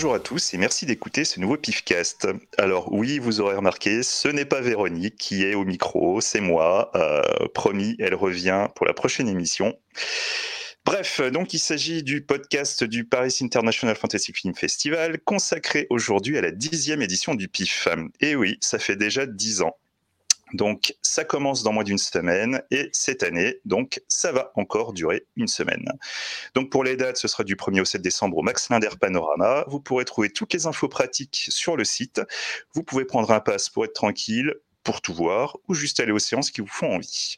Bonjour à tous et merci d'écouter ce nouveau Pifcast. Alors oui, vous aurez remarqué, ce n'est pas Véronique qui est au micro, c'est moi. Euh, promis, elle revient pour la prochaine émission. Bref, donc il s'agit du podcast du Paris International Fantasy Film Festival consacré aujourd'hui à la dixième édition du PIF. Et oui, ça fait déjà dix ans donc ça commence dans moins d'une semaine et cette année, donc ça va encore durer une semaine. Donc pour les dates, ce sera du 1er au 7 décembre au Max Linder Panorama. Vous pourrez trouver toutes les infos pratiques sur le site. Vous pouvez prendre un pass pour être tranquille, pour tout voir ou juste aller aux séances qui vous font envie.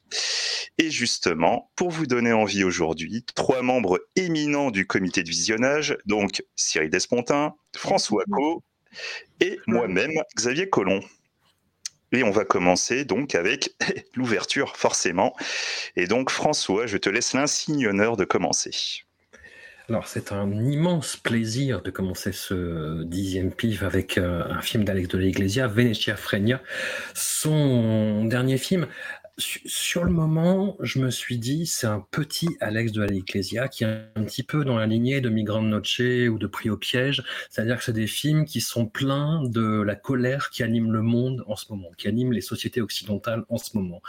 Et justement, pour vous donner envie aujourd'hui, trois membres éminents du comité de visionnage, donc Cyril Despontin, François Co et moi-même, Xavier Collomb. Et on va commencer donc avec l'ouverture, forcément. Et donc, François, je te laisse l'insigne honneur de commencer. Alors, c'est un immense plaisir de commencer ce dixième pif avec euh, un film d'Alex de l'Iglesia, Venetia Frenia, son dernier film sur le moment, je me suis dit, c'est un petit Alex de l'Ecclesia qui est un petit peu dans la lignée de Migrant Noche ou de Prix au piège. C'est-à-dire que c'est des films qui sont pleins de la colère qui anime le monde en ce moment, qui anime les sociétés occidentales en ce moment.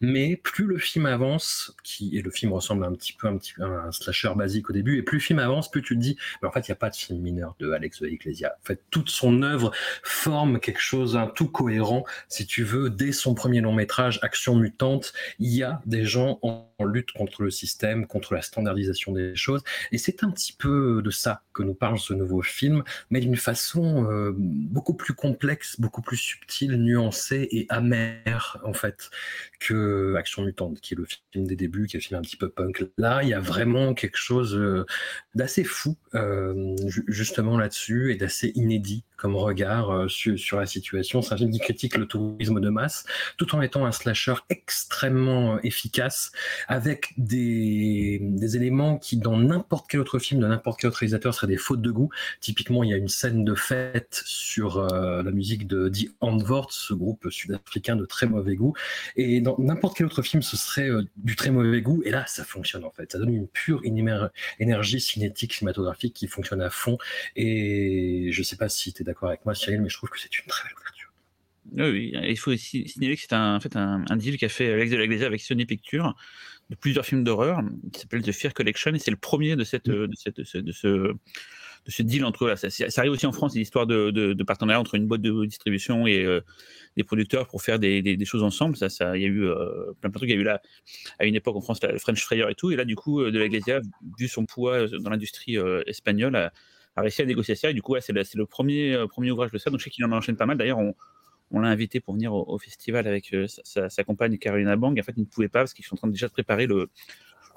Mais plus le film avance, qui, et le film ressemble un petit peu un, petit, un slasher basique au début, et plus le film avance, plus tu te dis, mais en fait, il n'y a pas de film mineur de Alex de Ecclesia. En fait, toute son œuvre forme quelque chose, un tout cohérent. Si tu veux, dès son premier long métrage, Action mutante, il y a des gens en lutte contre le système, contre la standardisation des choses. Et c'est un petit peu de ça que nous parle ce nouveau film, mais d'une façon euh, beaucoup plus complexe, beaucoup plus subtile, nuancée et amère, en fait, que Action Mutante, qui est le film des débuts, qui est le film un petit peu punk. Là, il y a vraiment quelque chose euh, d'assez fou, euh, justement là-dessus, et d'assez inédit comme regard euh, sur, la situation. C'est un film qui critique le tourisme de masse, tout en étant un slasher extrêmement efficace, avec des, éléments qui, dans n'importe quel autre film de n'importe quel autre réalisateur, seraient des fautes de goût. Typiquement, il y a une scène de fête sur la musique de Die Antwoord, ce groupe sud-africain de très mauvais goût, et dans n'importe quel autre film, ce serait euh, du très mauvais goût. Et là, ça fonctionne en fait. Ça donne une pure énergie cinétique, cinématographique qui fonctionne à fond. Et je ne sais pas si tu es d'accord avec moi, Cyril, mais je trouve que c'est une très belle ouverture. Oui, il faut signaler que c'est un, en fait un, deal qu'a fait Alex de la avec Sony Pictures de plusieurs films d'horreur qui s'appelle The Fear Collection et c'est le premier de, cette, mm. de, cette, de, ce, de, ce, de ce deal entre eux. Ça, ça, arrive aussi en France, l'histoire de, de, partenariat entre une boîte de distribution et euh, des producteurs pour faire des, des, choses ensemble. Ça, ça, il y a eu euh, plein de trucs. Il y a eu là, à une époque en France, la French Fryer et tout. Et là, du coup, euh, de la Glacia, vu son poids dans l'industrie espagnole, a, réussi à négocier ça. Et du coup, c'est le premier, premier ouvrage de ça. Donc, je sais qu'il en enchaîne pas mal. D'ailleurs, on, on l'a invité pour venir au, festival avec sa, sa, compagne Carolina Bang. En fait, il ne pouvait pas parce qu'ils sont en train déjà de préparer le,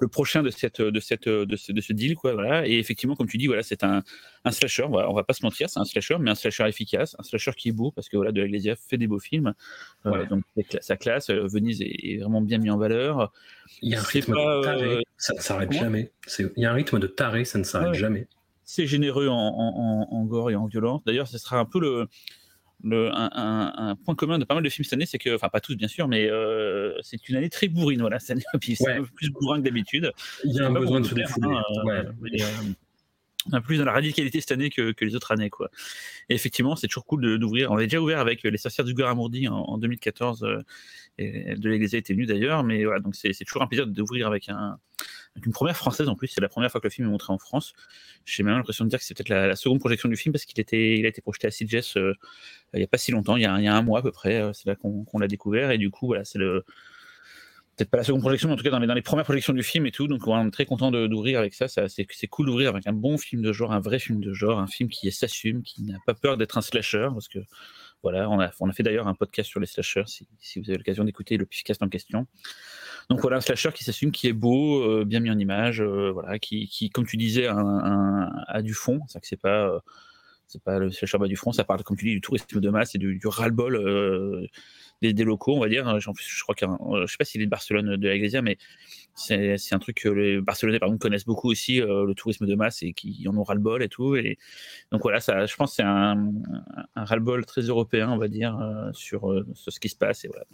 le prochain de cette de cette de ce, de ce deal quoi voilà. Et effectivement comme tu dis voilà c'est un, un slasher. Voilà, on va pas se mentir c'est un slasher mais un slasher efficace un slasher qui est beau parce que voilà de la fait des beaux films. Euh, donc sa classe. Euh, Venise est, vraiment bien mis en valeur. Il y a un rythme de taré euh, ça ne s'arrête jamais. Il y a un rythme de taré ça ne s'arrête jamais. C'est généreux en, en, en, gore et en violence. D'ailleurs ce sera un peu le le, un, un, point commun de pas mal de films cette année, c'est que, enfin pas tous bien sûr, mais euh, c'est une année très bourrine, voilà, c'est un peu plus bourrin que d'habitude. Il y a un besoin de se défouler. Euh, euh, plus dans la radicalité cette année que, que les autres années, quoi. Et effectivement, c'est toujours cool d'ouvrir. On avait déjà ouvert avec les sorcières du Goramourdi en, en 2014, et de l'Église était venue d'ailleurs, mais voilà, donc c'est toujours un plaisir d'ouvrir avec un, une première française en plus. C'est la première fois que le film est montré en France. J'ai même l'impression de dire que c'est peut-être la, seconde projection du film parce qu'il a été projeté à CGS euh, il n'y a pas si longtemps, il y a, un mois à peu près. Euh, c'est là qu'on l'a découvert et du coup, voilà, c'est le peut-être pas la seconde projection, mais en tout cas dans les, dans les premières projections du film et tout. Donc on est très content d'ouvrir avec ça. ça c'est cool d'ouvrir avec un bon film de genre, un vrai film de genre, un film qui s'assume, qui n'a pas peur d'être un slasher parce que voilà, on a, on a fait d'ailleurs un podcast sur les slashers si, vous avez l'occasion d'écouter le podcast en question. Donc voilà, un slasher qui s'assume, qui est beau, euh, bien mis en image, euh, voilà, qui, qui, comme tu disais, a, du fond. C'est que c'est pas, euh, c'est pas le bas du front, ça parle, comme tu dis, du tourisme de masse et du, du ras-le-bol des, des, locaux, on va dire. Plus, je crois qu'il, je sais pas s'il est de Barcelone de l'Iglesia, mais c'est, un truc que les Barcelonais, par exemple, connaissent beaucoup aussi, le tourisme de masse et qui en ont ras-le-bol et tout. Donc voilà, je pense que c'est un, un ras-le-bol très européen, on va dire, sur, ce qui se passe. Voilà.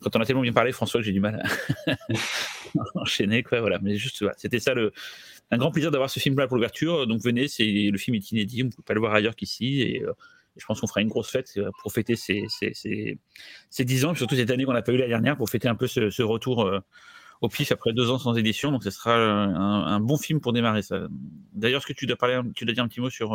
Quand on a tellement bien parlé, François, que j'ai du mal à... enchaîné, quoi. Voilà. Mais juste, c'était ça le, un grand plaisir d'avoir ce film-là pour l'ouverture. Donc venez, c'est le film est inédit, on ne peut pas le voir ailleurs qu'ici. Et, je pense qu'on fera une grosse fête pour fêter ces, ces, ces, 10 ans, surtout cette année qu'on n'a pas eu la dernière, pour fêter un peu ce, retour au pif après deux ans sans édition. Donc ce sera un, bon film pour démarrer ça. D'ailleurs, est-ce que tu dois parler, tu dois dire un petit mot sur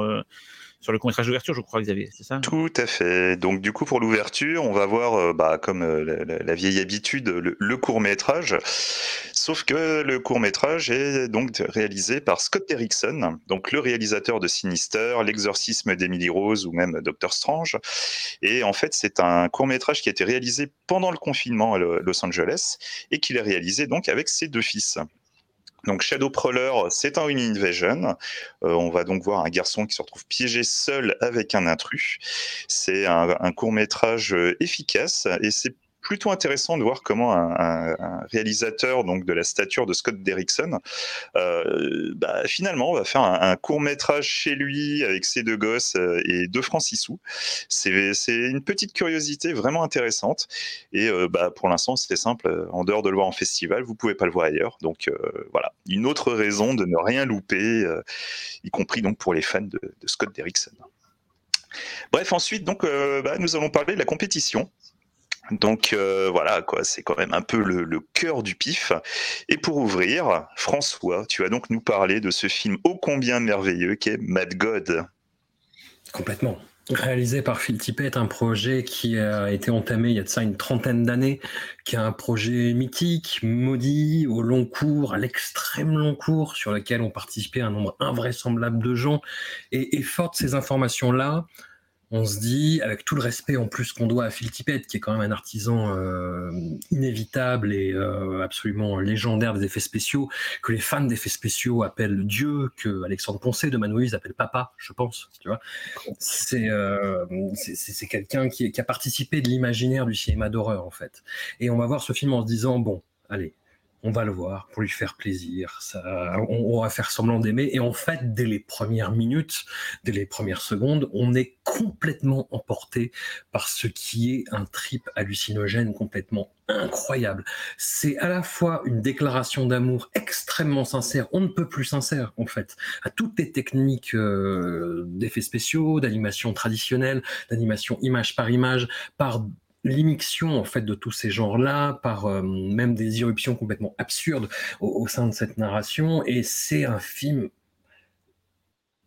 sur le court-métrage d'ouverture, je crois, Xavier, c'est ça Tout à fait. Donc, du coup, pour l'ouverture, on va voir, euh, bah, comme euh, la, vieille habitude, le, court-métrage. Sauf que le court-métrage est donc réalisé par Scott Derrickson, donc le réalisateur de Sinister, L'exorcisme d'Emily Rose ou même Doctor Strange. Et en fait, c'est un court-métrage qui a été réalisé pendant le confinement à Los Angeles et qu'il a réalisé donc avec ses deux fils. Donc Shadowcrawler, c'est un Une Invasion. Euh, on va donc voir un garçon qui se retrouve piégé seul avec un intrus. C'est un, un court métrage efficace et c'est plutôt intéressant de voir comment un, réalisateur donc de la stature de Scott Derrickson, euh, bah, finalement, va faire un, court métrage chez lui avec ses deux gosses euh, et deux francs six sous. C'est une petite curiosité vraiment intéressante. Et euh, bah, pour l'instant, c'est simple. En dehors de le voir en festival, vous pouvez pas le voir ailleurs. Donc voilà, une autre raison de ne rien louper, y compris donc pour les fans de, Scott Derrickson. Bref, ensuite, donc, bah, nous allons parler de la compétition. Donc euh, voilà, quoi, c'est quand même un peu le, cœur du pif. Et pour ouvrir, François, tu vas donc nous parler de ce film ô combien merveilleux qu'est Mad God. Complètement. Réalisé par Phil Tippett, un projet qui a été entamé il y a de ça une trentaine d'années, qui est un projet mythique, maudit, au long cours, à l'extrême long cours, sur lequel ont participé un nombre invraisemblable de gens. Et, et fort ces informations-là, on se dit, avec tout le respect en plus qu'on doit à Phil Tippett, qui est quand même un artisan euh, inévitable et euh, absolument légendaire des effets spéciaux, que les fans d'effets spéciaux appellent Dieu, que Alexandre Poncet de Manouise appelle Papa, je pense. Tu vois, c'est euh, c'est quelqu'un qui, qui a participé de l'imaginaire du cinéma d'horreur en fait. Et on va voir ce film en se disant bon, allez, on va le voir pour lui faire plaisir, ça, on, va faire semblant d'aimer, et en fait, dès les premières minutes, dès les premières secondes, on est complètement emporté par ce qui est un trip hallucinogène complètement incroyable. C'est à la fois une déclaration d'amour extrêmement sincère, on ne peut plus sincère en fait, à toutes les techniques euh, d'effets spéciaux, d'animation traditionnelle, d'animation image par image, par l'immixtion en fait de tous ces genres-là par euh, même des irruptions complètement absurdes au, sein de cette narration. Et c'est un film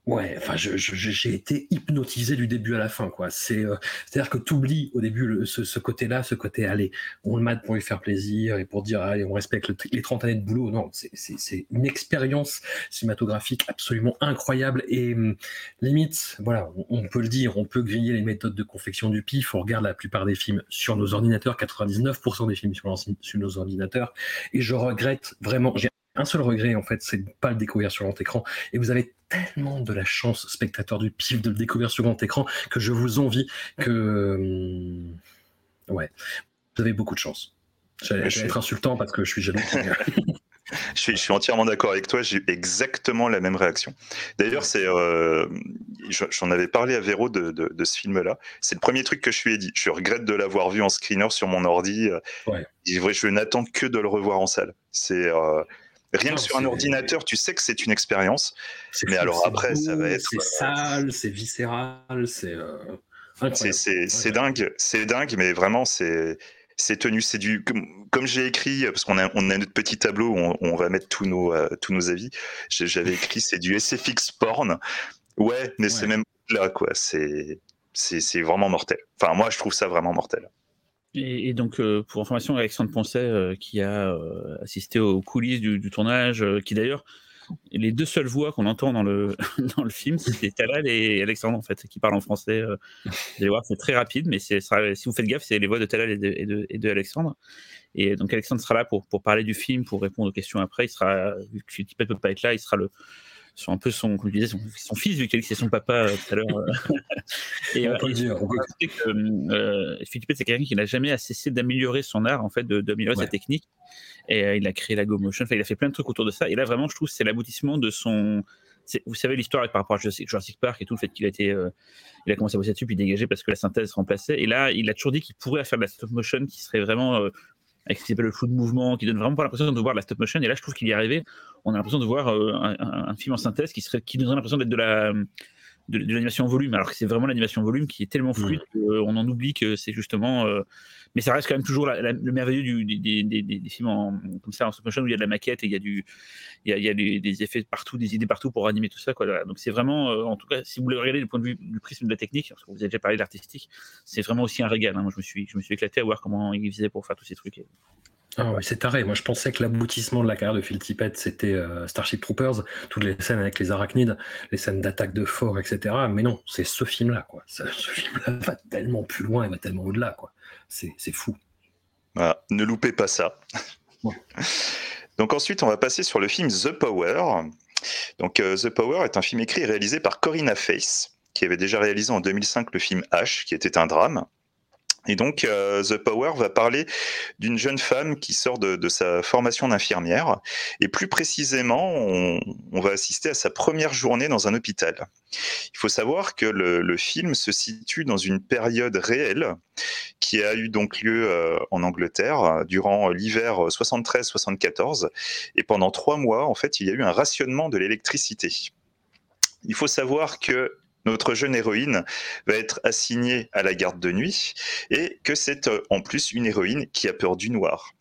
Ouais, enfin, j'ai été hypnotisé du début à la fin, quoi. C'est, euh, c'est-à-dire que tu oublies au début ce, côté-là, ce côté, allez, on le mate pour lui faire plaisir et pour dire, allez, on respecte les 30 années de boulot. Non, c'est une expérience cinématographique absolument incroyable et hum, limite, voilà, on, peut le dire, on peut griller les méthodes de confection du pif. On regarde la plupart des films sur nos ordinateurs, 99% des films sur, sur nos ordinateurs, et je regrette vraiment, j'ai un seul regret, en fait, c'est de ne pas le découvrir sur grand. Et vous avez tellement de la chance, spectateur du PIF, de le découvrir sur grand écran, que je vous envie que. Euh, ouais, vous avez beaucoup de chance. J'allais être insultant parce que je suis jaloux. Je suis, entièrement d'accord avec toi, j'ai eu exactement la même réaction. D'ailleurs, c'est, euh, j'en avais parlé à Véro de, de, ce film-là. C'est le premier truc que je lui ai dit. Je regrette de l'avoir vu en screener sur mon ordi. Ouais. je n'attends que de le revoir en salle. C'est, euh, Rien que sur un ordinateur, tu sais que c'est une expérience. Mais alors après, ça va être. C'est euh, sale, c'est viscéral, c'est. Euh, c'est dingue, c'est dingue, mais vraiment, c'est c'est tenu, c'est du comme, j'ai écrit parce qu'on a on a notre petit tableau où on, va mettre tous nos euh, tous nos avis. J'avais écrit c'est du SFX porn. Ouais, mais c'est même là quoi. C'est c'est vraiment mortel. Enfin moi je trouve ça vraiment mortel. Et, donc, euh, pour information, Alexandre Poncet, euh, qui a euh, assisté aux coulisses du, tournage, qui d'ailleurs, les deux seules voix qu'on entend dans le, dans le film, c'est Talal et Alexandre, en fait, qui parlent en français. vous allez voir, c'est très rapide, mais si vous faites gaffe, c'est les voix de Talal et de, et de, Alexandre. Et donc, Alexandre sera là pour, pour parler du film, pour répondre aux questions après. Il sera, vu que ne peut pas être là, il sera le, sur un peu son, comme disais, son, fils, vu qu'il c'est son papa euh, tout à l'heure. Euh. et, on peut dire. que Philippe, c'est quelqu'un qui n'a jamais cessé d'améliorer son art, en fait, d'améliorer sa technique. Et euh, il a créé la Go Motion, enfin, il a fait plein de trucs autour de ça. Et là, vraiment, je trouve que c'est l'aboutissement de son. Vous savez l'histoire par rapport à Jurassic Park et tout, le fait qu'il a été, il a commencé à bosser dessus puis dégagé parce que la synthèse remplaçait. Et là, il a toujours dit qu'il pourrait faire de la stop motion qui serait vraiment avec ce qui s'appelle le flou de mouvement, qui donne vraiment pas l'impression de voir de la stop motion. Et là, je trouve qu'il y est arrivé. On a l'impression de voir un, un, film en synthèse qui, serait, qui donnerait l'impression d'être de la de, l'animation en volume, alors que c'est vraiment l'animation en volume qui est tellement fluide qu'on en oublie que c'est justement. Euh, mais ça reste quand même toujours le merveilleux du, des, des, des, films en, comme ça en stop motion où il y a de la maquette et il y a, du, il y a, des, effets partout, des idées partout pour animer tout ça. Quoi. Donc c'est vraiment, euh, en tout cas, si vous voulez regarder du point de vue du prisme de la technique, parce que vous avez déjà parlé de l'artistique, c'est vraiment aussi un régal. Hein. Moi, je me, suis, je me suis éclaté à voir comment ils faisaient pour faire tous ces trucs. Ah ouais, c'est taré. Moi, je pensais que l'aboutissement de la carrière de Phil Tippett, c'était euh, Starship Troopers, toutes les scènes avec les arachnides, les scènes d'attaque de fort, etc. Mais non, c'est ce film-là, quoi. Ce, film-là va tellement plus loin, il va tellement au-delà, quoi. C'est fou. ne loupez pas ça. Donc ensuite, on va passer sur le film The Power. Donc euh, The Power est un film écrit et réalisé par Corinna Face, qui avait déjà réalisé en 2005 le film H, qui était un drame. Et donc, euh, The Power va parler d'une jeune femme qui sort de, sa formation d'infirmière. Et plus précisément, on, va assister à sa première journée dans un hôpital. Il faut savoir que le, film se situe dans une période réelle qui a eu donc lieu euh, en Angleterre durant l'hiver 73-74. Et pendant trois mois, en fait, il y a eu un rationnement de l'électricité. Il faut savoir que notre jeune héroïne va être assignée à la garde de nuit et que c'est euh, en plus une héroïne qui a peur du noir.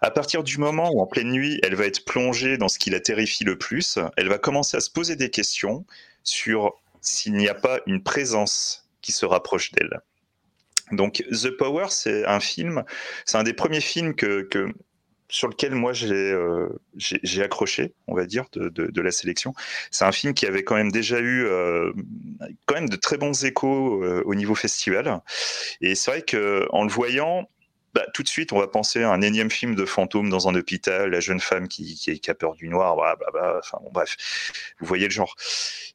À partir du moment où en pleine nuit, elle va être plongée dans ce qui la terrifie le plus, elle va commencer à se poser des questions sur s'il n'y a pas une présence qui se rapproche d'elle. Donc The Power, c'est un film, c'est un des premiers films que, que sur lequel moi euh, j'ai accroché, on va dire, de, la sélection. C'est un film qui avait quand même déjà eu euh, quand même de très bons échos euh, au niveau festival. Et c'est vrai que en le voyant, bah, tout de suite, on va penser à un énième film de fantôme dans un hôpital, la jeune femme qui, qui, a peur du noir, bah, enfin bon, bref, vous voyez le genre.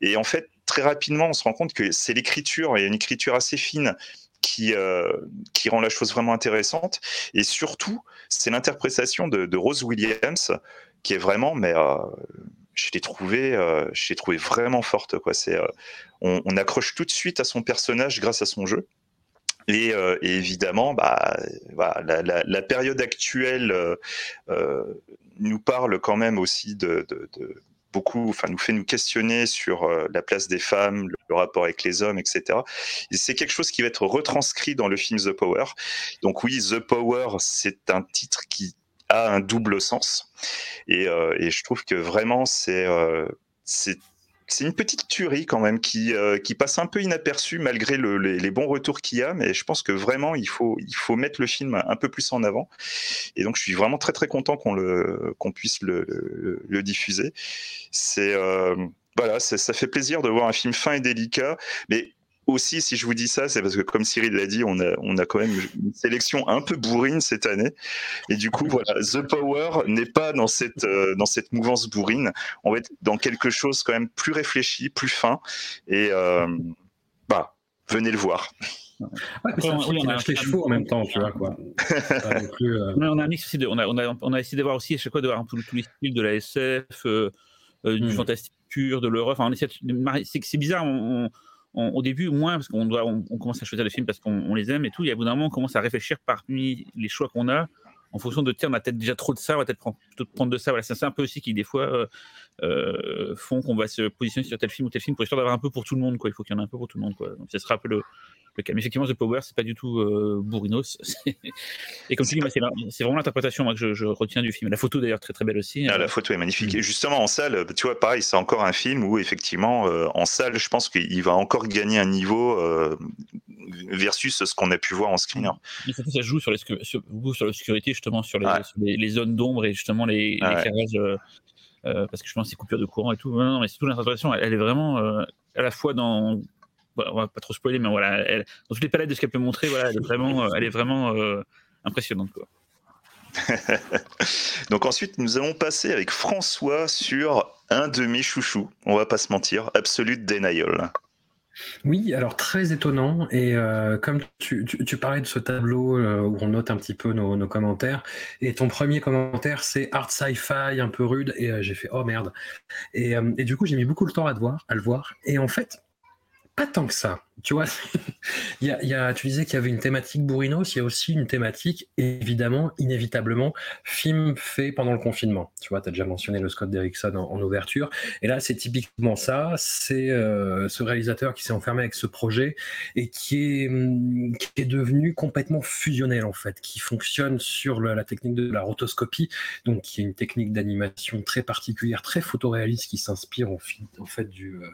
Et en fait, très rapidement, on se rend compte que c'est l'écriture, et une écriture assez fine qui, euh, qui rend la chose vraiment intéressante. Et surtout, c'est l'interprétation de, Rose Williams qui est vraiment, mais euh, je l'ai trouvé, euh, trouvé vraiment forte. Quoi. C'est, on, accroche tout de suite à son personnage grâce à son jeu. Et, évidemment, bah, la, période actuelle nous parle quand même aussi de, beaucoup, enfin, nous fait nous questionner sur euh, la place des femmes, le, rapport avec les hommes, etc. Et c'est quelque chose qui va être retranscrit dans le film The Power. Donc oui, The Power, c'est un titre qui a un double sens. Et, euh, je trouve que vraiment, c'est euh, c'est une petite tuerie quand même qui, euh, qui passe un peu inaperçue malgré les, bons retours qu'il y a, mais je pense que vraiment il faut, il faut mettre le film un peu plus en avant. Et donc je suis vraiment très très content qu'on le qu'on puisse le, le, diffuser. C'est euh, voilà, ça fait plaisir de voir un film fin et délicat, mais aussi, si je vous dis ça, c'est parce que comme Cyril l'a dit, on a, on a quand même une sélection un peu bourrine cette année. Et du coup, voilà, The Power n'est pas dans cette, euh, dans cette mouvance bourrine. On va être dans quelque chose quand même plus réfléchi, plus fin. Et euh, bah, venez le voir. Ouais, on, a les chevaux en même temps, tu vois quoi. Euh, on a un mix aussi de, on a, on a, on a essayé d'avoir aussi à chaque fois de voir un peu tous les styles de la SF, du hmm. fantastique pur, de l'horreur. Enfin, c'est bizarre. on, au début, moins, parce qu'on commence à choisir les films parce qu'on les aime et tout. Et à bout d'un moment, on commence à réfléchir parmi les choix qu'on a en fonction de tiens, on a peut-être déjà trop de ça, on va peut-être prendre, prendre, de ça. Voilà, c'est un peu aussi qui, des fois, euh, euh, font qu'on va se positionner sur tel film ou tel film pour histoire d'avoir un peu pour tout le monde. Quoi. Il faut qu'il y en ait un peu pour tout le monde. Quoi. Donc, ce sera un peu le Mais effectivement, The Power, c'est pas du tout euh, bourrinos. et comme tu dis, c'est vraiment l'interprétation que je, retiens du film. La photo, d'ailleurs, très très belle aussi. Ah, la photo est magnifique. Et justement, en salle, tu vois, pareil, c'est encore un film où, effectivement, euh, en salle, je pense qu'il va encore gagner un niveau euh, versus ce qu'on a pu voir en screener. Mais ça, ça joue sur l'obscurité, justement, sur les, les, zones d'ombre et justement les, éclairages. parce que je pense que c'est coupure de courant et tout. Non, non mais c'est toute l'interprétation. Elle, elle, est vraiment à la fois dans on va pas trop spoiler, mais voilà, elle, dans toutes les palettes de ce qu'elle peut montrer, voilà, elle est vraiment, euh, elle est vraiment euh, impressionnante. Quoi. Donc ensuite, nous allons passer avec François sur un de mes chouchous, on va pas se mentir, Absolute Denial. Oui, alors très étonnant. Et euh, comme tu, parlais de ce tableau où on note un petit peu nos, commentaires, et ton premier commentaire, c'est art sci-fi un peu rude, et j'ai fait oh merde. Et, et du coup, j'ai mis beaucoup de temps à, te voir, à le voir. Et en fait, pas tant que ça. Tu vois, il y a, tu disais qu'il y avait une thématique bourrinos, il y a aussi une thématique, évidemment, inévitablement, film fait pendant le confinement. Tu vois, tu as déjà mentionné le Scott Derrickson en, ouverture. Et là, c'est typiquement ça. C'est euh, ce réalisateur qui s'est enfermé avec ce projet et qui est, hum, devenu complètement fusionnel, en fait, qui fonctionne sur la technique de la rotoscopie, donc qui est une technique d'animation très particulière, très photoréaliste, qui s'inspire en, en, fait du. Euh,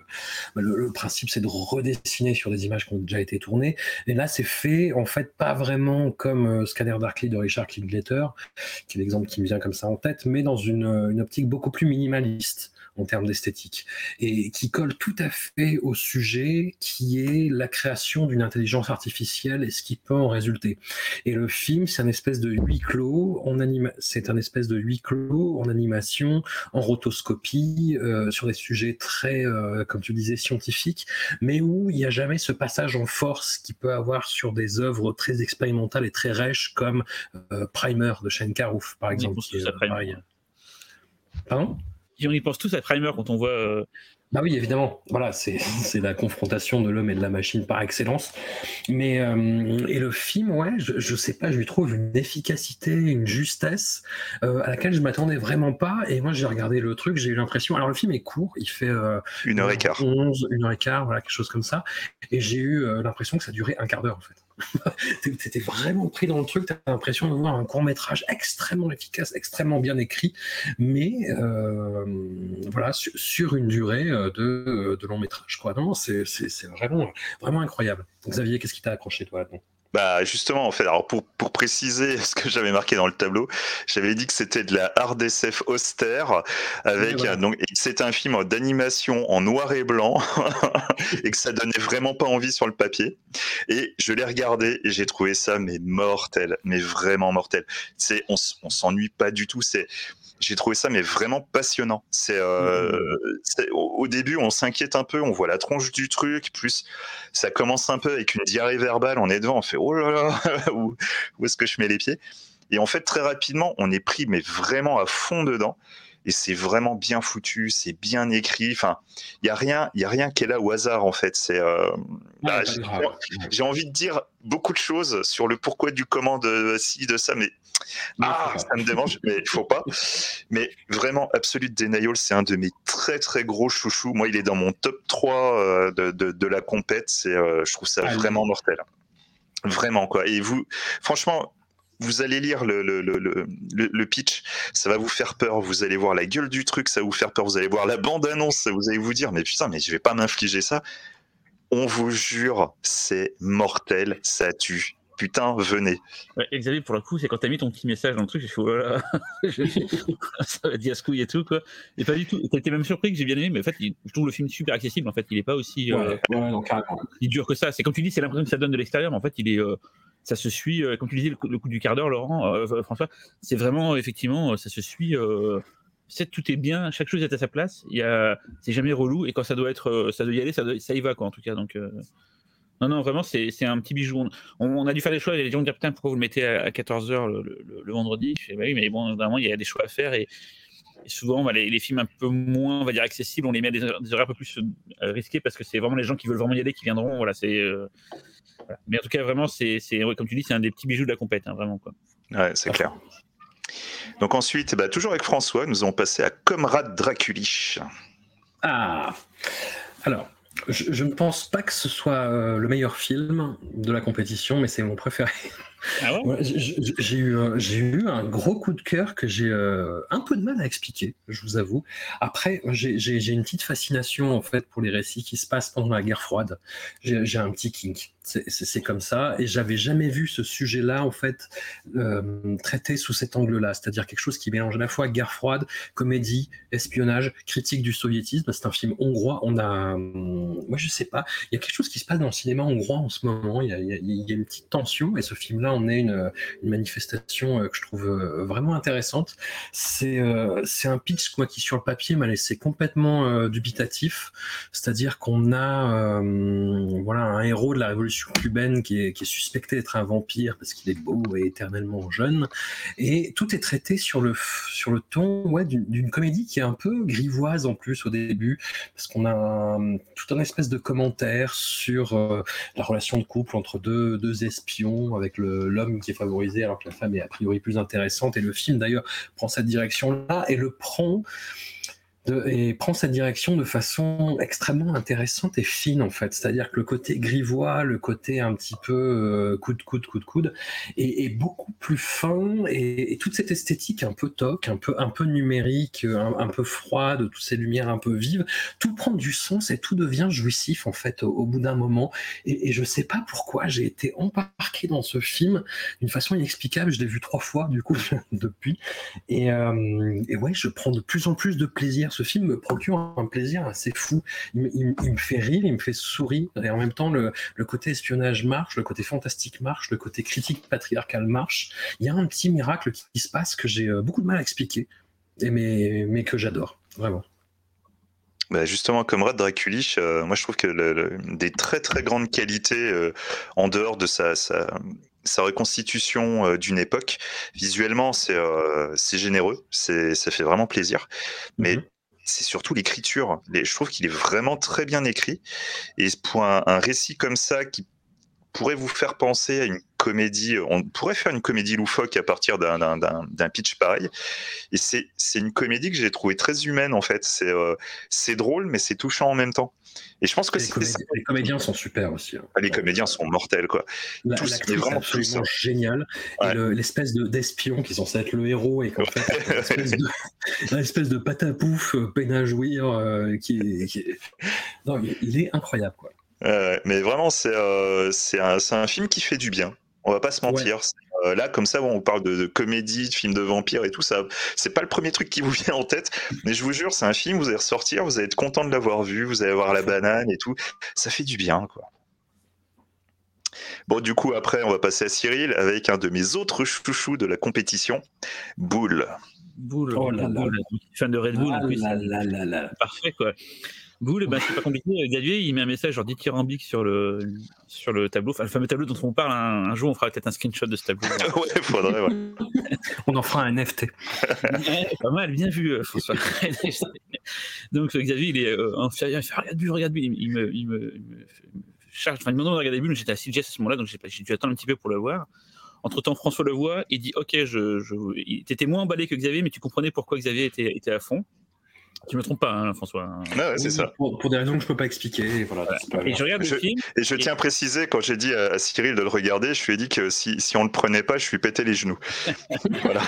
bah, le, le principe, c'est de redessiner sur des images qui ont déjà été tournées. Et là, c'est fait, en fait, pas vraiment comme euh, Scanner Darkly de Richard Linklater, qui est l'exemple qui me vient comme ça en tête, mais dans une, une optique beaucoup plus minimaliste en termes d'esthétique, et qui colle tout à fait au sujet qui est la création d'une intelligence artificielle et ce qui peut en résulter. Et le film, c'est un espèce de huis clos en anima c'est un espèce de huis clos en animation, en rotoscopie, euh, sur des sujets très, euh, comme tu disais, scientifiques, mais où il n'y a jamais ce passage en force qu'il peut avoir sur des œuvres très expérimentales et très rêches comme euh, Primer de Shane Carruth, par exemple. Qui Pardon? On y pense tous à Primer quand on voit. Euh, bah oui, évidemment. Voilà, c'est la confrontation de l'homme et de la machine par excellence. Mais euh, et le film, ouais, je, je, sais pas, je lui trouve une efficacité, une justesse euh, à laquelle je m'attendais vraiment pas. Et moi, j'ai regardé le truc, j'ai eu l'impression. Alors le film est court, il fait une heure et quart, onze, une heure et quart, voilà, quelque chose comme ça. Et j'ai eu l'impression que ça durait un quart d'heure en fait. T'étais vraiment pris dans le truc, t'as l'impression de voir un court métrage extrêmement efficace, extrêmement bien écrit, mais euh, voilà, sur, une durée euh, de, de long métrage. C'est vraiment, vraiment incroyable. Xavier, qu'est-ce qui t'a accroché toi bah justement, en fait, alors pour, pour préciser ce que j'avais marqué dans le tableau, j'avais dit que c'était de la hard SF austère avec donc c'était un film d'animation en noir et blanc et que ça donnait vraiment pas envie sur le papier. Et je l'ai regardé et j'ai trouvé ça mais mortel, mais vraiment mortel. C'est on, on s'ennuie pas du tout. C'est j'ai trouvé ça mais vraiment passionnant. C'est euh, mmh. au, début on s'inquiète un peu, on voit la tronche du truc, plus ça commence un peu avec une diarrhée verbale, on est devant, on fait oh là là où, où est-ce que je mets les pieds? Et en fait très rapidement on est pris mais vraiment à fond dedans et c'est vraiment bien foutu, c'est bien écrit. Enfin, il y a rien, il y a rien qui est là au hasard en fait. C'est, euh, bah, j'ai envie de dire beaucoup de choses sur le pourquoi du comment de ci de ça, mais ah, ça me démange, mais il faut pas. Mais vraiment, Absolute Denial, c'est un de mes très très gros chouchous. Moi, il est dans mon top 3 euh, de, de, de, la compète. C'est, euh, je trouve ça vraiment mortel. Vraiment, quoi. Et vous, franchement, vous allez lire le, le, le, le, pitch, ça va vous faire peur. Vous allez voir la gueule du truc, ça va vous faire peur. Vous allez voir la bande-annonce, vous allez vous dire, mais putain, mais je vais pas m'infliger ça. On vous jure, c'est mortel, ça tue putain, venez. Ouais, Xavier, pour le coup, c'est quand t'as mis ton petit message dans le truc, j'ai fait, voilà, ça va dire couille et tout, quoi. Et pas du tout. T'as été même surpris que j'ai bien aimé, mais en fait, je trouve le film super accessible. En fait, il est pas aussi. Euh, il dure que ça. C'est comme tu dis, c'est l'impression que ça donne de l'extérieur, mais en fait, il est. Euh, ça se suit, euh, comme tu disais, le, coup du quart d'heure, Laurent, François, c'est vraiment, effectivement, ça se suit. c'est tout est bien, chaque chose est à sa place. Il y a, c'est jamais relou, et quand ça doit être, ça doit y aller, ça, ça y va, quoi, en tout cas. Donc. Non, non, vraiment, c'est un petit bijou. On, a dû faire des choix. Les gens disent Putain, pourquoi vous le mettez à, 14h le, vendredi? Je fais, bah oui, mais bon, vraiment, il y a des choix à faire. Et, souvent, bah, les, films un peu moins, on va dire, accessibles, on les met à des, horaires un peu plus euh, risqués parce que c'est vraiment les gens qui veulent vraiment y aller qui viendront. Voilà, c'est. Euh, mais en tout cas, vraiment, c'est comme tu dis, c'est un des petits bijoux de la compète, hein, vraiment. Quoi. Ouais, c'est clair. Donc ensuite, bah, toujours avec François, nous allons passer à Comrade Draculich. Ah Alors, je, ne pense pas que ce soit euh, le meilleur film de la compétition, mais c'est mon préféré. Ah j'ai eu, un gros coup de cœur que j'ai euh, un peu de mal à expliquer, je vous avoue. Après, j'ai une petite fascination en fait pour les récits qui se passent pendant la guerre froide. J'ai un petit kink c'est comme ça. Et j'avais jamais vu ce sujet-là, en fait, euh, traité sous cet angle-là. C'est-à-dire quelque chose qui mélange à la fois guerre froide, comédie, espionnage, critique du soviétisme. C'est un film hongrois. On a, moi, je sais pas, il y a quelque chose qui se passe dans le cinéma hongrois en ce moment. Il y a, une petite tension. Et ce film-là, on est une, manifestation que je trouve vraiment intéressante. C'est c'est un pitch qui, sur le papier, m'a laissé complètement dubitatif. C'est-à-dire qu'on a voilà, un héros de la révolution cubaine qui est, suspecté d'être un vampire parce qu'il est beau et éternellement jeune. Et tout est traité sur le, sur le ton ouais, d'une comédie qui est un peu grivoise en plus au début, parce qu'on a tout un espèce de commentaire sur euh, la relation de couple entre deux, deux espions, avec l'homme qui est favorisé alors que la femme est a priori plus intéressante. Et le film d'ailleurs prend cette direction-là et le prend et prend cette direction de façon extrêmement intéressante et fine en fait. C'est-à-dire que le côté grivois, le côté un petit peu euh, coude, coup de coude, est, beaucoup plus fin et, toute cette esthétique un peu toc, un peu un peu numérique, un, peu froide, toutes ces lumières un peu vives, tout prend du sens et tout devient jouissif en fait au, bout d'un moment. Et, et je sais pas pourquoi j'ai été embarqué dans ce film d'une façon inexplicable. Je l'ai vu trois fois du coup depuis euh, et ouais, je prends de plus en plus de plaisir ce film me procure un plaisir assez fou. Il, me fait rire, il me fait sourire, et en même temps, le, côté espionnage marche, le côté fantastique marche, le côté critique patriarcal marche. Il y a un petit miracle qui, se passe que j'ai euh, beaucoup de mal à expliquer, mais, mais que j'adore, vraiment. Bah justement, comme Rad Draculich, euh, moi je trouve que des très très grandes qualités euh, en dehors de sa, sa, reconstitution d'une époque, visuellement c'est généreux, ça fait vraiment plaisir. Mais mhm c'est surtout l'écriture. Je trouve qu'il est vraiment très bien écrit. Et pour un, récit comme ça qui pourrait vous faire penser à une comédie, on pourrait faire une comédie loufoque à partir d'un pitch pareil. Et c'est une comédie que j'ai trouvée très humaine en fait. C'est euh, drôle, mais c'est touchant en même temps. Et je pense que les, les comédiens sont super aussi. Hein. Ah, les comédiens sont mortels, quoi. L'actrice est vraiment absolument génial. l'espèce d'espion qui est censé être le héros et qu'en fait, l'espèce de, de patapouf, euh, peine à jouir, euh, qui, est, Non, il est incroyable, quoi. Mais vraiment, euh, c'est un, un, film qui fait du bien. On va pas se mentir. Euh, là, comme ça, on parle de, comédie, de films de vampires et tout ça. C'est pas le premier truc qui vous vient en tête, mais je vous jure, c'est un film. Vous allez ressortir, vous allez être content de l'avoir vu, vous allez avoir la banane et tout. Ça fait du bien, quoi. Bon, du coup, après, on va passer à Cyril avec un de mes autres chouchous de la compétition, Boule. Boule, oh là là. fan de Red Bull en plus. Parfait, quoi. Boule, bah, c'est pas compliqué. Xavier, il met un message genre dithyrambique sur le, sur le tableau, enfin, le fameux tableau dont on parle. Un, jour, on fera peut-être un screenshot de ce tableau. ouais, faudrait, ouais. on en fera un NFT. pas mal, bien vu, euh, François. Donc, Xavier, il est euh, en il fait Regarde Bulle, regarde Bulle. Il, me, il, me, il me charge, enfin, il me demande de regarder Bulle. J'étais à CGS à ce moment-là, donc j'ai dû attendre un petit peu pour le voir. Entre temps, François le voit et dit Ok, je, je... t'étais moins emballé que Xavier, mais tu comprenais pourquoi Xavier était, était à fond. Tu me trompes pas, hein, François. ouais, c'est ça. Pour, des raisons que je peux pas expliquer. Voilà, et je regarde le film. Et je tiens à préciser, quand j'ai dit à Cyril de le regarder, je lui ai dit que si, si on le prenait pas, je lui pétais les genoux. voilà.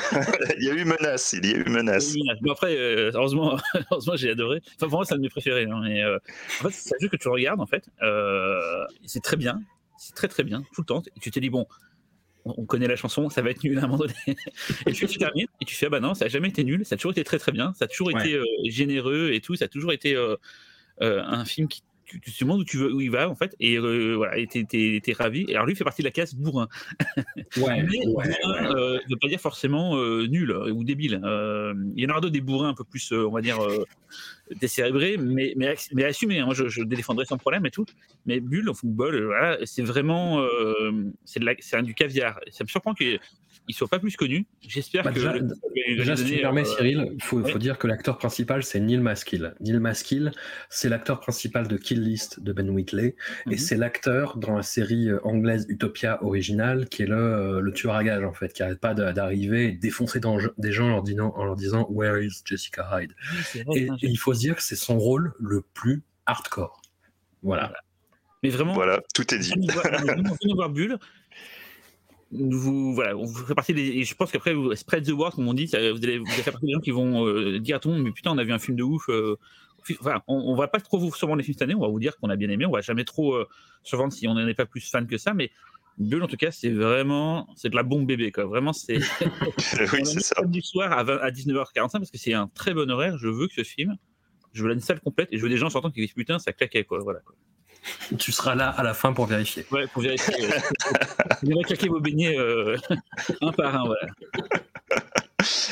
il y a eu menace. Il y a eu menace. Bon, après, euh, heureusement, heureusement j'ai adoré. Enfin, pour moi, c'est un de mes préférés. Hein, mais, euh, en fait, c'est un jeu que tu regardes, en fait. Euh, c'est très bien. C'est très, très bien, tout le temps. Et tu te dis, bon, on connaît la chanson, ça va être nul à un moment donné. et puis tu termines et tu fais, ah bah non, ça a jamais été nul, ça a toujours été très très bien, ça a toujours été euh, généreux et tout, ça a toujours été euh, euh, un film qui tu, te demandes où tu veux où il va en fait et voilà et t'es, ravi et alors lui fait partie de la classe bourrin ouais, mais ne veut pas dire forcément nul ou débile il y en aura d'autres des bourrins un peu plus on va dire décérébré, mais, mais, mais assumé. Hein. Moi, je, je, le défendrai sans problème et tout. Mais Bulle, au football, euh, voilà, c'est vraiment euh, c'est du caviar. Ça me surprend qu'il ne soit pas plus connu. J'espère bah, que. Déjà, si tu me permets, euh, Cyril, il faut, faut, dire que l'acteur principal, c'est Neil Maskill. Neil Maskill, c'est l'acteur principal de Kill List de Ben Whitley. Et mhm. c'est l'acteur dans la série anglaise Utopia originale, qui est le, le tueur à gage, en fait, qui n'arrête pas d'arriver et défoncer des gens en leur, disant, en leur disant Where is Jessica Hyde et, il faut dire que c'est son rôle le plus hardcore. Voilà. Mais vraiment. Voilà, tout est dit. Venez voir Bulle. Vous, voilà, vous faites partie des. Et je pense qu'après, vous spread the word, comme on dit, vous allez, vous allez faire partie des gens qui vont euh, dire à tout le monde Mais putain, on a vu un film de ouf. Euh, enfin, on, on, va pas trop vous survendre les films cette année, on va vous dire qu'on a bien aimé, on va jamais trop euh, survendre si on n'en est pas plus fan que ça, mais Bulle, en tout cas, c'est vraiment c'est de la bombe bébé. Quoi. Vraiment, c'est oui, c'est ça. du soir à, à 19h45 parce que c'est un très bon horaire. Je veux que ce film je veux une salle complète et je veux des gens sortant qui disent putain, ça claquait quoi. Voilà. Quoi. Tu seras là à la fin pour vérifier. Ouais, pour vérifier. Vous allez claquer vos beignets euh, un par un, voilà.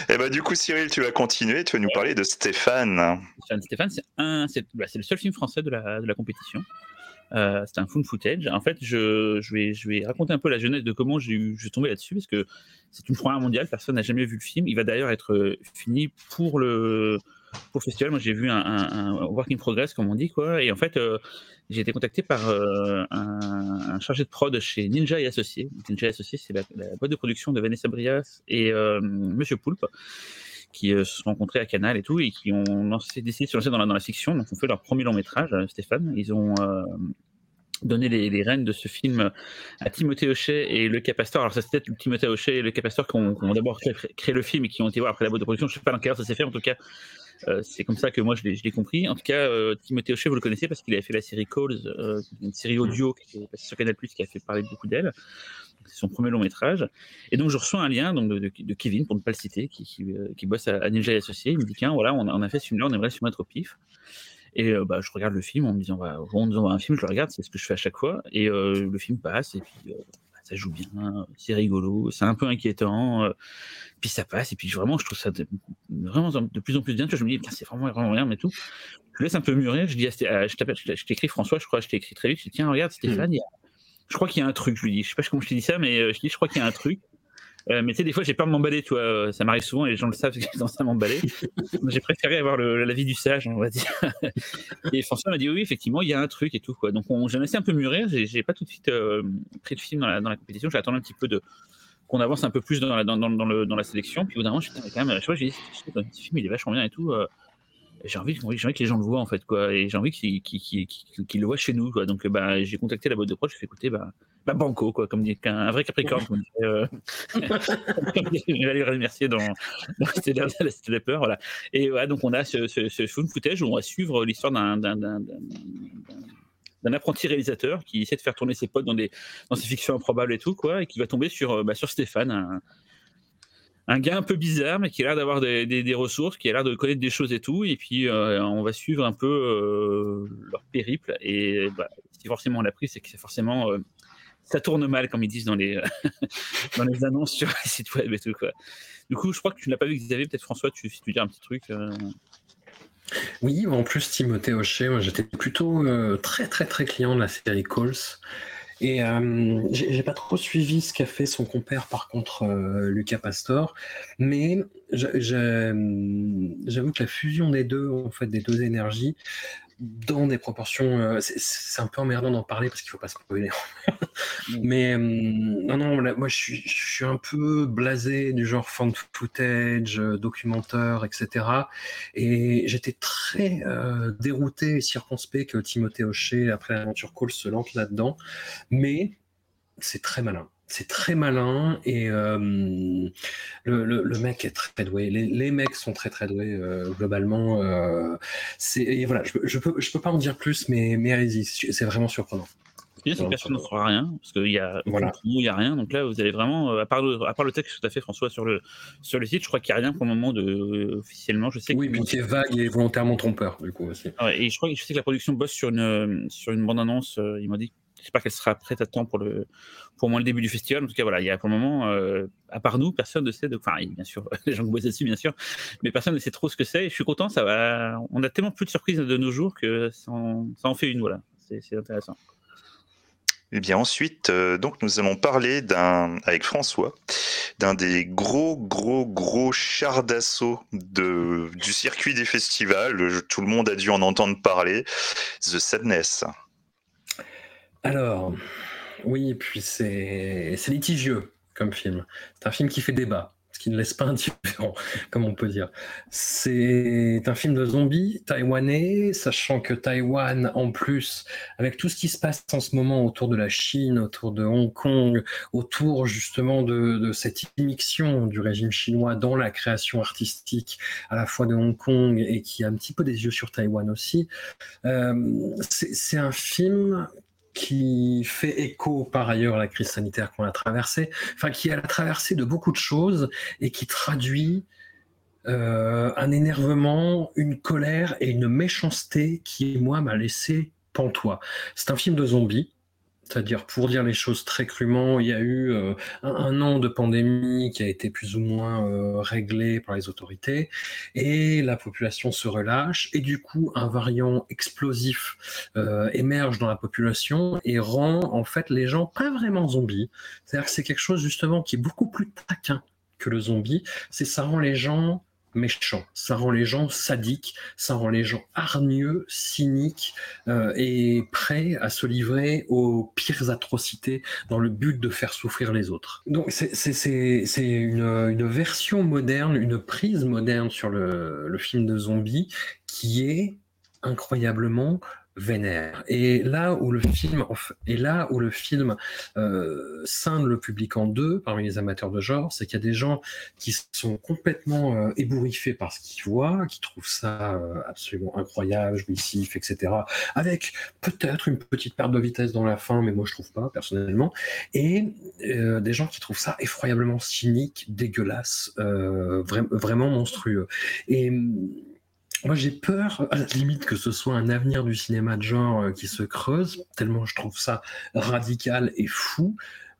Et eh bah, du coup, Cyril, tu vas continuer, tu vas nous parler de Stéphane. Stéphane, c'est un, c'est, bah, le seul film français de la, de la compétition. Euh, c'est un found footage. En fait, je, je, vais, je vais raconter un peu la jeunesse de comment j'ai, je tombé là-dessus, parce que c'est une première mondiale, personne n'a jamais vu le film. Il va d'ailleurs être euh, fini pour le, pour le festival. Moi, j'ai vu un, un, work in progress, comme on dit, quoi. Et en fait, euh, j'ai été contacté par un, un, chargé de prod chez Ninja et Associés. Ninja et Associés, c'est la, boîte de production de Vanessa Brias et Monsieur Poulpe qui se sont rencontrés à Canal et tout, et qui ont lancé, décidé de se lancer dans la, dans la fiction. Donc, ont fait leur premier long métrage, Stéphane. Ils ont donné les, rênes de ce film à Timothée Hochet et Le Capastor. Alors, ça, c'était Timothée Hochet et Le Capastor qui ont, d'abord créé, le film et qui ont été voir après la boîte de production. Je ne sais pas dans quel ordre ça s'est fait, en tout cas. Euh, c'est comme ça que moi je l'ai compris. En tout cas, euh, Timothée Hochet, vous le connaissez parce qu'il avait fait la série Calls, euh, une série audio qui est passée sur Canal qui a fait parler beaucoup d'elle. C'est son premier long métrage. Et donc je reçois un lien donc, de, Kevin, pour ne pas le citer, qui, qui, bosse à, Ninja et Associés. Il me dit Tiens, voilà, on a, fait ce film-là, on aimerait se mettre au pif. Et bah, je regarde le film en me disant, bah, on nous envoie un film, je le regarde, c'est ce que je fais à chaque fois. Et le film passe, et puis ça joue bien, c'est rigolo, c'est un peu inquiétant, puis ça passe, et puis vraiment, je trouve ça de, vraiment de plus en plus bien. je me dis, c'est vraiment, vraiment rien, mais tout. Je laisse un peu mûrir, je dis, je t'écris François, je crois, je t'ai écrit très vite, je dis, tiens, regarde, Stéphane, mmh. je crois qu'il y a un truc, je lui dis, je sais pas comment je t'ai dit ça, mais je dis, je crois qu'il y a un truc. Euh, mais tu sais, des fois, j'ai peur de m'emballer, tu vois. Euh, ça m'arrive souvent et les gens le savent que j'ai tendance à m'emballer. j'ai préféré avoir l'avis du sage, on va dire. et François m'a dit oui, effectivement, il y a un truc et tout, quoi. Donc, j'ai laissé un peu mûrir. J'ai pas tout de suite euh, pris de film dans la, dans la compétition. J'ai attendu un petit peu de qu'on avance un peu plus dans la, dans, dans, dans, le, dans la sélection. Puis au bout d'un moment, quand même, je vois, j'ai dit, ce film, il est vachement bien et tout. J'ai envie, envie, que les gens le voient en fait quoi et j'ai envie qu'ils le voient chez nous quoi donc bah j'ai contacté la boîte de prod je fais écouter bah bah, banco, quoi, comme un vrai Capricorne. Euh, je vais aller remercier dans, dans C'était peur, voilà. Et voilà, donc on a ce, ce, ce footage où on va suivre l'histoire d'un d'un apprenti réalisateur qui essaie de faire tourner ses potes dans des dans ses fictions improbables et tout quoi et qui va tomber sur bah, sur Stéphane un, gars un peu bizarre mais qui a l'air d'avoir des, des, ressources qui a l'air de connaître des choses et tout et puis euh, on va suivre un peu euh, leur périple et bah, si forcément on l'a pris c'est que forcément ça tourne mal, comme ils disent dans les, dans les annonces sur les sites web et tout. Du coup, je crois que tu n'as pas vu Xavier, peut-être François, tu, si tu dis un petit truc. Euh. Oui, en plus, Timothée Hochet, moi j'étais plutôt euh, très très très client de la série Calls. Et euh, j'ai pas trop suivi ce qu'a fait son compère, par contre, euh, Lucas Pastor, mais j'avoue que la fusion des deux, en fait, des deux énergies, dans des proportions. Euh, c'est un peu emmerdant d'en parler parce qu'il faut pas se spoiler. Mm. Mais euh, non, non, moi je suis, je suis, un peu blasé du genre fan footage, euh, documentaire, etc. Et j'étais très dérouté et circonspect que Timothée Hochet, après l'aventure Call, se lance là-dedans. Mais c'est très malin c'est très malin et euh, le, mec est très doué. Les, mecs sont très très doués euh, globalement. Euh, et voilà, je, je, peux je peux pas en dire plus, mais mais allez-y, c'est vraiment surprenant. c'est que personne ne fera rien parce qu'il y a voilà. il y a rien. Donc là, vous allez vraiment, à part le, à part le texte que tu as fait François sur le sur le site, je crois qu'il n'y a rien pour le moment de officiellement. Je sais. Oui, mais qui est vague et volontairement trompeur du coup aussi. et je crois que je sais que la production bosse sur une sur une bande annonce. il m'a dit J'espère qu'elle sera prête à temps pour le, pour moins le début du festival. En tout cas, voilà, il y a pour le moment, euh, à part nous, personne ne sait. De... Enfin, bien sûr, les gens qui bossent dessus, bien sûr, mais personne ne sait trop ce que c'est. Je suis content. Ça va. On a tellement plus de surprises de nos jours que ça en, ça en fait une. Voilà, c'est intéressant. Eh bien ensuite, euh, donc nous allons parler d'un, avec François, d'un des gros, gros, gros chars d'assaut de, du circuit des festivals. Tout le monde a dû en entendre parler. The Sadness. Alors, oui, puis c'est litigieux comme film. C'est un film qui fait débat, ce qui ne laisse pas indifférent, comme on peut dire. C'est un film de zombies taïwanais, sachant que Taïwan, en plus, avec tout ce qui se passe en ce moment autour de la Chine, autour de Hong Kong, autour justement de, cette immixtion du régime chinois dans la création artistique à la fois de Hong Kong et qui a un petit peu des yeux sur Taïwan aussi, euh, c'est un film qui fait écho par ailleurs à la crise sanitaire qu'on a traversée, enfin qui a traversé de beaucoup de choses et qui traduit euh, un énervement, une colère et une méchanceté qui, moi, m'a laissé pantois. C'est un film de zombies. C'est-à-dire, pour dire les choses très crûment, il y a eu euh, un, an de pandémie qui a été plus ou moins euh, réglé par les autorités, et la population se relâche, et du coup, un variant explosif euh, émerge dans la population et rend en fait les gens pas vraiment zombies. C'est-à-dire que c'est quelque chose justement qui est beaucoup plus taquin que le zombie. C'est ça rend les gens méchant. Ça rend les gens sadiques, ça rend les gens hargneux, cyniques euh, et prêts à se livrer aux pires atrocités dans le but de faire souffrir les autres. Donc c'est une, une, version moderne, une prise moderne sur le, le film de zombie qui est incroyablement vénère. Et là où le film, et là où le film euh, scinde le public en deux parmi les amateurs de genre, c'est qu'il y a des gens qui sont complètement euh, ébouriffés par ce qu'ils voient, qui trouvent ça euh, absolument incroyable, jouissif, etc. Avec peut-être une petite perte de vitesse dans la fin, mais moi je trouve pas personnellement. Et euh, des gens qui trouvent ça effroyablement cynique, dégueulasse, vraiment monstrueux. Et moi, j'ai peur, à la limite, que ce soit un avenir du cinéma de genre euh, qui se creuse, tellement je trouve ça radical et fou.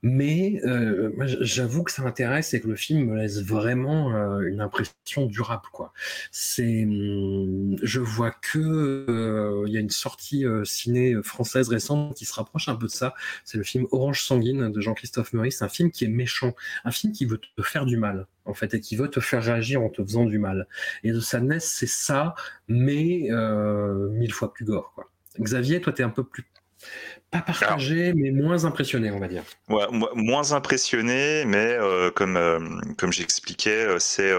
Mais euh, j'avoue que ça m'intéresse et que le film me laisse vraiment euh, une impression durable. Quoi. C'est, hum, je vois que il y a une sortie ciné française récente qui se rapproche un peu de ça. C'est le film Orange sanguine de Jean-Christophe Meurice. Un film qui est méchant, un film qui veut te faire du mal en fait, et qui veut te faire réagir en te faisant du mal. Et de Sadness, c'est ça, mais euh, mille fois plus gore. Quoi. Xavier, toi, tu es un peu plus pas partagé, mais moins impressionné, on va dire. Ouais, moins impressionné, mais euh, comme euh, comme j'expliquais, c'est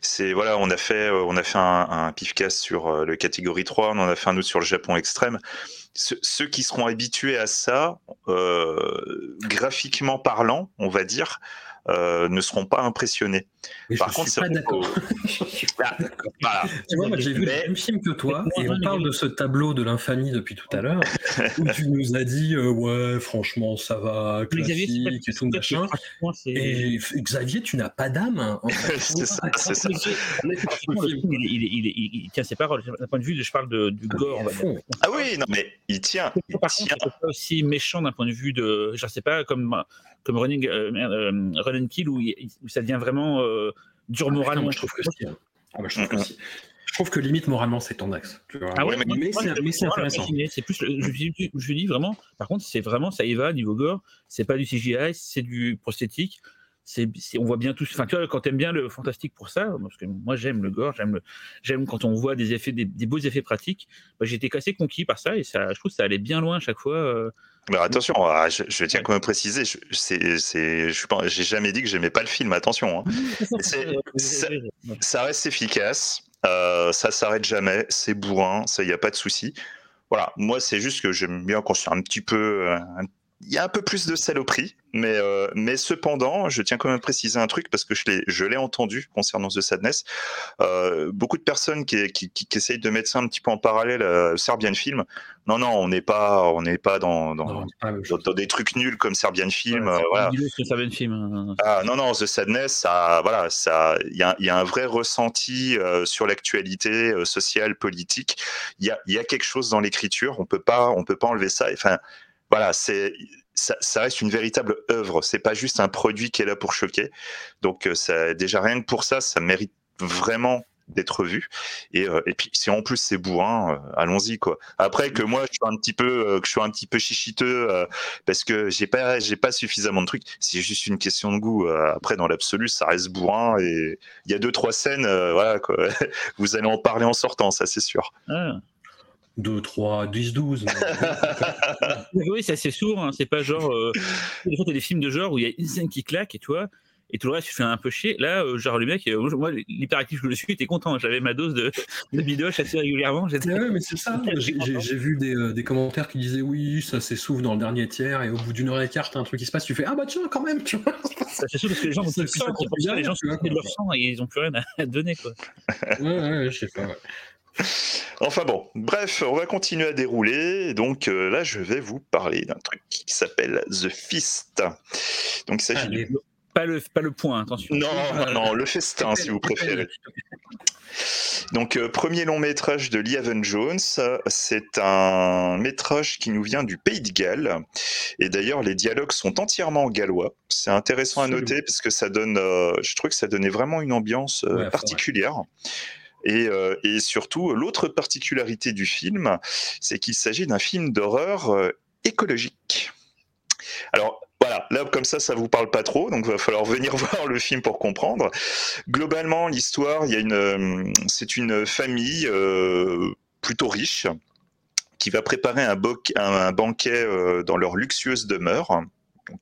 c'est voilà, on a fait on a fait un, un pifcast sur le catégorie 3, on en a fait un autre sur le Japon extrême. ceux qui seront habitués à ça, graphiquement parlant, on va dire, euh, ne seront pas impressionnés. Par contre, suis pas d'accord. voilà. Tu vois, moi j'ai vu le même film que toi et on parle de ce tableau de l'infamie depuis tout à l'heure où tu nous as dit euh, ouais franchement ça va classique et tout machin et Xavier tu n'as pas d'âme. Hein, c'est ça, c'est ça. Il, tient ses paroles. D'un point de vue, je parle de, du gore. Ah oui, non mais il tient. Il tient. pas aussi méchant d'un point de vue de, je sais pas, comme comme Running, euh, euh, Run and Kill où, ça devient vraiment euh, dur ah, moralement. je trouve que si. Ah, je trouve que si. Je trouve que limite moralement c'est ton axe. Ah ouais, mais, c'est intéressant. C'est plus, je, je, dis vraiment, par contre, c'est vraiment ça y va niveau gore. C'est pas du CGI, c'est du prosthétique. C'est, on voit bien tout. Enfin, tu vois, quand t'aimes bien le fantastique pour ça, parce que moi j'aime le gore, j'aime, j'aime quand on voit des effets, des, beaux effets pratiques. Bah, j'étais cassé conquis par ça et ça, je trouve que ça allait bien loin à chaque fois. Mais attention, ah, je, tiens quand même à préciser, je, c'est, j'ai jamais dit que j'aimais pas le film, attention. Hein. ça, reste efficace, euh, ça s'arrête jamais, c'est bourrin, ça y a pas de souci. Voilà, moi c'est juste que j'aime bien qu'on soit un petit peu, euh, il y a un peu plus de saloperie, mais, euh, mais cependant, je tiens quand même à préciser un truc parce que je l'ai, entendu concernant The Sadness. Euh, beaucoup de personnes qui, qui, qui, essayent de mettre ça un petit peu en parallèle à Serbian Film. Non, non, on n'est pas, on n'est pas dans, dans, dans, des trucs nuls comme Serbian Film. Ouais, euh, voilà. Serbian Film. Hein. Ah, non, non, The Sadness, ça, voilà, ça, il y a, y a, un vrai ressenti euh, sur l'actualité euh, sociale, politique. Il y a, y a quelque chose dans l'écriture. On peut pas, on peut pas enlever ça. Enfin voilà, c'est ça, reste une véritable œuvre. C'est pas juste un produit qui est là pour choquer. Donc, euh, ça, déjà rien que pour ça, ça mérite vraiment d'être vu. Et, euh, et, puis si en plus c'est bourrin, euh, allons-y quoi. Après que moi je suis un petit peu, que je suis un petit peu chichiteux parce que j'ai pas, j'ai pas suffisamment de trucs. C'est juste une question de goût. après dans l'absolu, ça reste bourrin et il y a deux trois scènes, voilà. Vous allez en parler en sortant, ça c'est sûr. Ah. 2, 3, 10, 12. oui, c'est assez sourd, hein. c'est pas genre. Euh... Des fois, t'as des films de genre où il y a une scène qui claque et tu vois, et tout le reste, tu fais un peu chier. Là, euh, genre, le mec, euh, moi, l'hyperactif que je suis, était content. J'avais ma dose de, de bidoche assez régulièrement. Ouais, mais c'est ça. J'ai vu des, euh, des, commentaires qui disaient oui, ça s'essouffle dans le dernier tiers, et au bout d'une heure et quart, t'as un truc qui se passe, tu fais ah bah tiens, quand même, tu vois. Ça s'essouffle parce que les gens ont plus le sang, les gens sont de leur sang et ils ont plus rien à donner, quoi. Ouais, ouais, je sais pas. Ouais. Enfin bon, bref, on va continuer à dérouler. Donc euh, là, je vais vous parler d'un truc qui s'appelle The Fist. Donc il s'agit Pas le, pas le point, attention. Non, non, non, le festin, si vous préférez. Donc, euh, premier long métrage de Lee Evan Jones, c'est un métrage qui nous vient du Pays de Galles. Et d'ailleurs, les dialogues sont entièrement gallois. C'est intéressant à noter parce que ça donne, euh, je trouve que ça donnait vraiment une ambiance euh, particulière. Et, et, surtout, l'autre particularité du film, c'est qu'il s'agit d'un film d'horreur écologique. Alors, voilà, là comme ça, ça vous parle pas trop, donc il va falloir venir voir le film pour comprendre. Globalement, l'histoire, euh, c'est une famille euh, plutôt riche qui va préparer un, banquet euh, dans leur luxueuse demeure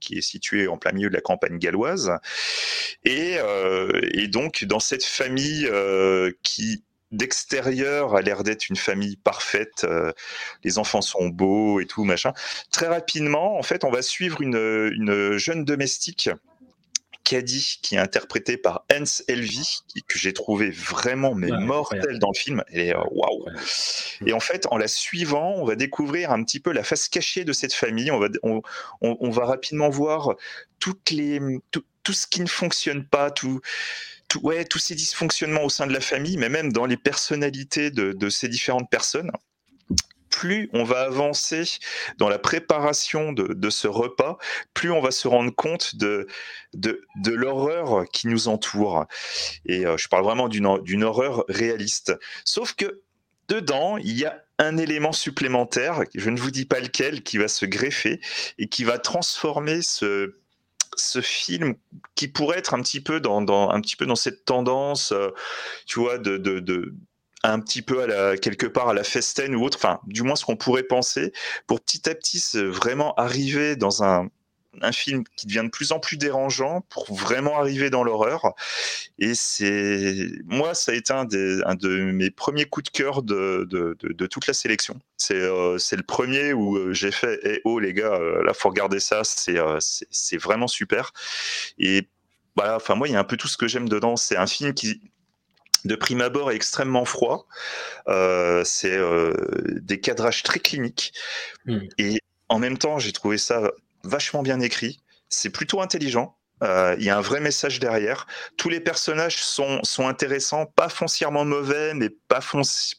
qui est située en plein milieu de la campagne galloise. Et, et donc, dans cette famille qui d'extérieur a l'air d'être une famille parfaite, euh, les enfants sont beaux et tout machin. Très rapidement, en fait, on va suivre une jeune domestique Caddy, qui est interprétée par Hans Elvy, que j'ai trouvé vraiment mais mortel dans le film. Et euh, waouh Et en fait, en la suivant, on va découvrir un petit peu la face cachée de cette famille. On va, on, on, va rapidement voir toutes les, tout, tout, ce qui ne fonctionne pas, tout, ouais, tous ces dysfonctionnements au sein de la famille, mais même dans les personnalités de, ces différentes personnes plus on va avancer dans la préparation de, ce repas, plus on va se rendre compte de, de, l'horreur qui nous entoure. Et euh, je parle vraiment d'une horreur réaliste. Sauf que dedans, il y a un élément supplémentaire, je ne vous dis pas lequel, qui va se greffer et qui va transformer ce ce film qui pourrait être un petit peu dans, un petit peu dans cette tendance, euh, tu vois, de, de, un petit peu à la, quelque part à la festen ou autre, enfin, du moins ce qu'on pourrait penser, pour petit à petit vraiment arriver dans un, un film qui devient de plus en plus dérangeant pour vraiment arriver dans l'horreur. Et c'est moi, ça a été un, des, un de mes premiers coups de cœur de, de, de, toute la sélection. C'est euh, le premier où euh, j'ai fait Eh oh les gars, euh, là faut regarder ça, c'est vraiment super. Et voilà, enfin moi il y a un peu tout ce que j'aime dedans. C'est un film qui de prime abord est extrêmement froid. c'est des cadrages très cliniques. Hmm. Et en même temps, j'ai trouvé ça vachement bien écrit. C'est plutôt intelligent. Euh, il y a un vrai message derrière. Tous les personnages sont, sont intéressants, pas foncièrement mauvais, mais pas,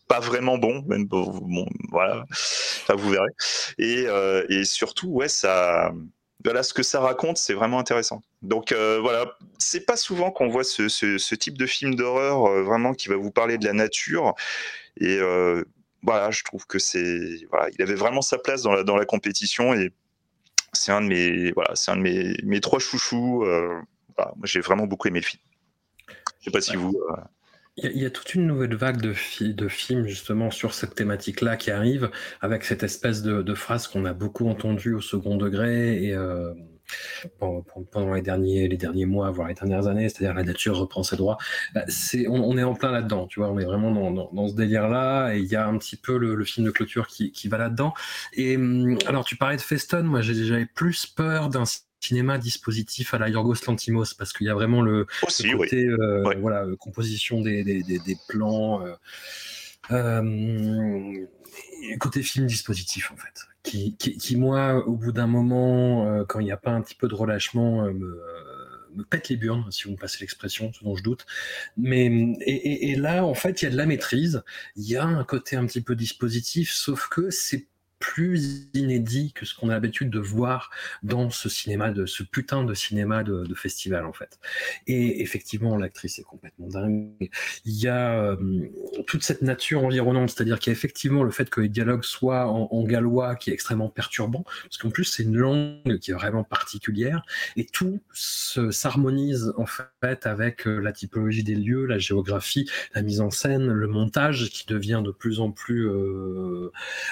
pas vraiment bons. Même bon, voilà, vous verrez. Et, euh, et, surtout, ouais, ça, voilà, ce que ça raconte, c'est vraiment intéressant. Donc euh, voilà, c'est pas souvent qu'on voit ce, ce, type de film d'horreur vraiment qui va vous parler de la nature. Et voilà, je trouve que c'est, voilà, il avait vraiment sa place dans la, dans la compétition et c'est un de mes voilà, c'est un de mes, mes trois chouchous. Euh, moi, j'ai vraiment beaucoup aimé le film. Je sais pas si vous. Il y, a, toute une nouvelle vague de, de films justement sur cette thématique-là qui arrive avec cette espèce de, de phrase qu'on a beaucoup entendue au second degré et euh, pendant les derniers, les derniers mois, voire les dernières années, c'est-à-dire la nature reprend ses droits. Bah, c'est, on, est en plein là-dedans, tu vois, on est vraiment dans, dans, ce délire-là, et il y a un petit peu le, film de clôture qui, qui va là-dedans. Et hum, alors, tu parlais de Feston, moi j'avais plus peur d'un cinéma dispositif à la Yorgos Lantimos parce qu'il y a vraiment le, côté euh, voilà composition des, des, des, plans euh, euh, côté film dispositif en fait qui, qui, moi, au bout d'un moment, euh, quand il n'y a pas un petit peu de relâchement, euh, me, me, pète les burnes, si vous me passez l'expression, ce dont je doute. Mais et, et, là, en fait, il y a de la maîtrise, il y a un côté un petit peu dispositif, sauf que c'est plus inédit que ce qu'on a l'habitude de voir dans ce cinéma, de ce putain de cinéma de, festival en fait. Et effectivement, l'actrice est complètement dingue. Il y a euh, toute cette nature environnante, c'est-à-dire qu'il y a effectivement le fait que les dialogues soient en, gallois qui est extrêmement perturbant, parce qu'en plus c'est une langue qui est vraiment particulière, et tout s'harmonise en fait avec euh, la typologie des lieux, la géographie, la mise en scène, le montage qui devient de plus en plus euh,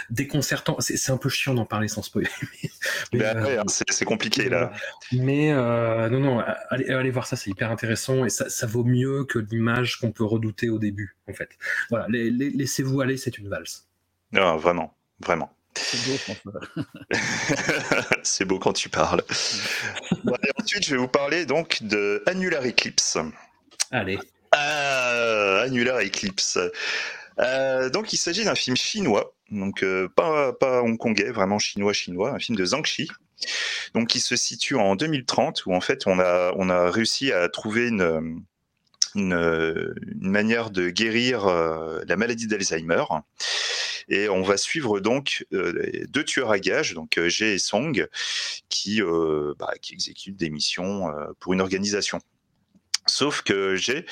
déconcertant c'est un peu chiant d'en parler sans spoiler. mais, euh, hein, c'est compliqué là. Mais euh, non, non, allez, voir ça, c'est hyper intéressant et ça, vaut mieux que l'image qu'on peut redouter au début, en fait. Voilà, laissez-vous aller, c'est une valse. Non, vraiment, vraiment. C'est beau, quand tu parles. ensuite, je vais vous parler donc de Annular Eclipse. Allez. Ah, Annular Eclipse. Euh, donc, il s'agit d'un film chinois, donc euh, pas, hongkongais, vraiment chinois-chinois, un film de Zhang Shi. donc qui se situe en 2030, où en fait on a, réussi à trouver une, manière de guérir la maladie d'Alzheimer. Et on va suivre donc deux tueurs à gages, donc et Song, bah, qui exécutent des missions pour une organisation. Sauf que Jay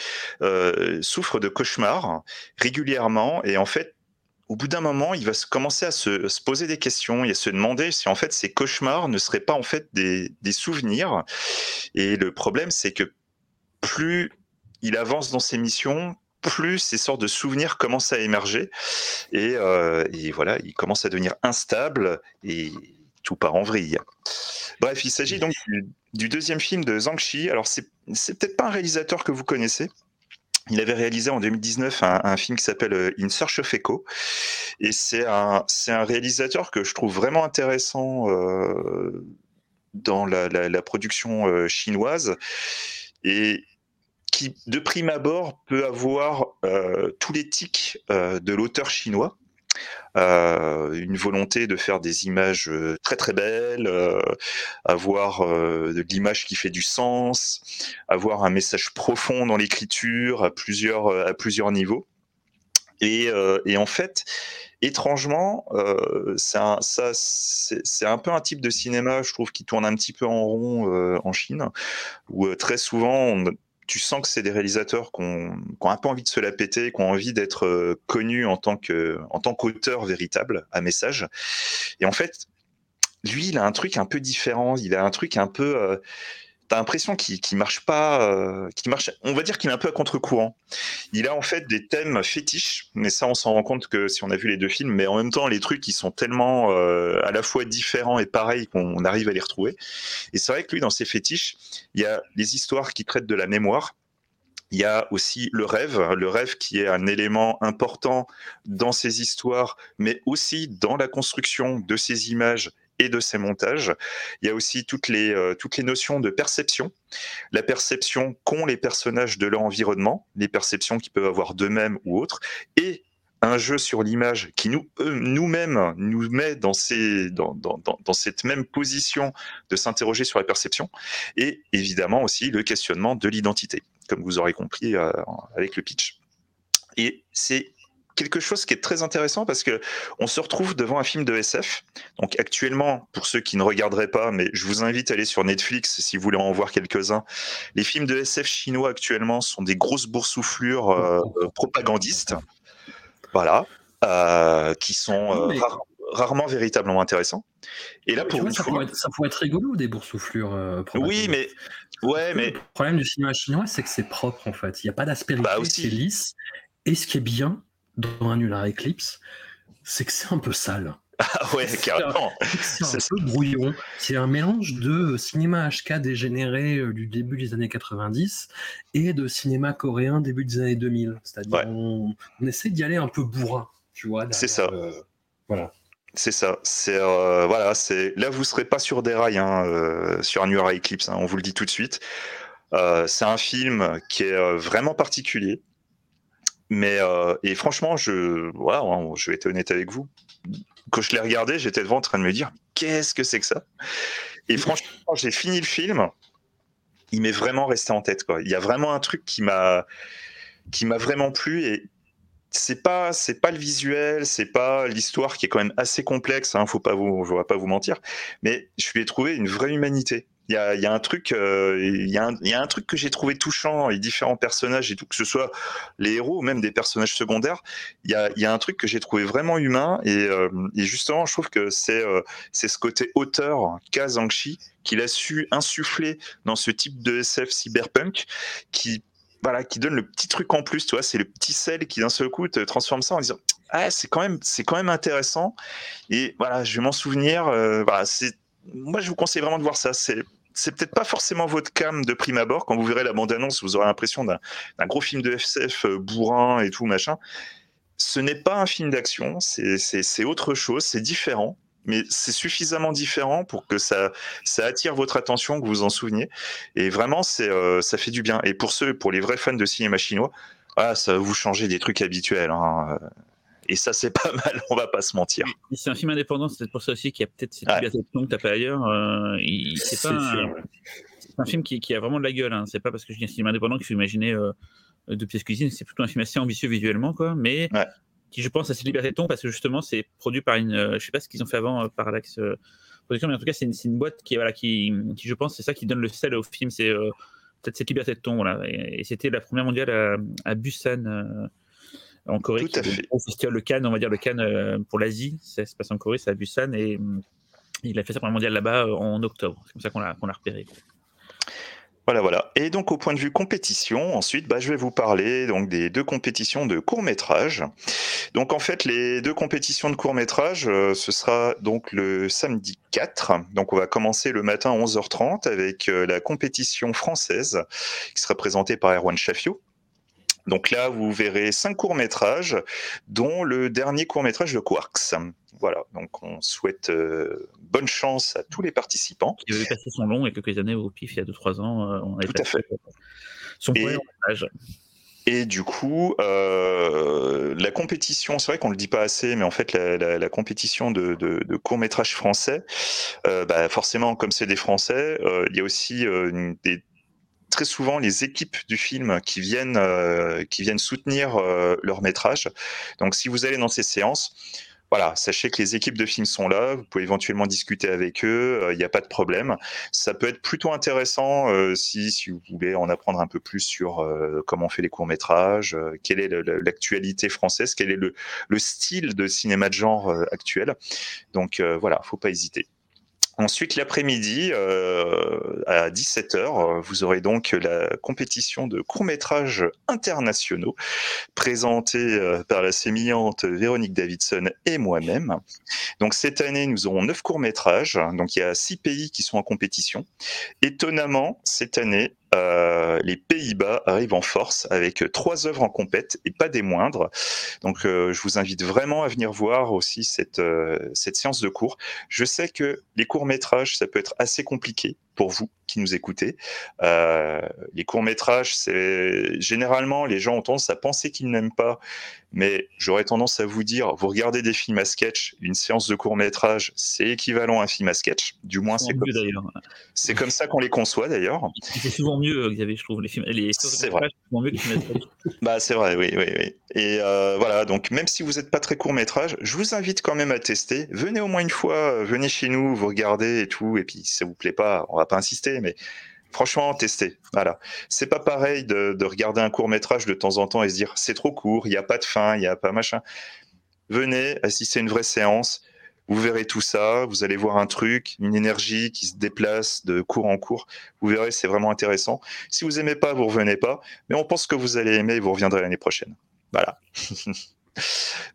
souffre de cauchemars régulièrement et en fait au bout d'un moment, il va commencer à se, poser des questions et à se demander si en fait ces cauchemars ne seraient pas en fait des, souvenirs. Et le problème, c'est que plus il avance dans ses missions, plus ces sortes de souvenirs commencent à émerger. Et, euh, voilà, il commence à devenir instable et tout part en vrille. Bref, il s'agit donc du, deuxième film de Zhang Shi. Alors, c'est peut-être pas un réalisateur que vous connaissez. Il avait réalisé en 2019 un, film qui s'appelle euh, In Search of Echo. Et c'est un, réalisateur que je trouve vraiment intéressant euh, dans la, production euh, chinoise. Et qui, de prime abord, peut avoir tous les tics de l'auteur chinois. Euh, une volonté de faire des images euh, très très belles, euh, avoir de l'image qui fait du sens, avoir un message profond dans l'écriture à plusieurs à plusieurs niveaux. Et, en fait, étrangement, c'est un, un peu un type de cinéma, je trouve, qui tourne un petit peu en rond en Chine, où très souvent on, tu sens que c'est des réalisateurs qui ont, un peu envie de se la péter, qui ont envie d'être euh, connus en tant que en tant qu'auteur véritable à message. Et en fait, lui, il a un truc un peu différent. Il a un truc un peu. Euh, t'as l'impression qu'il marche pas, euh, marche. On va dire qu'il est un peu à contre-courant. Il a en fait des thèmes fétiches, mais ça, on s'en rend compte que si on a vu les deux films. Mais en même temps, les trucs, ils sont tellement euh, à la fois différents et pareils qu'on arrive à les retrouver. Et c'est vrai que lui, dans ses fétiches, il y a les histoires qui traitent de la mémoire. Il y a aussi le rêve, le rêve qui est un élément important dans ces histoires, mais aussi dans la construction de ces images et de ses montages. Il y a aussi toutes les, euh, toutes les notions de perception, la perception qu'ont les personnages de leur environnement, les perceptions qu'ils peuvent avoir d'eux-mêmes ou autres, et un jeu sur l'image qui nous nous-mêmes nous met dans, ces, dans, dans, dans, cette même position de s'interroger sur la perception, et évidemment aussi le questionnement de l'identité, comme vous aurez compris euh, avec le pitch. Et c'est quelque chose qui est très intéressant parce que on se retrouve devant un film de SF. Donc actuellement, pour ceux qui ne regarderaient pas, mais je vous invite à aller sur Netflix si vous voulez en voir quelques-uns. Les films de SF chinois actuellement sont des grosses boursouflures euh, propagandistes, voilà, euh, qui sont euh, rarement véritablement intéressants. Et là, pour ça, pourrait être, rigolo des boursouflures. oui, mais ouais, mais le problème du cinéma chinois, c'est que c'est propre en fait. Il n'y a pas d'aspérité, bah c'est lisse. Et ce qui est bien, dans Annular Eclipse, c'est que c'est un peu sale. Ah ouais, carrément. C'est un, peu brouillon. C'est un mélange de cinéma HK dégénéré euh, du début des années 90 et de cinéma coréen début des années 2000. C'est-à-dire on, essaie d'y aller un peu bourrin, tu vois. C'est ça. Euh, voilà. C'est ça. C'est euh, voilà. C'est là vous serez pas sur des rails hein, sur Annular Eclipse. Hein, on vous le dit tout de suite. c'est un film qui est vraiment particulier. Mais euh, et franchement, je voilà, hein, je vais être honnête avec vous. Quand je l'ai regardé, j'étais devant en train de me dire qu'est-ce que c'est que ça? Et franchement, quand j'ai fini le film, il m'est vraiment resté en tête. Quoi. Il y a vraiment un truc qui m'a qui m'a vraiment plu et c'est pas c'est pas le visuel, c'est pas l'histoire qui est quand même assez complexe. Hein, faut pas vous, je vais pas vous mentir, mais je lui ai trouvé une vraie humanité. Il y a, un truc, euh, il y, a un, truc que j'ai trouvé touchant et différents personnages et tout, que ce soit les héros ou même des personnages secondaires. Il y a, un truc que j'ai trouvé vraiment humain et, euh, justement, je trouve que c'est euh, ce côté auteur qu'a Zangchi qu'il a su insuffler dans ce type de SF cyberpunk qui voilà, qui donne le petit truc en plus, tu c'est le petit sel qui d'un seul coup te transforme ça en disant ah c'est quand même c'est quand même intéressant et voilà je vais m'en souvenir voilà moi, je vous conseille vraiment de voir ça. C'est c'est peut-être pas forcément votre cam de prime abord. Quand vous verrez la bande-annonce, vous aurez l'impression d'un gros film de FCF euh, bourrin et tout, machin. Ce n'est pas un film d'action, c'est autre chose, c'est différent, mais c'est suffisamment différent pour que ça, attire votre attention, que vous en souveniez. Et vraiment, euh, ça fait du bien. Et pour ceux, pour les vrais fans de cinéma chinois, ah, ça va vous changer des trucs habituels. Hein. Et ça, c'est pas mal, on va pas se mentir. C'est un film indépendant, c'est pour ça aussi qu'il y a peut-être cette liberté de ton que t'as pas ailleurs. Euh, c'est pas un, un, film qui, qui, a vraiment de la gueule. Hein. C'est pas parce que je dis un film indépendant qu'il faut imaginer euh, de pièces cuisine. C'est plutôt un film assez ambitieux visuellement, quoi. Mais qui, je pense, a cette liberté de ton parce que justement, c'est produit par une. Euh, je sais pas ce qu'ils ont fait avant, euh, Parallax Production, mais en tout cas, c'est une, une, boîte qui, voilà, qui, qui, je pense, c'est ça qui donne le sel au film. C'est peut-être cette liberté de ton. Voilà. Et, c'était la première mondiale à, à Busan en Corée. Tout à fait. Festival le Cannes, on va dire le Cannes euh, pour l'Asie, ça se passe en Corée, c'est à Busan et mm, il a fait sa première mondiale là-bas euh, en octobre. C'est comme ça qu'on l'a repéré. Voilà, voilà. Et donc au point de vue compétition, ensuite, bah, je vais vous parler donc des deux compétitions de court métrage. Donc en fait, les deux compétitions de court métrage, euh, ce sera donc le samedi 4. Donc on va commencer le matin à 11h30 avec la compétition française qui sera présentée par Erwan Chafio. Donc là, vous verrez cinq courts-métrages, dont le dernier court-métrage de Quarks. Voilà, donc on souhaite euh, bonne chance à tous les participants. Qui avait passé son long il a quelques années au PIF, il y a 2-3 ans. Euh, on Tout à fait. Son premier métrage. Et du coup, euh, la compétition, c'est vrai qu'on le dit pas assez, mais en fait, la, la, la compétition de, de, de court métrage français, euh, bah forcément, comme c'est des Français, euh, il y a aussi une, des très souvent les équipes du film qui viennent, euh, qui viennent soutenir euh, leur métrage. Donc si vous allez dans ces séances, voilà, sachez que les équipes de film sont là, vous pouvez éventuellement discuter avec eux, il euh, n'y a pas de problème. Ça peut être plutôt intéressant si, si vous voulez en apprendre un peu plus sur comment on fait les courts-métrages, quelle est l'actualité française, quel est le, le, style de cinéma de genre actuel. Donc voilà, faut pas hésiter. Ensuite, l'après-midi, euh, à 17h, vous aurez donc la compétition de courts-métrages internationaux présentée euh, par la sémillante Véronique Davidson et moi-même. Donc cette année, nous aurons neuf courts-métrages. Donc il y a six pays qui sont en compétition. Étonnamment, cette année, euh, les Pays-Bas arrivent en force avec trois œuvres en compète et pas des moindres. Donc, euh, je vous invite vraiment à venir voir aussi cette, euh, cette séance de cours. Je sais que les courts métrages, ça peut être assez compliqué pour vous qui nous écoutez. Euh, les courts-métrages, c'est généralement les gens ont tendance à penser qu'ils n'aiment pas, mais j'aurais tendance à vous dire, vous regardez des films à sketch, une séance de court-métrage, c'est équivalent à un film à sketch. Du moins, c'est comme, c'est comme ça qu'on les conçoit d'ailleurs. C'est souvent mieux, Xavier, je trouve. Les films, les c'est vrai. Mieux que bah, c'est vrai, oui, oui, oui. Et euh, voilà, donc même si vous n'êtes pas très court-métrage, je vous invite quand même à tester. Venez au moins une fois, venez chez nous, vous regardez et tout, et puis si ça vous plaît pas, on va pas insister, mais franchement, testez. Voilà. C'est pas pareil de, regarder un court métrage de temps en temps et se dire c'est trop court, il n'y a pas de fin, il n'y a pas machin. Venez, assistez à une vraie séance, vous verrez tout ça, vous allez voir un truc, une énergie qui se déplace de cours en cours. Vous verrez, c'est vraiment intéressant. Si vous aimez pas, vous revenez pas, mais on pense que vous allez aimer et vous reviendrez l'année prochaine. Voilà.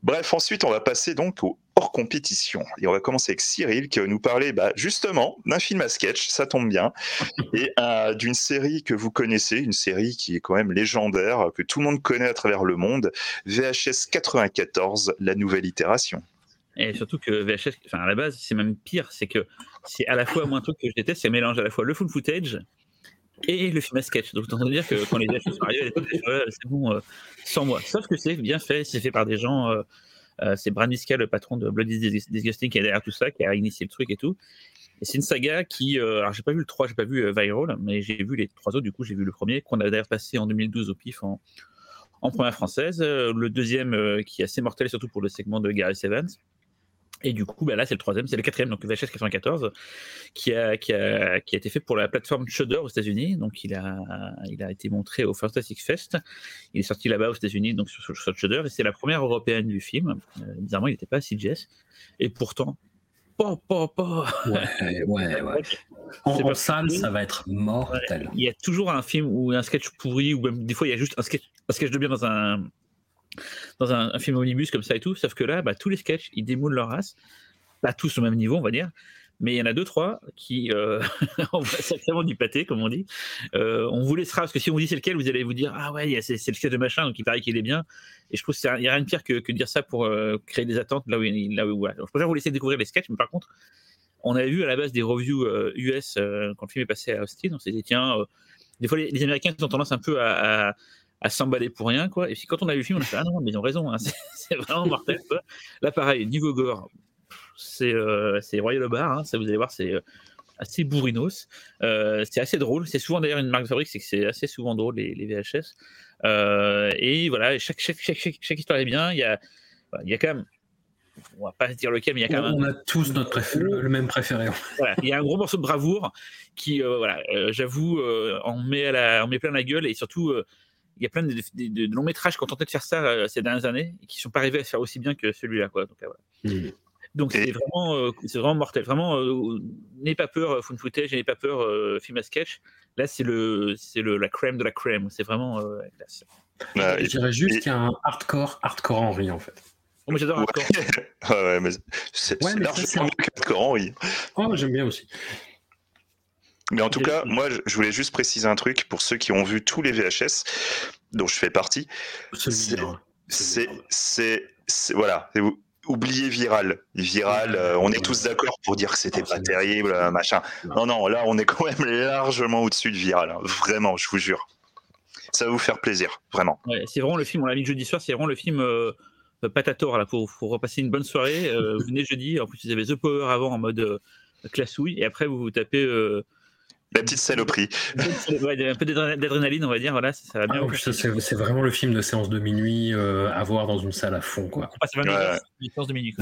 Bref, ensuite, on va passer donc au hors compétition. Et on va commencer avec Cyril qui va nous parler bah, justement d'un film à sketch, ça tombe bien, et euh, d'une série que vous connaissez, une série qui est quand même légendaire, que tout le monde connaît à travers le monde, VHS 94, la nouvelle itération. Et surtout que VHS, enfin à la base, c'est même pire, c'est que c'est à la fois un truc que je déteste, c'est mélange à la fois le full footage et le film à sketch. Donc, on dire que quand les VHS sont c'est bon, euh, sans moi. Sauf que c'est bien fait, c'est fait par des gens. Euh, euh, c'est Brad Miska, le patron de Bloody Disgusting, qui est derrière tout ça, qui a initié le truc et tout. Et c'est une saga qui. alors, j'ai pas vu le 3, j'ai pas vu Viral, mais j'ai vu les trois autres, du coup, j'ai vu le premier, qu'on a d'ailleurs passé en 2012 au PIF en, en première française. le deuxième, qui est assez mortel, surtout pour le segment de Gary Evans. Et du coup, bah là, c'est le troisième, c'est le quatrième, donc VHS 94, qui a, qui, a, qui a été fait pour la plateforme Shudder aux États-Unis. Donc, il a, il a été montré au Fantastic Fest. Il est sorti là-bas aux États-Unis, donc sur, sur, Shudder, et c'est la première européenne du film. Euh, bizarrement, il n'était pas à CGS. Et pourtant, pas, pas, pas. Ouais, ouais, ouais. En, salle, ça va être mortel. Il y a toujours un film ou un sketch pourri, ou même des fois, il y a juste un sketch, un sketch de bien dans un dans un, film omnibus comme ça et tout. Sauf que là, bah, tous les sketchs, ils démoulent leur race. Pas tous au même niveau, on va dire. Mais il y en a deux, trois qui euh, envoient sacrément du pâté, comme on dit. Euh, on vous laissera, parce que si on vous dit c'est lequel, vous allez vous dire Ah ouais, c'est le sketch de machin, donc il paraît qu'il est bien. Et je trouve qu'il n'y a rien de pire que, que dire ça pour euh, créer des attentes là où, là où voilà. je préfère vous laisser découvrir les sketchs, mais par contre, on avait vu à la base des reviews US quand le film est passé à Austin. On s'est dit Tiens, des fois les, Américains ont tendance un peu à s'emballer pour rien, quoi. Et puis quand on a vu le film, on a fait ah non, mais ils ont raison, hein, c'est vraiment mortel. Quoi. Là, pareil, niveau gore, c'est euh, Royal Bar, hein, ça vous allez voir, c'est euh, assez bourrinos. Euh, c'est assez drôle. C'est souvent d'ailleurs une marque de fabrique, c'est que c'est assez souvent drôle les, les VHS. Euh, et voilà, chaque, chaque, chaque, chaque, histoire est bien. Il y a, il y a quand même on va pas dire lequel, mais il y a quand même. On a tous notre préféré, le même préféré. Voilà, il y a un gros morceau de bravoure qui, euh, voilà, euh, j'avoue, euh, on met à la, on met plein la gueule et surtout, il y a plein de, de, de, longs métrages qui ont tenté de faire ça ces dernières années et qui sont pas arrivés à se faire aussi bien que celui-là, quoi. Donc, voilà. Mmh. Donc c'est vraiment, c'est vraiment mortel. Vraiment, n'ayez pas peur, fun footage, n'ayez pas peur, film à sketch. Là, c'est le, c'est le, la crème de la crème. C'est vraiment la classe. Bah, je dirais juste qu'il y a un hardcore, hardcore Henry en fait. Oh, j'adore hardcore. ouais, ouais, mais c'est ouais, largement mieux qu'hardcore Henry. Oh, j'aime bien aussi. Mais en tout cas, moi, je voulais juste préciser un truc pour ceux qui ont vu tous les VHS, dont je fais partie. C'est, c'est, voilà, oubliez viral. Viral, euh, on est tous d'accord pour dire que c'était pas terrible, machin. Non, non, là, on est quand même largement au-dessus de viral. Hein. Vraiment, je vous jure. Ça va vous faire plaisir, vraiment. Ouais, c'est vraiment le film, on l'a mis jeudi soir, c'est vraiment le film euh, patator là, pour, pour repasser une bonne soirée. Euh, vous venez jeudi, en plus, vous avez The Power avant en mode classouille, et après, vous vous tapez la petite saloperie. un peu d'adrénaline, on va dire. Voilà, ça va bien. Ah, c'est vraiment le film de séance de minuit euh, à voir dans une salle à fond. Quoi. On séance de minuit.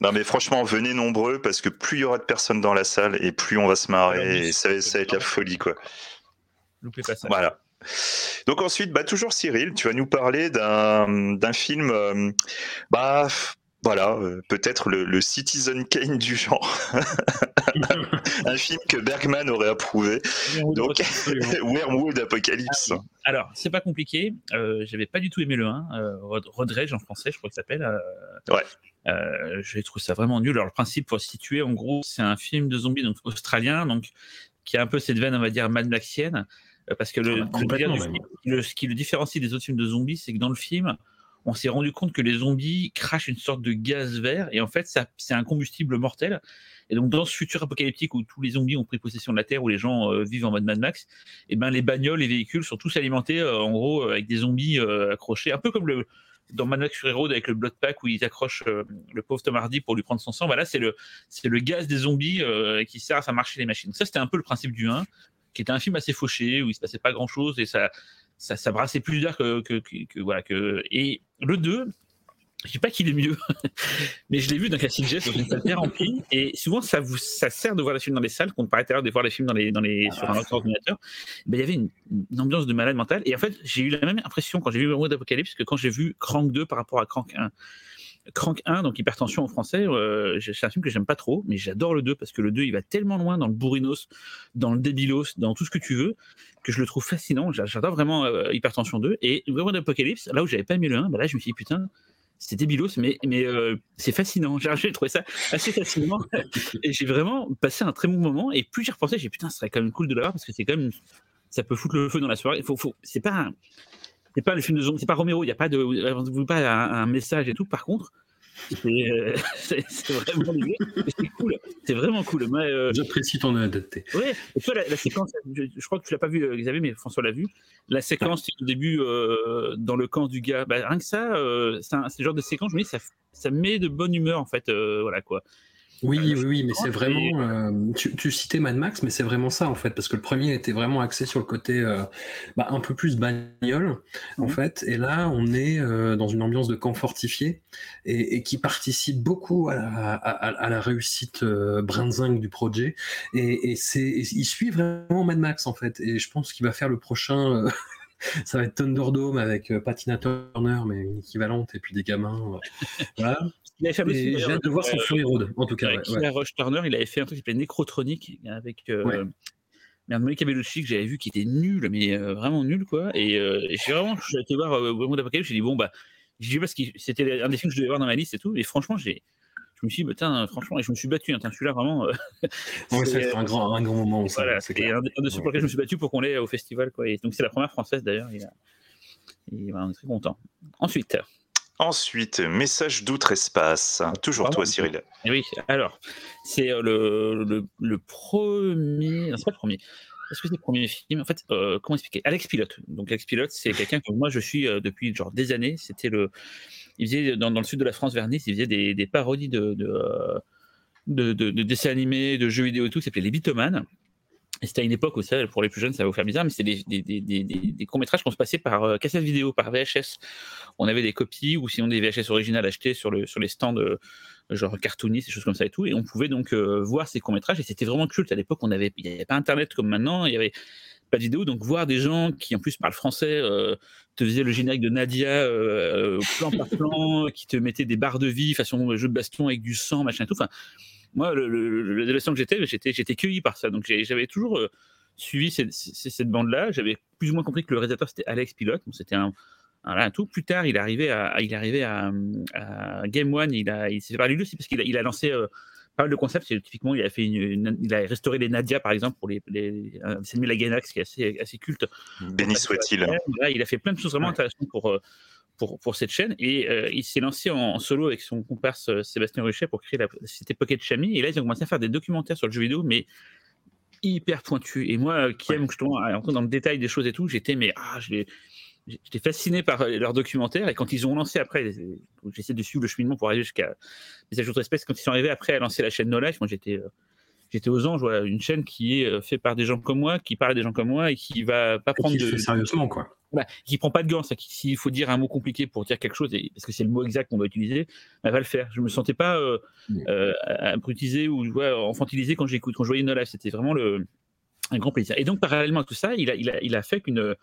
Non, mais franchement, venez nombreux parce que plus il y aura de personnes dans la salle et plus on va se marrer. et ça, ça va être la folie. quoi. Loupez pas ça. Voilà. Donc ensuite, bah, toujours Cyril, tu vas nous parler d'un film euh, bah, voilà, euh, peut-être le, Citizen Kane du genre. un film que Bergman aurait approuvé. Donc, Wormwood Apocalypse. Ah Alors, c'est pas compliqué. Euh, J'avais pas du tout aimé le 1. Euh, Rodrege en français, je crois qu'il s'appelle. Euh, ouais. Euh, J'ai trouvé ça vraiment nul. Alors, le principe, pour situer, en gros, c'est un film de zombies donc, australien, donc, qui a un peu cette veine, on va dire, Mad Maxienne. Parce que le, le, ce qui le différencie des autres films de zombies, c'est que dans le film, on s'est rendu compte que les zombies crachent une sorte de gaz vert et en fait c'est un combustible mortel. Et donc dans ce futur apocalyptique où tous les zombies ont pris possession de la Terre, où les gens euh, vivent en mode Mad Max, et eh ben les bagnoles, les véhicules sont tous alimentés euh, en gros avec des zombies euh, accrochés, un peu comme le dans Mad Max Fury Road avec le Blood Pack où ils accrochent le pauvre Tom Hardy pour lui prendre son sang. Voilà, c'est le c'est le gaz des zombies qui sert à faire marcher les machines. Ça c'était un peu le principe du 1 qui était un film assez fauché où il se passait pas grand chose et ça ça, ça brassait plus d'air que, que, que, voilà que et le 2 je dis pas qu'il est mieux, mais je l'ai vu dans Classic Jet dans une salle bien remplie, et souvent ça vous ça sert de voir les films dans les salles, qu'on paraît à de voir les films dans les, dans les, sur un autre ordinateur. Ben, il y avait une, ambiance de malade mental, et en fait j'ai eu la même impression quand j'ai vu Mode d'Apocalypse que quand j'ai vu Crank 2 par rapport à Crank 1. Crank 1, donc hypertension en français, euh, c'est un film que j'aime pas trop, mais j'adore le 2 parce que le 2 il va tellement loin dans le bourrinos, dans le débilos, dans tout ce que tu veux, que je le trouve fascinant. J'adore vraiment euh, Hypertension 2. Et World Apocalypse, là où j'avais pas aimé le 1, bah là je me suis dit putain, c'est débilos, mais, mais euh, c'est fascinant. J'ai trouvé ça assez fascinant. et j'ai vraiment passé un très bon moment. Et plus j'y repensais, j'ai putain, ce serait quand même cool de l'avoir parce que c'est quand même. Ça peut foutre le feu dans la soirée. Faut, faut, c'est pas un, c'est pas le film de c'est pas Romero, il n'y a pas de, pas un, un, message et tout. Par contre, euh, c'est vraiment c'est cool. C'est vraiment cool. Euh, J'apprécie ton honnêteté. Ouais. Et toi, la, séquence, je, crois que tu l'as pas vu, euh, Xavier, mais François l'a vu. La séquence au début dans le camp du gars, bah, rien que ça, c'est ce genre de séquence, je me dis, ça, ça met de bonne humeur en fait. voilà quoi. Oui, oui, oui, mais c'est vraiment. Euh, tu, tu, citais Mad Max, mais c'est vraiment ça en fait, parce que le premier était vraiment axé sur le côté euh, bah, un peu plus bagnole en mmh fait, et là on est euh, dans une ambiance de camp fortifié et, et qui participe beaucoup à la, à, à la réussite euh, brinzingue du projet. Et, et c'est, il suit vraiment Mad Max en fait, et je pense qu'il va faire le prochain. Euh, ça va être Thunderdome avec euh, Patina Turner, mais une équivalente, et puis des gamins. voilà. Avait fait J'ai hâte de voir son Fury Road, en tout cas. Avec ouais. Rush Turner, il avait fait un truc qui s'appelait Necrotronic avec. Euh, ouais. Monica Bellucci que j'avais vu qui était nul, mais euh, vraiment nul quoi. Et, euh, et j'ai vraiment, j'ai été voir euh, Monde Apocalypse, j'ai dit bon bah, j'ai dit parce que c'était un des films que je devais voir dans ma liste et tout. Et franchement, j'ai, je me suis dit, bah, tiens, franchement, et je me suis battu. Hein, celui-là, vraiment. Euh, ouais, c'est un grand, un grand moment. Ça, voilà, c'est un, de ceux pour lesquels je me suis battu pour qu'on l'ait au festival. Quoi. Et donc, c'est la première française d'ailleurs. Il, a... il va, on est très content. Ensuite. Ensuite, message d'outre-espace. Toujours Pardon, toi, Cyril. Oui, alors, c'est euh, le, le, le, premier. Non, c'est pas le premier. Est-ce que c'est le premier film En fait, comment expliquer? Alex Pilote. Donc Alex Pilote, c'est quelqu'un que moi je suis depuis genre des années. C'était le, il faisait dans, le sud de la France, vers il faisait des, parodies de de, de, dessins animés, de jeux vidéo et tout, s'appelait Les Bitoman. Et c'était à une époque ça, pour les plus jeunes, ça va vous faire bizarre, mais c'était des, des, des, des courts-métrages qu'on se passait par euh, cassette vidéo, par VHS. On avait des copies ou sinon des VHS originales achetées sur, le, sur les stands euh, genre cartoonistes, des choses comme ça et tout. Et on pouvait donc euh, voir ces courts-métrages et c'était vraiment culte. À l'époque, il n'y avait pas Internet comme maintenant, il n'y avait pas de vidéo. Donc voir des gens qui en plus parlent français te faisaient le générique de Nadia plan par plan, qui te mettaient des barres de vie façon jeu de baston avec du sang, machin et tout. Enfin, moi, l'adolescent que j'étais, j'étais, j'étais cueilli par ça. Donc j'avais toujours euh, suivi cette, cette bande-là. J'avais plus ou moins compris que le réalisateur c'était Alex Pilote. c'était un, un, tout. Plus tard, il est arrivé à, il est arrivé à, Game One. Il a, il s'est parlé lui aussi parce qu'il a, il a lancé euh, pas mal de concepts. Typiquement, il a fait une, il a restauré les Nadia par exemple pour les, les de la Gainax qui est assez, assez culte. Béni soit-il. il a fait plein de choses vraiment intéressantes pour euh, pour, cette chaîne. Et euh, il s'est lancé en, solo avec son comparse euh, Sébastien Ruchet pour créer la société Pocket Chami. Et là, ils ont commencé à faire des documentaires sur le jeu vidéo, mais hyper pointus. Et moi, euh, qui aime justement dans le détail des choses et tout, j'étais mais ah, j'étais fasciné par leurs documentaires. Et quand ils ont lancé après, j'essaie de suivre le cheminement pour arriver jusqu'à Message autres espèces. Quand ils sont arrivés après à lancer la chaîne No Life, moi j'étais j'étais aux anges, voilà, une chaîne qui est faite par des gens comme moi, qui parle des gens comme moi et qui va pas prendre de sérieusement quoi. Bah, qui prend pas de gants. S'il faut dire un mot compliqué pour dire quelque chose, et, parce que c'est le mot exact qu'on doit utiliser, elle va le faire. Je me sentais pas euh, euh, brutiser ou ouais, enfantilisé quand j'écoute, quand je voyais No Life. C'était vraiment le, un grand plaisir. Et donc, parallèlement à tout ça, il a, il a, il a fait qu'une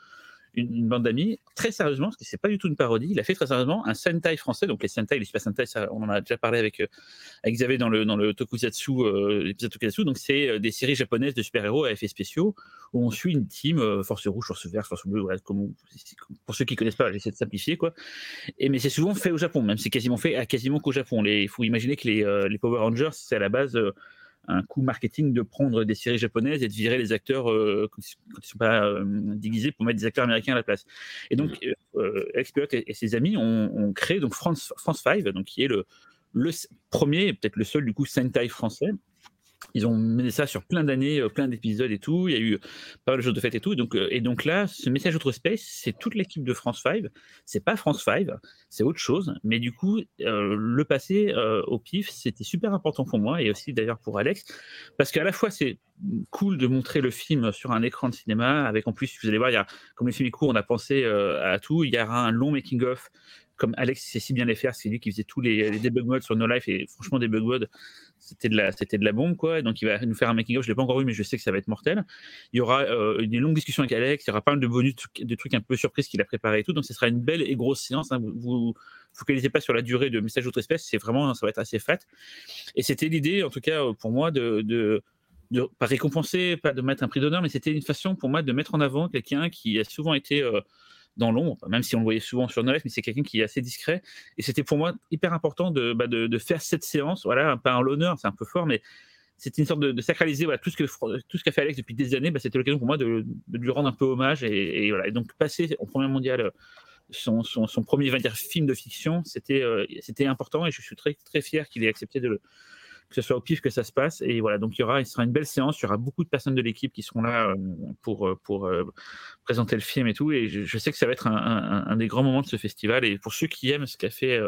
une, bande d'amis, très sérieusement, parce que c'est pas du tout une parodie, il a fait très sérieusement un Sentai français. Donc les Sentai, les Super Sentai, on en a déjà parlé avec, euh, avec Xavier dans le, dans le Tokusatsu, euh, l'épisode Tokusatsu. Donc c'est euh, des séries japonaises de super-héros à effets spéciaux où on suit une team, Force Rouge, Force Verte, Force Bleue, pour ceux qui connaissent pas, j'essaie de simplifier, quoi. Et, mais c'est souvent fait au Japon, même c'est quasiment fait à quasiment qu'au Japon. Il faut imaginer que les, les Power Rangers, c'est à la base un coup marketing de prendre des séries japonaises et de virer les acteurs euh, quand ils ne sont pas euh, déguisés pour mettre des acteurs américains à la place. Et donc, mmh. euh, et, ses amis ont, créé donc France, France 5, donc, qui est le, le premier, peut-être le seul du coup Sentai français, ils ont mené ça sur plein d'années, euh, plein d'épisodes et tout. Il y a eu pas mal de choses de fête et tout. Donc, euh, et donc là, ce message Outre Space, c'est toute l'équipe de France 5. C'est pas France 5, c'est autre chose. Mais du coup, euh, le passer au pif, c'était super important pour moi et aussi d'ailleurs pour Alex. Parce qu'à la fois, c'est cool de montrer le film sur un écran de cinéma. Avec en plus, vous allez voir, comme le film est court, on a pensé à tout. Il y aura un long making-of comme Alex sait si bien les faire, c'est lui qui faisait tous les, debug modes sur No Life et franchement debug mode c'était de la c'était de la bombe quoi. Donc il va nous faire un making of, je l'ai pas encore vu mais je sais que ça va être mortel. Il y aura euh, une longue discussion avec Alex, il y aura pas mal de bonus, de trucs un peu surprises qu'il a préparé et tout. Donc ce sera une belle et grosse séance. Hein. Vous, vous focalisez pas sur la durée de message d'autres espèces, c'est vraiment ça va être assez fat. Et c'était l'idée en tout cas pour moi de, de de pas récompenser, pas de mettre un prix d'honneur, mais c'était une façon pour moi de mettre en avant quelqu'un qui a souvent été euh, dans l'ombre, même si on le voyait souvent sur Noël, mais c'est quelqu'un qui est assez discret. Et c'était pour moi hyper important de, bah, de, faire cette séance, voilà, pas en l'honneur, c'est un peu fort, mais c'était une sorte de, sacraliser voilà, tout ce qu'a fait Alex depuis des années. Bah, c'était l'occasion pour moi de, lui rendre un peu hommage et, voilà. Et donc passer en première mondiale son, son, premier film de fiction, c'était euh, c'était important et je suis très très fier qu'il ait accepté de le, que ce soit au pif que ça se passe. Et voilà, donc il y aura, il sera une belle séance. Il y aura beaucoup de personnes de l'équipe qui seront là euh, pour, euh, pour euh, présenter le film et tout. Et je, sais que ça va être un, des grands moments de ce festival. Et pour ceux qui aiment ce qu'a fait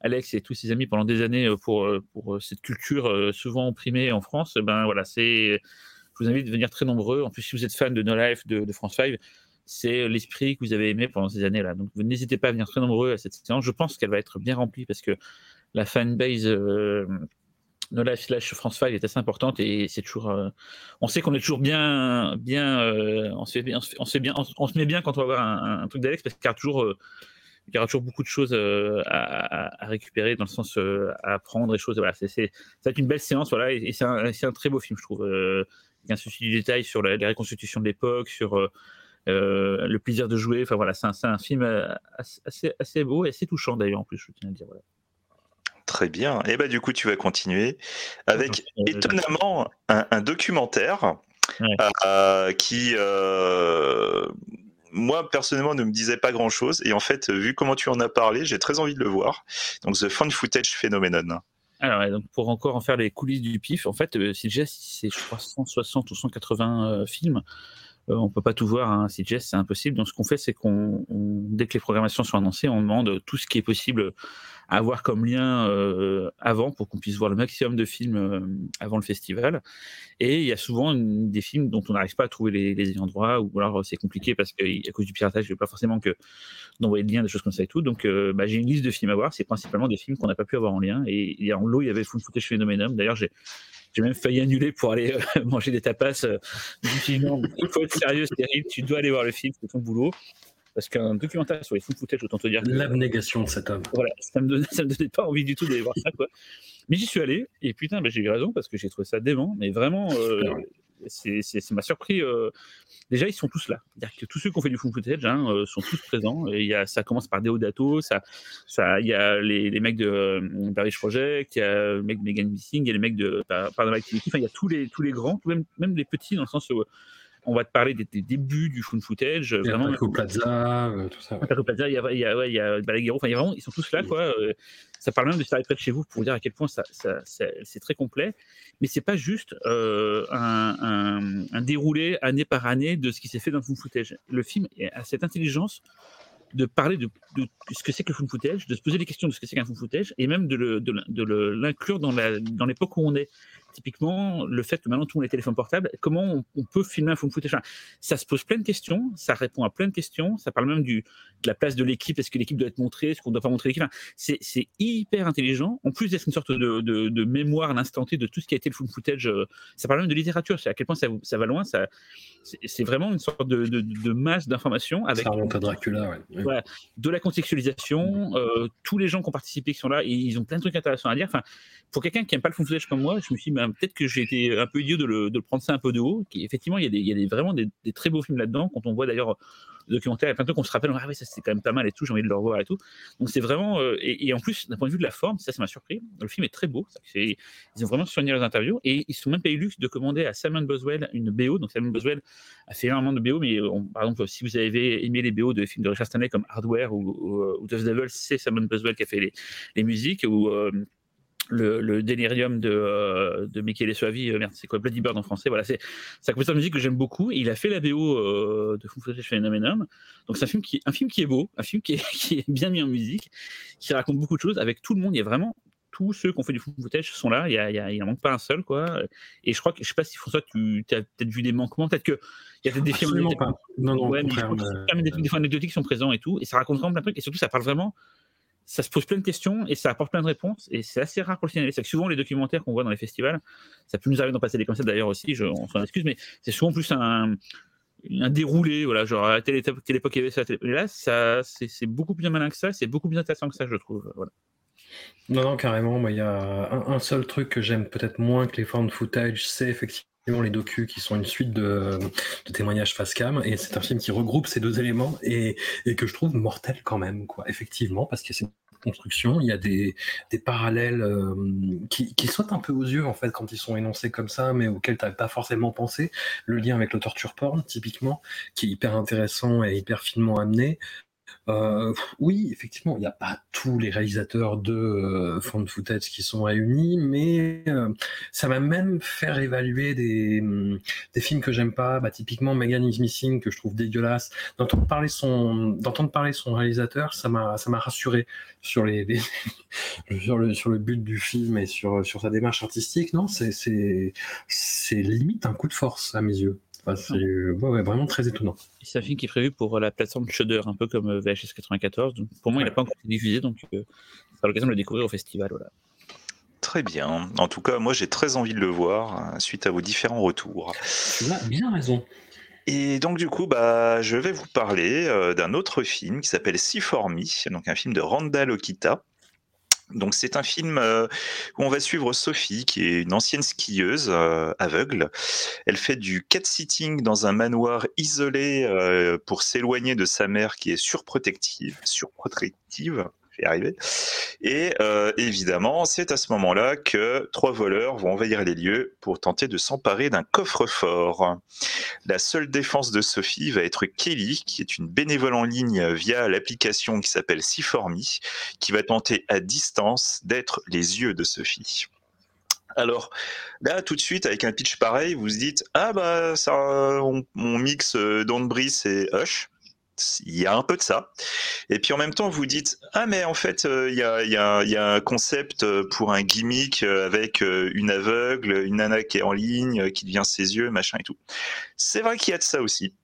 Alex et tous ses amis pendant des années pour, pour cette culture souvent opprimée en France, ben voilà, c'est. Je vous invite à venir très nombreux. En plus, si vous êtes fan de No Life, de, France 5, c'est l'esprit que vous avez aimé pendant ces années-là. Donc, n'hésitez pas à venir très nombreux à cette séance. Je pense qu'elle va être bien remplie parce que la fanbase No Life slash France 5 est assez importante et c'est toujours. Euh, on sait qu'on est toujours bien, bien, euh, on se on se met bien quand on va voir un, truc d'Alex parce qu'il y euh, y aura toujours beaucoup de choses à, récupérer dans le sens à apprendre et choses. Voilà, c'est, c'est, ça va être une belle séance, voilà, et, c'est, un, très beau film, je trouve. il y a un souci du détail sur les reconstitutions de l'époque, sur le plaisir de jouer. Enfin voilà, c'est un, film assez, beau et assez touchant d'ailleurs en plus, je tiens à dire. Voilà. Très bien. Et bah du coup, tu vas continuer avec étonnamment un, documentaire euh, qui, euh, moi personnellement, ne me disait pas grand-chose. Et en fait, vu comment tu en as parlé, j'ai très envie de le voir. Donc, The Fun Footage Phenomenon. Alors, donc pour encore en faire les coulisses du pif, en fait, euh, CGS, c'est je crois 160 ou 180 euh, films. Euh, on peut pas tout voir, hein. CGS, c'est impossible. Donc, ce qu'on fait, c'est qu'on, dès que les programmations sont annoncées, on demande tout ce qui est possible à avoir comme lien euh, avant pour qu'on puisse voir le maximum de films euh, avant le festival. Et il y a souvent des films dont on n'arrive pas à trouver les, droit, ou alors c'est compliqué parce qu'à cause du piratage, n'y a pas forcément que d'envoyer de liens, des choses comme ça et tout. Donc, bah, j'ai une liste de films à voir. C'est principalement des films qu'on n'a pas pu avoir en lien. Et en lot, il y avait Full Footage Phenomenon. D'ailleurs, j'ai j'ai même failli annuler pour aller manger des tapas. je non, il faut être sérieux, c'est terrible. Tu dois aller voir le film, c'est ton boulot. Parce qu'un documentaire sur les full footage, autant te dire. L'abnégation de cet homme. Voilà, ça me, donnait, ça me donnait pas envie du tout d'aller voir ça, quoi. Mais j'y suis allé, et putain, bah, j'ai eu raison, parce que j'ai trouvé ça dément, mais vraiment, euh, c'est, m'a surpris. Euh, déjà, ils sont tous là. Que tous ceux qui ont fait du full footage hein, euh, sont tous présents. Et y a, ça commence par Deodato, ça, ça, il y a les, les mecs de euh, Paris Project, il y a le mec de Megan Missing, il y a les mecs de Paranormal Activity, enfin, il y a tous les, tous les grands, même, même les petits, dans le sens où on va te parler des, débuts du fun footage. Il y a vraiment, Paco Plaza, euh, tout ça. Paco Plaza, il y a, il y a, ouais, il y a Balaguerro, enfin, il y a vraiment, ils sont tous là, quoi. Euh, ça parle même de Star près de chez vous pour vous dire à quel point ça, ça, c'est très complet. Mais c'est pas juste euh, un, un, un, déroulé année par année de ce qui s'est fait dans le fun footage. Le film a cette intelligence de parler de, de, ce que c'est que le fun footage, de se poser des questions de ce que c'est qu'un fun footage, et même de, l'inclure dans l'époque où on est. Typiquement, le fait que maintenant tout le monde a des téléphones portables, comment on, peut filmer un fun footage Ça se pose plein de questions, ça répond à plein de questions, ça parle même du, de la place de l'équipe, est-ce que l'équipe doit être montrée, est-ce qu'on ne doit pas montrer l'équipe c'est, c'est hyper intelligent, en plus d'être une sorte de, de, mémoire à l'instant T de tout ce qui a été le fun footage, euh, ça parle même de littérature, c'est à quel point ça, ça va loin, ça, c'est, vraiment une sorte de, de, masse d'informations. Avec, ça remonte à Dracula, ouais de la contextualisation, euh, tous les gens qui ont participé qui sont là, et ils ont plein de trucs intéressants à dire. Enfin, pour quelqu'un qui n'aime pas le fond footage comme moi, je me suis dit, peut-être que j'ai été un peu idiot de le, prendre ça un peu de haut. Effectivement, il y a, vraiment des, très beaux films là-dedans. Quand on voit d'ailleurs le documentaire, il y a plein de qu'on se rappelle, ah oui, ça c'est quand même pas mal et tout, j'ai envie de le revoir et tout. Donc c'est vraiment, euh, et, en plus, d'un point de vue de la forme, ça, ça m'a surpris. Le film est très beau. ils ont vraiment soigné leurs interviews et ils sont même pas eu luxe de commander à Simon Boswell une BO. Donc Simon Boswell a fait énormément de BO, mais par exemple, si vous avez aimé les BO de films de Richard Stanley comme Hardware ou, ou, ou Devil, c'est Simon Boswell qui a fait les, musiques euh, le, le, délirium de, euh, de Michele Soavi, euh, merde, c'est quoi Bloody Bird en français, voilà, c'est un compositeur de musique que j'aime beaucoup, et il a fait la BO euh, de Foo Fighters Phenomenon, donc c'est un film, qui, un film qui est beau, un film qui est, qui est, bien mis en musique, qui raconte beaucoup de choses, avec tout le monde, il y a vraiment tous ceux qui ont fait du footage sont là, il, y a, il, y a, il en manque pas un seul, quoi, et je crois que, je sais pas si François, tu as peut-être vu des manquements, peut-être que il y a peut-être des films... Non, non, ouais, mais je crois que des, des, des anecdotiques qui sont présents et tout, et ça raconte vraiment plein de trucs, et surtout ça parle vraiment ça se pose plein de questions et ça apporte plein de réponses. Et c'est assez rare pour le cinéma. C'est que souvent, les documentaires qu'on voit dans les festivals, ça peut nous arriver d'en passer des concepts d'ailleurs aussi, je, on s'en excuse, mais c'est souvent plus un, déroulé, voilà, genre à telle, époque, il y avait ça, là, ça, c'est beaucoup plus malin que ça, c'est beaucoup plus intéressant que ça, je trouve. Non, non, carrément. Il y a un, un, seul truc que j'aime peut-être moins que les formes de footage, c'est effectivement les docus qui sont une suite de, témoignages face cam et c'est un film qui regroupe ces deux éléments et, que je trouve mortel quand même quoi effectivement parce que c'est construction il y a des, parallèles euh, qui, sautent un peu aux yeux en fait quand ils sont énoncés comme ça mais auxquels tu n'avais pas forcément pensé. Le lien avec le torture porn typiquement qui est hyper intéressant et hyper finement amené euh, oui, effectivement, il n'y a pas tous les réalisateurs de euh, de footage qui sont réunis, mais euh, ça va même faire évaluer des, hum, des films que j'aime pas. Bah, typiquement, Megan is Missing, que je trouve dégueulasse. D'entendre parler son, son réalisateur, ça m'a, rassuré sur le, but du film et sur, sa démarche artistique. Non, c'est limite un coup de force à mes yeux c'est vraiment très étonnant. C'est un film qui est prévu pour la plateforme Shudder, un peu comme euh, VHS 94. Donc pour moi, il n'a pas encore été diffusé, donc euh, c'est l'occasion de le découvrir au festival. Voilà. Très bien. En tout cas, moi, j'ai très envie de le voir euh, suite à vos différents retours. Tu as bien raison. Et donc du coup, bah, je vais vous parler d'un autre film qui s'appelle See For Me, donc un film de Randall Okita. Donc c'est un film euh, où on va suivre Sophie, qui est une ancienne skieuse euh, aveugle. Elle fait du cat-sitting dans un manoir isolé euh, pour s'éloigner de sa mère qui est surprotective. Surprotective, y. Et euh, évidemment, c'est à ce moment-là que trois voleurs vont envahir les lieux pour tenter de s'emparer d'un coffre-fort. La seule défense de Sophie va être Kelly, qui est une bénévole en ligne via l'application qui s'appelle Siformi, qui va tenter à distance d'être les yeux de Sophie. Alors là, tout de suite, avec un pitch pareil, vous vous dites ah bah ça, on, mixe euh, Brice et Hush. Il y a un peu de ça. Et puis en même temps, vous dites ah mais en fait euh, il y, a, un concept euh, pour un gimmick avec une aveugle, une nana qui est en ligne, qui devient ses yeux, machin et tout. C'est vrai qu'il y a de ça aussi.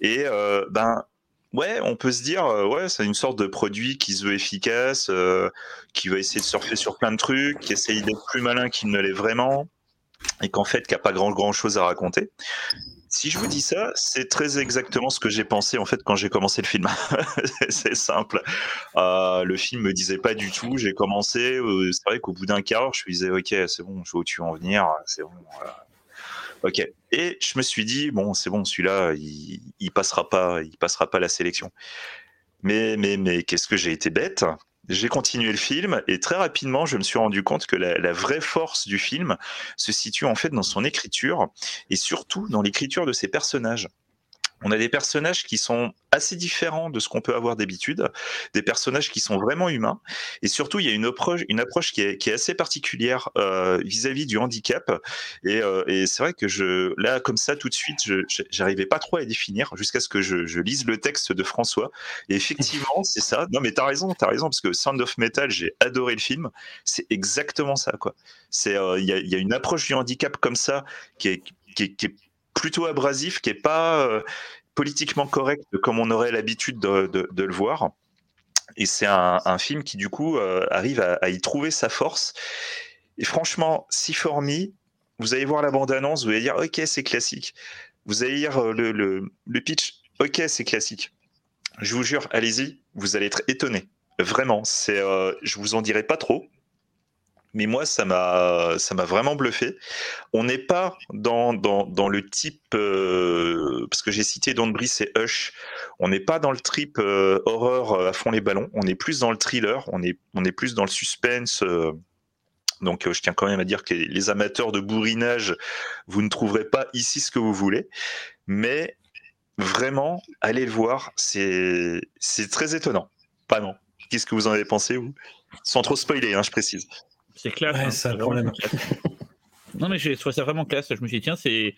Et ben Ouais, on peut se dire, euh, ouais, c'est une sorte de produit qui se veut efficace, euh, qui va essayer de surfer sur plein de trucs, qui essaye d'être plus malin qu'il ne l'est vraiment, et qu'en fait, qui n'a pas grand, grand chose à raconter. Si je vous dis ça, c'est très exactement ce que j'ai pensé en fait quand j'ai commencé le film. c'est simple. Euh, le film me disait pas du tout. J'ai commencé, c'est vrai qu'au bout d'un quart, je me disais ok, c'est bon, je vois où tu veux en venir, c'est bon. Ok. Et je me suis dit bon, c'est bon, celui-là, il, il, passera pas, il passera pas la sélection. Mais mais mais qu'est-ce que j'ai été bête? J'ai continué le film et très rapidement, je me suis rendu compte que la, vraie force du film se situe en fait dans son écriture et surtout dans l'écriture de ses personnages on a des personnages qui sont assez différents de ce qu'on peut avoir d'habitude, des personnages qui sont vraiment humains, et surtout il y a une approche, une approche qui, est, assez particulière euh, vis-à-vis du handicap, euh, et, c'est vrai que je, là comme ça tout de suite, j'arrivais pas trop à définir jusqu'à ce que je, lise le texte de François, et effectivement c'est ça. Non mais t'as raison, t'as raison parce que Sound of Metal, j'ai adoré le film, c'est exactement ça quoi. C'est euh, il y, a, une approche du handicap comme ça qui est, qui est plutôt abrasif, qui est pas euh, politiquement correct comme on aurait l'habitude de, le voir. Et c'est un, film qui du coup euh, arrive à, y trouver sa force. Et franchement, si formi, vous allez voir la bande-annonce, vous allez dire ok c'est classique. Vous allez lire euh, le, pitch, ok c'est classique. Je vous jure, allez-y, vous allez être étonné. Vraiment, c'est, je vous en dirai pas trop mais moi, ça m'a, ça m'a vraiment bluffé. On n'est pas dans, le type, euh, parce que j'ai cité Don't Brice et Hush, on n'est pas dans le trip euh, horreur euh, à fond les ballons, on est plus dans le thriller, on est, plus dans le suspense. donc, je tiens quand même à dire que les amateurs de bourrinage, vous ne trouverez pas ici ce que vous voulez, mais vraiment, allez le voir, c'est, très étonnant. Non. Qu'est-ce que vous en avez pensé, vous? Sans trop spoiler, hein, je précise. C'est classe. Hein, problème. non, mais je trouve ça vraiment classe. Je me suis dit, tiens, c'est.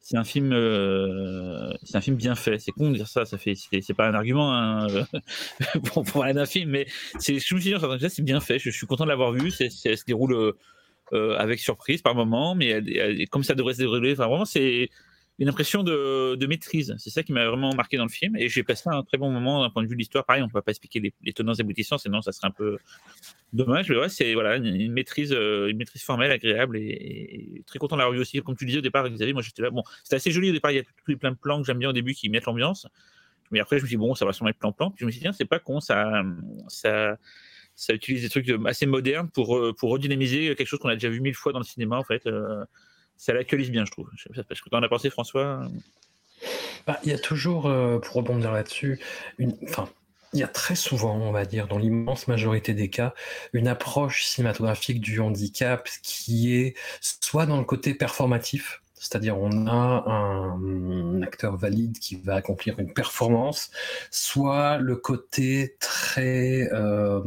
C'est un film, euh, c'est un film bien fait. C'est con de dire ça. Ça fait, c'est pas un argument hein, pour, parler d'un film, mais c'est, je me suis dit, c'est bien fait. Je, suis content de l'avoir vu. C'est, ça se déroule euh, avec surprise par moment, mais comme ça devrait se dérouler. Enfin, vraiment, c'est une impression de, de maîtrise. C'est ça qui m'a vraiment marqué dans le film. Et j'ai passé un très bon moment d'un point de vue de l'histoire. Pareil, on ne peut pas expliquer les, les tenants et aboutissants, sinon ça serait un peu dommage. Mais ouais, c'est voilà, une, maîtrise, euh, une maîtrise formelle, agréable et, très content de l'avoir vu aussi. Comme tu disais au départ, Xavier, moi j'étais là. Bon, c'était assez joli au départ. Il y a plein de plans que j'aime bien au début qui mettent l'ambiance. Mais après, je me suis dit, bon, ça va sûrement être plan-plan. Puis je me suis dit, tiens, c'est pas con, ça, ça, ça utilise des trucs assez modernes pour, euh, pour redynamiser quelque chose qu'on a déjà vu mille fois dans le cinéma, en fait. Euh, ça l'actualise bien, je trouve. Je que tu en as pensé, François. Bah, il y a toujours, euh, pour rebondir là-dessus, enfin, il y a très souvent, on va dire, dans l'immense majorité des cas, une approche cinématographique du handicap qui est soit dans le côté performatif, c'est-à-dire on a un, acteur valide qui va accomplir une performance, soit le côté très euh,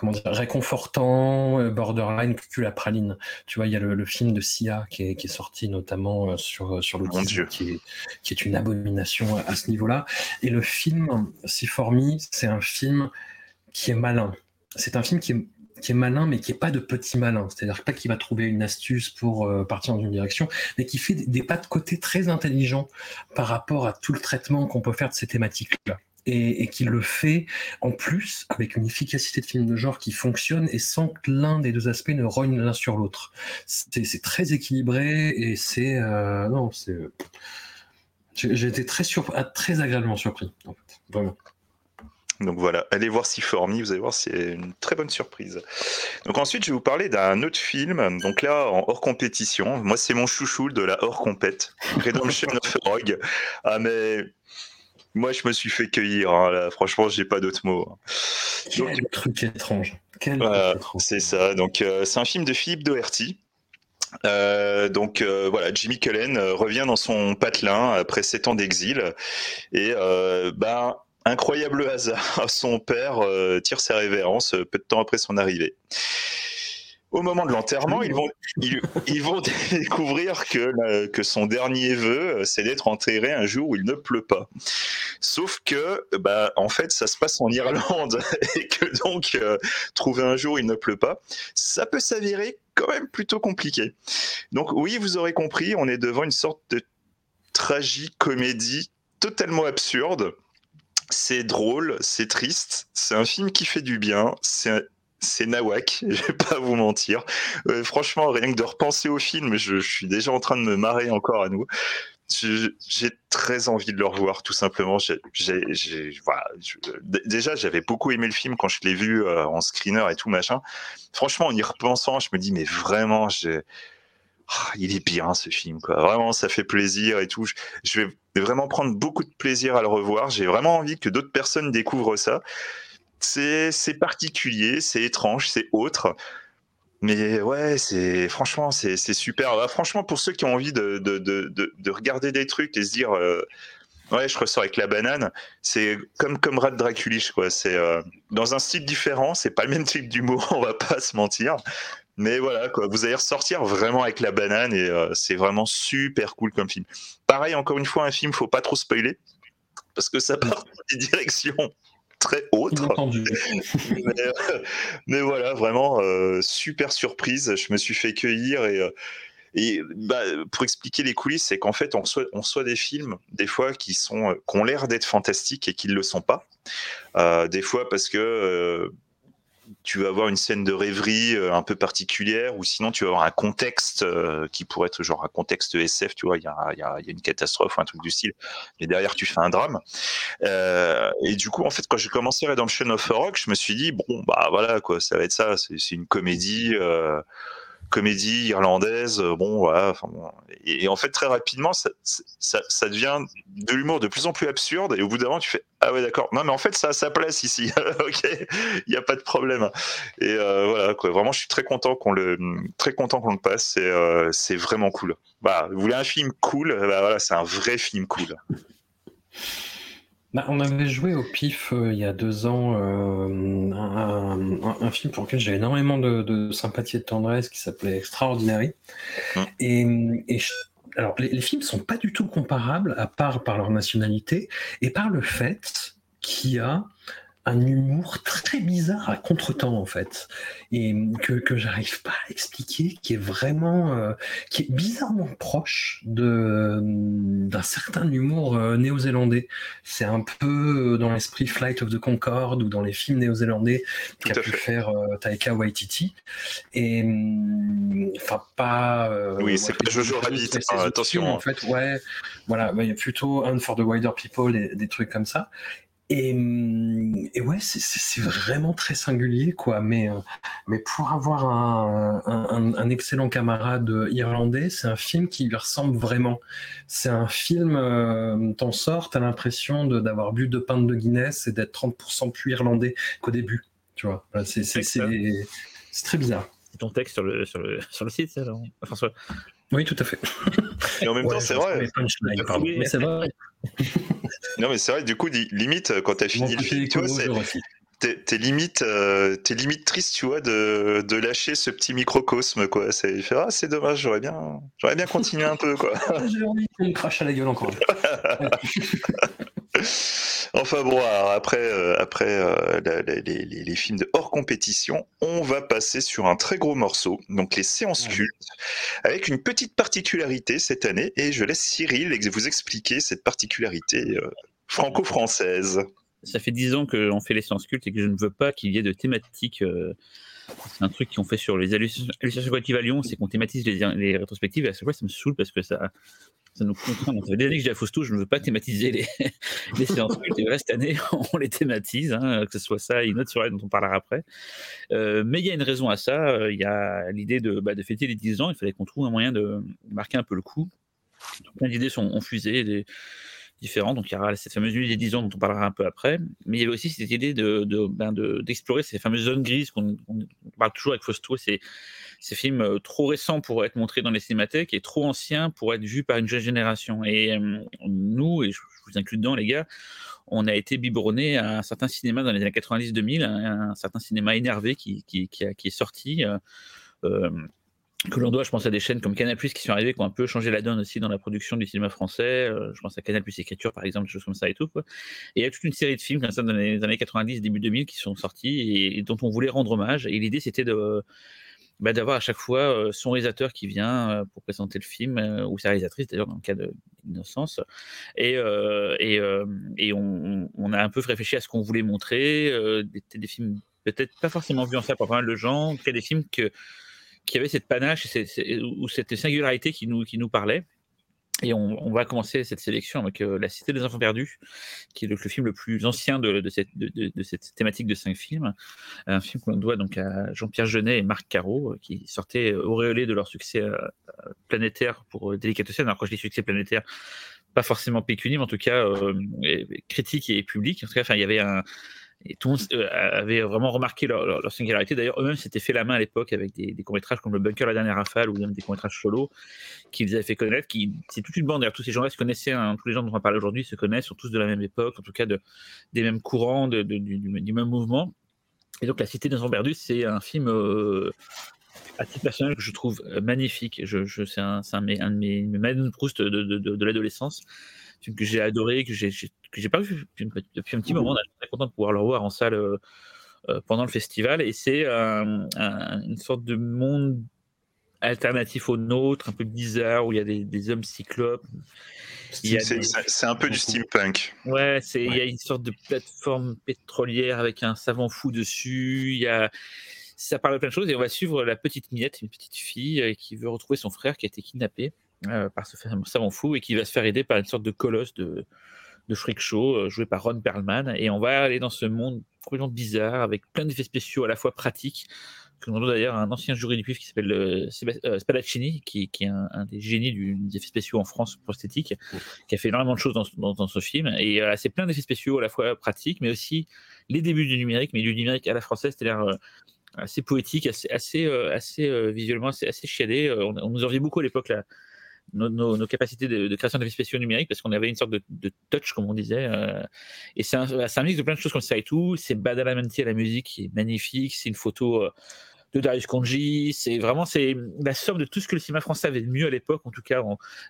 comment dire, réconfortant, euh, borderline, que la praline. Tu vois, il y a le, film de Sia qui est, sorti notamment euh, sur, euh, sur l'autisme, qui est, qui est une abomination à ce niveau-là. Et le film, Si For c'est un film qui est malin. C'est un film qui est qui est malin, mais qui est pas de petit malin. C'est-à-dire pas qu'il va trouver une astuce pour partir dans une direction, mais qui fait des pas de côté très intelligents par rapport à tout le traitement qu'on peut faire de ces thématiques-là et, qui le fait en plus avec une efficacité de film de genre qui fonctionne et sans que l'un des deux aspects ne rogne l'un sur l'autre. C'est très équilibré et c'est euh, non c'est j'ai été très ah, très agréablement surpris vraiment. Donc voilà, allez voir Siformi, vous allez voir, c'est une très bonne surprise. Donc ensuite, je vais vous parler d'un autre film, donc là, en hors compétition. Moi, c'est mon chouchou de la hors compète, Redemption of Rogue. Ah, mais moi, je me suis fait cueillir. Hein, là. Franchement, j'ai pas d'autres mots. Hein. Quel truc étrange. Quel c'est ça. Donc, euh, c'est un film de Philippe Doherty. Euh, donc euh, voilà, Jimmy Cullen revient dans son patelin après sept ans d'exil et ben incroyable hasard, son père tire ses révérences peu de temps après son arrivée au moment de l'enterrement, ils vont, ils, vont découvrir que, que son dernier vœu, c'est d'être enterré un jour où il ne pleut pas. Sauf que, bah, en fait, ça se passe en Irlande et que donc, euh, trouver un jour où il ne pleut pas, ça peut s'avérer quand même plutôt compliqué. Donc, oui, vous aurez compris, on est devant une sorte de tragique-comédie totalement absurde. C'est drôle, c'est triste, c'est un film qui fait du bien, c'est c'est nawak, je vais pas vous mentir. Euh, franchement, rien que de repenser au film, je, suis déjà en train de me marrer encore à nous. J'ai très envie de le revoir, tout simplement. déjà, j'avais beaucoup aimé le film quand je l'ai vu euh, en screener et tout machin. Franchement, en y repensant, je me dis, mais vraiment, ah, il est bien ce film. Vraiment, ça fait plaisir et tout. je vais vraiment prendre beaucoup de plaisir à le revoir. J'ai vraiment envie que d'autres personnes découvrent ça c'est particulier, c'est étrange, c'est autre. Mais ouais, c'est franchement, c'est super. Bah, franchement, pour ceux qui ont envie de, de, de, de regarder des trucs et se dire, euh, ouais, je ressors avec la banane, c'est comme Rat Draculich, quoi. C'est euh, dans un style différent, c'est pas le même type d'humour, on va pas se mentir. Mais voilà, quoi, vous allez ressortir vraiment avec la banane et euh, c'est vraiment super cool comme film. Pareil, encore une fois, un film, faut pas trop spoiler parce que ça part dans des directions très autre. Euh, mais, voilà, vraiment, euh, super surprise. Je me suis fait cueillir et. Euh, et bah, pour expliquer les coulisses, c'est qu'en fait, on reçoit, on reçoit, des films, des fois, qui, sont, qui ont l'air d'être fantastiques et qui ne le sont pas. des fois, parce que tu vas avoir une scène de rêverie euh, un peu particulière, ou sinon tu vas avoir un contexte euh, qui pourrait être genre un contexte SF, tu vois, il y a, a, une catastrophe ou un truc du style, mais derrière tu fais un drame. Euh, et du coup, en fait, quand j'ai commencé Redemption of Rock, je me suis dit, bon, bah voilà, quoi, ça va être ça, c'est une comédie comédie irlandaise, euh, bon, voilà. Et, en fait, très rapidement, ça, devient de l'humour de plus en plus absurde. Et au bout d'un moment, tu fais Ah ouais, d'accord. Non, mais en fait, ça a sa place ici. ok, il n'y a pas de problème. Et euh, voilà. Vraiment, je suis très content qu'on le, le passe. C'est, euh, c'est vraiment cool. Bah, vous voulez un film cool? Bah, voilà, c'est un vrai film cool. Bah, on avait joué au PIF euh, il y a deux ans euh, un, film pour lequel j'ai énormément de, sympathie et de tendresse qui s'appelait Extraordinary. Hum. Et, alors, les, les, films sont pas du tout comparables, à part par leur nationalité et par le fait qu'il y a un humour très bizarre à contretemps en fait et que, que j'arrive pas à expliquer qui est vraiment euh, qui est bizarrement proche de d'un certain humour euh, néo-zélandais. C'est un peu dans l'esprit Flight of the Concorde ou dans les films néo-zélandais qu'a pu faire euh, Taika Waititi. Et mm, enfin pas oui c'est pas Jojo Rabbit. hein, attention en fait. Ouais voilà il y a plutôt un for the wider people et des trucs comme ça Hum, et, ouais, c'est vraiment très singulier, quoi. Mais, euh, mais pour avoir un, excellent camarade irlandais, c'est un film qui lui ressemble vraiment. C'est un film, euh, t'en sors, t'as l'impression d'avoir bu deux pintes de Guinness et d'être 30% plus irlandais qu'au début. Tu vois, c'est très bizarre. C'est ton texte sur le, sur le, sur le site, ça, François? Oui, tout à fait. Et en même temps, c'est vrai. Mais c'est vrai. non, mais c'est vrai, du coup, limite, quand tu as fini le film, tu vois, t'es limite, euh, es limite triste, tu vois, de, de, lâcher ce petit microcosme, quoi. C'est ah, c'est dommage, j'aurais bien, j'aurais bien continué un peu, quoi. J'ai envie me crache à la gueule encore. enfin bon, après, euh, après euh, les, les, films de hors compétition, on va passer sur un très gros morceau, donc les séances cultes, avec une petite particularité cette année, et je laisse Cyril vous expliquer cette particularité franco-française ça fait dix ans qu'on fait les séances cultes et que je ne veux pas qu'il y ait de thématiques. Euh, c'est un truc qu'ils ont fait sur les hallucinations collectives à Lyon, c'est qu'on thématise les, rétrospectives et à chaque fois ça me saoule parce que ça, ça nous contraint. Ça fait des années que j'ai à Fausto, je ne veux pas thématiser les, séances cultes et cette année on les thématise, hein, que ce soit ça et une autre soirée dont on parlera après. Euh, mais il y a une raison à ça, il y a l'idée de, bah, fêter les 10 ans, il fallait qu'on trouve un moyen de marquer un peu le coup. plein d'idées sont ont fusé, des, différents. Donc il y aura cette fameuse nuit des 10 ans dont on parlera un peu après. Mais il y avait aussi cette idée ben, d'explorer de, ces fameuses zones grises qu'on parle toujours avec Fausto. C'est ces films euh, trop récents pour être montrés dans les cinémathèques et trop anciens pour être vus par une jeune génération. Et euh, nous, et je vous inclus dedans les gars, on a été biberonné à un certain cinéma dans les années 90-2000, un, certain cinéma énervé qui, est sorti. Euh, que l'on doit, je pense, à des chaînes comme Canal+, qui sont arrivées, qui ont un peu changé la donne aussi dans la production du cinéma français. Euh, je pense à Canal+, Écriture, par exemple, des choses comme ça et tout. Et il y a toute une série de films comme ça dans les années 90, début 2000 qui sont sortis et, dont on voulait rendre hommage. Et l'idée, c'était de bah, d'avoir à chaque fois euh, son réalisateur qui vient euh, pour présenter le film, ou sa réalisatrice d'ailleurs dans le cas d'Innocence. Et, et, on, a un peu réfléchi à ce qu'on voulait montrer, des, des films peut-être pas forcément vus en ça par pas mal de gens, des films que qui avait cette panache ou cette singularité qui nous, qui nous parlait. Et on, va commencer cette sélection avec euh, La Cité des Enfants Perdus, qui est le, film le plus ancien de, cette, de, cette, thématique de cinq films. Un film qu'on doit donc à Jean-Pierre Jeunet et Marc Caro, euh, qui sortaient auréolés de leur succès euh, planétaire pour Délicatesse. Alors, quand je dis succès planétaire, pas forcément pécunier, mais en tout cas critique et public. En tout cas, il y avait un, et tout le monde euh, avait vraiment remarqué leur, singularité. D'ailleurs, eux-mêmes s'étaient fait la main à l'époque avec des, des courts-métrages comme Le Bunker, la dernière rafale, ou même des courts-métrages solo qu'ils avaient fait connaître. C'est toute une bande. D'ailleurs, tous ces gens-là se connaissaient, hein, tous les gens dont on va parler aujourd'hui se connaissent, sont tous de la même époque, en tout cas de, des mêmes courants, du, même mouvement. Et donc, La Cité des Perdus, c'est un film euh, à titre personnel que je trouve euh, magnifique. C'est un, de mes, mes Proust de l'adolescence film que j'ai adoré, que j'ai que j'ai pas vu depuis un petit moment. On est très content de pouvoir le revoir en salle euh, euh, pendant le festival. Et c'est une sorte de monde alternatif au nôtre, un peu bizarre, où il y a des, des hommes cyclopes. C'est un peu du steampunk. Ouais, c'est il y a une sorte de plateforme pétrolière avec un savant fou dessus. Il y a ça parle de plein de choses et on va suivre la petite Miette, une petite fille euh, qui veut retrouver son frère qui a été kidnappé. Euh, par ce savant fou et qui va se faire aider par une sorte de colosse de, de freak show euh, joué par Ron Perlman. Et on va aller dans ce monde complètement bizarre avec plein d'effets spéciaux à la fois pratiques. Que l'on d'ailleurs un ancien jury du PIF qui s'appelle euh, Spadaccini, qui, qui est un, des génies du, des effets spéciaux en France prosthétique, qui a fait énormément de choses dans, dans, ce film. Et c'est plein d'effets spéciaux à la fois pratiques, mais aussi les débuts du numérique, mais du numérique à la française, c'est-à-dire assez poétique, assez, assez, assez visuellement, assez, assez chiadé. On, on, nous enviait beaucoup à l'époque la, nos, capacités de, création d'effets spéciaux numériques parce qu'on avait une sorte de, touch, comme on disait. Euh, et c'est un, mix de plein de choses comme ça et tout. C'est Badalamenti à la musique qui est magnifique. C'est une photo euh, de Darius Konji. C'est vraiment la somme de tout ce que le cinéma français avait de mieux à l'époque, en tout cas,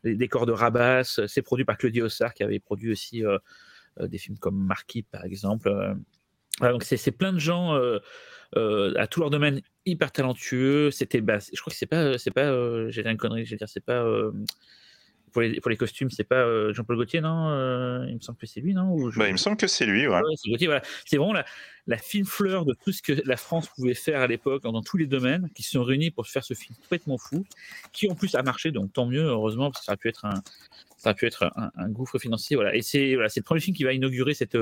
les décors de Rabas. C'est produit par Claudio Ossard qui avait produit aussi euh, des films comme Marquis, par exemple. Donc c'est plein de gens euh, à tout leur domaine hyper talentueux. C'était, bah, je crois que c'est pas, c'est pas, euh, j'ai une connerie, je vais dire, c'est pas euh, pour les, pour les, costumes, c'est pas Jean-Paul Gaultier, non Il me semble que c'est lui, non bah, Il me semble que c'est lui, ouais. c'est voilà. C'est vraiment la, la, fine fleur de tout ce que la France pouvait faire à l'époque, dans tous les domaines, qui se sont réunis pour faire ce film complètement fou, qui en plus a marché, donc tant mieux, heureusement, parce que ça aurait pu être un, ça aurait pu être un, gouffre financier, voilà. Et c'est, voilà, c'est le premier film qui va inaugurer cette,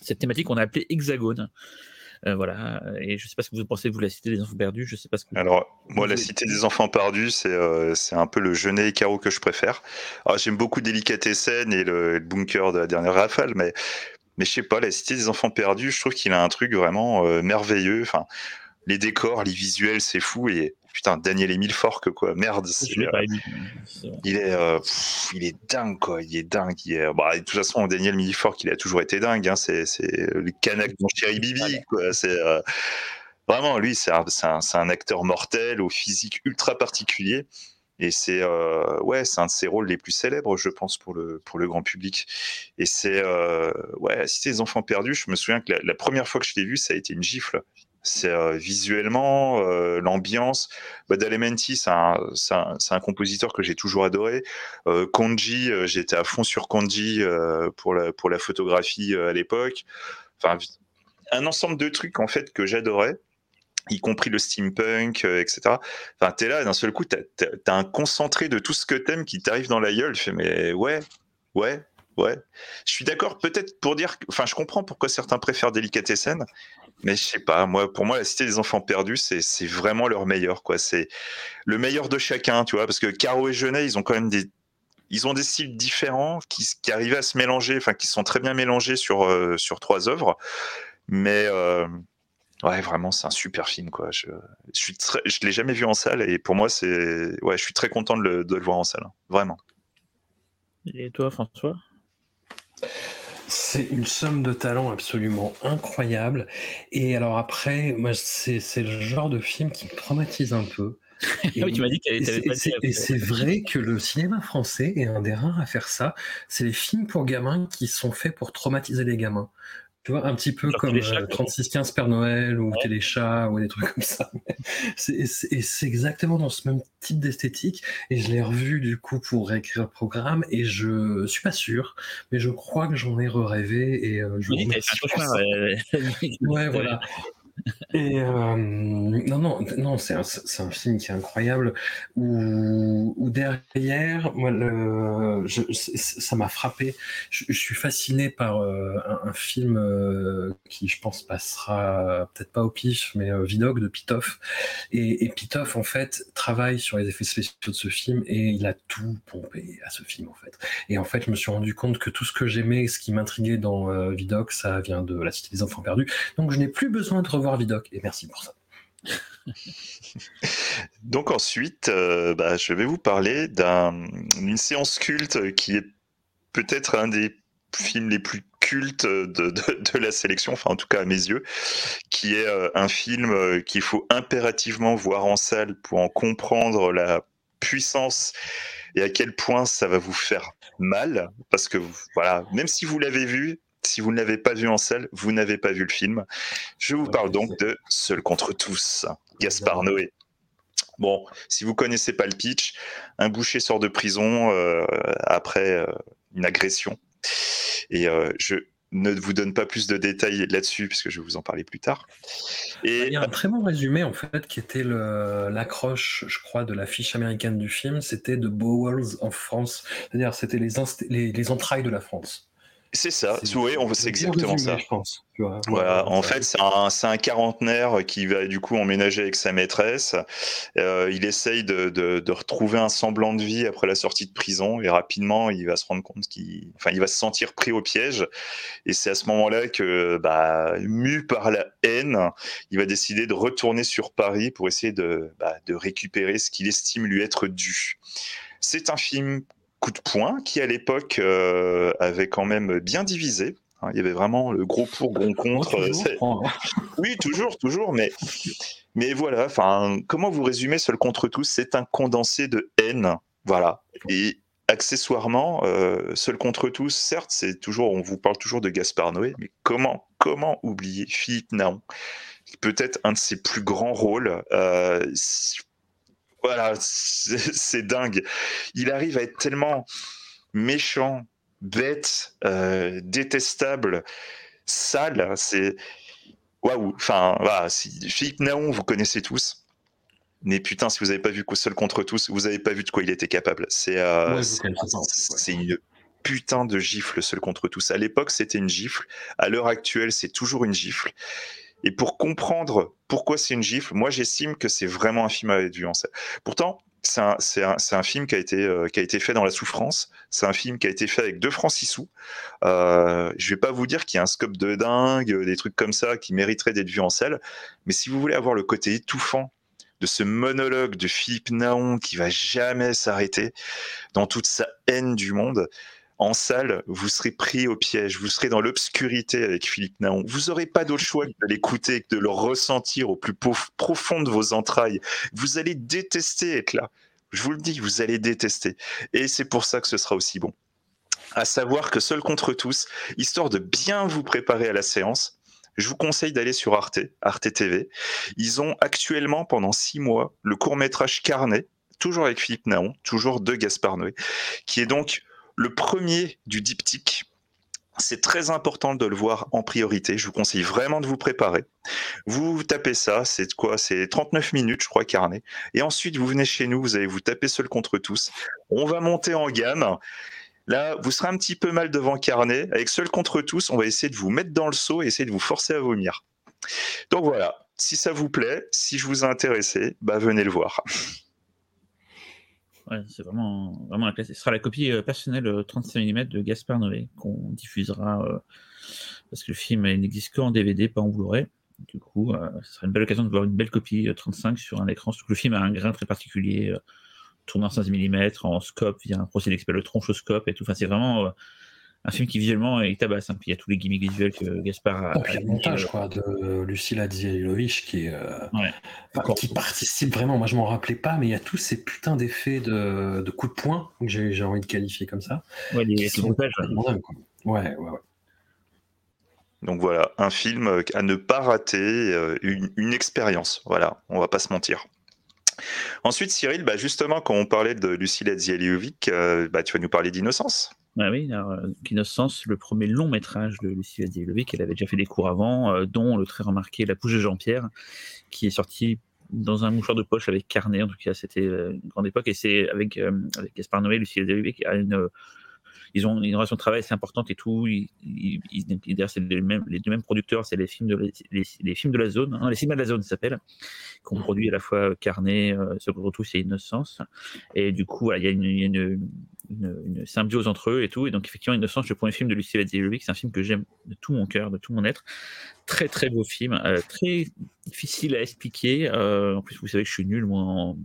cette thématique qu'on a appelée Hexagone. Euh, voilà. Et je sais pas ce que vous pensez, vous, la Cité des Enfants Perdus. Je sais pas ce que Alors, moi, la Cité des Enfants Perdus, c'est euh, un peu le Jeunet et Caro que je préfère. Alors, j'aime beaucoup Délicatessen et le, le, bunker de la dernière rafale, mais, mais je sais pas, la Cité des Enfants Perdus, je trouve qu'il a un truc vraiment euh, merveilleux. Enfin, les décors, les visuels, c'est fou. Et putain, Daniel Emile Fork, quoi, merde. Euh, il est, euh, il est dingue, quoi. Il est dingue. Il est, bah, de toute façon, Daniel Emile Fork, il a toujours été dingue. Hein. C'est, le canac de mon chéri Bibi, quoi. C'est euh, vraiment lui, c'est un, un, un, acteur mortel au physique ultra particulier. Et c'est ouais, c'est un de ses rôles les plus célèbres, je pense, pour le pour le grand public. Et c'est ouais, si des enfants perdus, je me souviens que la, la première fois que je l'ai vu, ça a été une gifle c'est euh, visuellement euh, l'ambiance. Badalamenti, c'est un, un, un, compositeur que j'ai toujours adoré. Euh, Konji, euh, j'étais à fond sur Konji pour la pour la photographie à l'époque. Enfin, un ensemble de trucs en fait que j'adorais y compris le steampunk, etc. Enfin, t'es là, d'un seul coup, t'as as, un concentré de tout ce que t'aimes qui t'arrive dans la gueule. Je fais, mais ouais, ouais, ouais. Je suis d'accord, peut-être pour dire, enfin, je comprends pourquoi certains préfèrent Delicatessen, mais je sais pas, moi, pour moi, la Cité des Enfants Perdus, c'est vraiment leur meilleur, quoi. C'est le meilleur de chacun, tu vois, parce que Caro et Genet, ils ont quand même des ils ont des styles différents qui, qui arrivaient à se mélanger, enfin qui sont très bien mélangés sur, euh, sur trois œuvres. Mais euh, ouais, vraiment, c'est un super film. Quoi. Je, je suis je l'ai jamais vu en salle et pour moi, c'est ouais, je suis très content de le, de le voir en salle. Hein. Vraiment. Et toi, François? C'est une somme de talent absolument incroyable. Et alors après, moi, c'est le genre de film qui me traumatise un peu. Et, oui, tu m'as dit qu'elle était pas Et c'est vrai que le cinéma français est un des rares à faire ça. C'est les films pour gamins qui sont faits pour traumatiser les gamins. Tu vois, un petit peu comme 3615 euh, Père Noël ou ouais. Téléchat ou des trucs comme ça. et c'est exactement dans ce même type d'esthétique. Et je l'ai revu du coup pour réécrire le programme et je suis pas sûr, mais je crois que j'en ai rêvé et euh, je oui, ouais, voilà. Et euh, non, non, non, c'est un, un, film qui est incroyable. Où, derrière, moi, le, ça m'a frappé. Je, suis fasciné par euh, un, film euh, qui, je pense, passera peut-être pas au pif, mais Vidog de Pitoff. Et, Pitoff, en fait, travaille sur les effets spéciaux de ce film et il a tout pompé à ce film, en fait. Et en fait, je me suis rendu compte que tout ce que j'aimais, ce qui m'intriguait dans Vidog, ça vient de La Cité des Enfants Perdus. Donc, je n'ai plus besoin de revoir Vidoc et merci pour ça. Donc ensuite, euh, bah, je vais vous parler d'une séance culte qui est peut-être un des films les plus cultes de, de, de, la sélection, enfin en tout cas à mes yeux, qui est euh, un film euh, qu'il faut impérativement voir en salle pour en comprendre la puissance et à quel point ça va vous faire mal, parce que voilà, même si vous l'avez vu, si vous ne l'avez pas vu en salle, vous n'avez pas vu le film. Je vous parle donc de Seul contre tous, Gaspard Noé. Bon, si vous connaissez pas le pitch, un boucher sort de prison euh, après euh, une agression. Et euh, je ne vous donne pas plus de détails là-dessus, puisque je vais vous en parler plus tard. Et... Il y a un très bon résumé, en fait, qui était l'accroche, je crois, de la fiche américaine du film. C'était The Bowels of France. C'est-à-dire, c'était les, les, les entrailles de la France. C'est ça, oui, on c'est exactement résumé, ça. Je pense. Vois, voilà, en fait, c'est un, un, quarantenaire qui va du coup emménager avec sa maîtresse. Euh, il essaye de, de, de, retrouver un semblant de vie après la sortie de prison et rapidement, il va se rendre compte qu'il, enfin, il va se sentir pris au piège. Et c'est à ce moment-là que, bah, mu par la haine, il va décider de retourner sur Paris pour essayer de, bah, de récupérer ce qu'il estime lui être dû. C'est un film coup de poing qui à l'époque euh, avait quand même bien divisé. Hein, il y avait vraiment le gros pour, gros contre. Oh, toujours, oui, toujours, toujours, mais mais voilà. Enfin, comment vous résumez Seul contre tous C'est un condensé de haine, voilà. Et accessoirement, euh, Seul contre tous, certes, c'est toujours, on vous parle toujours de Gaspard Noé, mais comment comment oublier Philippe Naon Peut-être un de ses plus grands rôles. Euh, voilà, c'est dingue. Il arrive à être tellement méchant, bête, euh, détestable, sale. C'est waouh. Enfin, voilà. Si, Philippe Naon, vous connaissez tous. Mais putain, si vous n'avez pas vu Seul contre tous, vous n'avez pas vu de quoi il était capable. C'est euh, ouais, c'est une putain de gifle Seul contre tous. À l'époque, c'était une gifle. À l'heure actuelle, c'est toujours une gifle. Et pour comprendre pourquoi c'est une gifle, moi j'estime que c'est vraiment un film à être vu en. Pourtant, c'est un, film qui a, été, euh, qui a été fait dans la souffrance. C'est un film qui a été fait avec deux francs six sous. Euh, je vais pas vous dire qu'il y a un scope de dingue, des trucs comme ça qui mériteraient d'être vus en salle. Mais si vous voulez avoir le côté étouffant de ce monologue de Philippe Naon qui va jamais s'arrêter dans toute sa haine du monde, en salle, vous serez pris au piège, vous serez dans l'obscurité avec Philippe Naon. Vous n'aurez pas d'autre choix que de l'écouter, que de le ressentir au plus profond de vos entrailles. Vous allez détester être là. Je vous le dis, vous allez détester. Et c'est pour ça que ce sera aussi bon. À savoir que seul contre tous, histoire de bien vous préparer à la séance, je vous conseille d'aller sur Arte, Arte TV. Ils ont actuellement, pendant six mois, le court-métrage Carnet, toujours avec Philippe Naon, toujours de Gaspard Noé, qui est donc le premier du diptyque, c'est très important de le voir en priorité. Je vous conseille vraiment de vous préparer. Vous tapez ça, c'est quoi? C'est 39 minutes, je crois, carnet. Et ensuite, vous venez chez nous, vous allez vous taper seul contre tous. On va monter en gamme. Là, vous serez un petit peu mal devant carnet. Avec seul contre tous, on va essayer de vous mettre dans le seau et essayer de vous forcer à vomir. Donc voilà, si ça vous plaît, si je vous ai intéressé, bah venez le voir. Ouais, c'est vraiment, vraiment la classe. Ce sera la copie personnelle 35 mm de Gaspard Noé qu'on diffusera parce que le film n'existe qu'en DVD, pas en Blu-ray. Du coup, ce sera une belle occasion de voir une belle copie 35 sur un écran. Surtout que le film a un grain très particulier, tourné en 5 mm, en scope, via un procédé qui s'appelle le tronchoscope et tout. Enfin, c'est vraiment un film qui visuellement est tabasse. Hein. Puis il y a tous les gimmicks visuels que Gaspard a. Oh, puis il y a le montage, quoi, de Lucilla Dzielilovic qui, qui participe vraiment. Moi, je m'en rappelais pas, mais il y a tous ces putains d'effets de, de coups de poing que j'ai envie de qualifier comme ça. Ouais, les, montages. Ouais, ouais, ouais. Donc voilà, un film à ne pas rater, une, expérience. Voilà, on va pas se mentir. Ensuite, Cyril, bah justement, quand on parlait de Lucilla Dzielilovic, bah, tu vas nous parler d'Innocence. Ah oui, alors, Innocence, le premier long métrage de Lucie Dielovic, elle avait déjà fait des cours avant, euh, dont le très remarqué La Pouche de Jean-Pierre, qui est sorti dans un mouchoir de poche avec carnet, en tout cas c'était euh, une grande époque, et c'est avec, euh, avec Gaspard Noé, Lucie Dielovic, a une ils ont une relation de travail assez importante et tout. Ils, c'est les, mêmes, les deux mêmes producteurs, c'est les films de les, films de la zone, hein, les cinémas de la zone s'appelle, qu'on produit à la fois Carnet, euh, Second tout c'est Innocence. Et du coup, il y a, une, une, symbiose entre eux et tout. Et donc, effectivement, Innocence, le premier film de Lucie Vadzilovic, c'est un film que j'aime de tout mon cœur, de tout mon être. Très, très beau film, euh, très difficile à expliquer. Euh, en plus, vous savez que je suis nul, moi, en,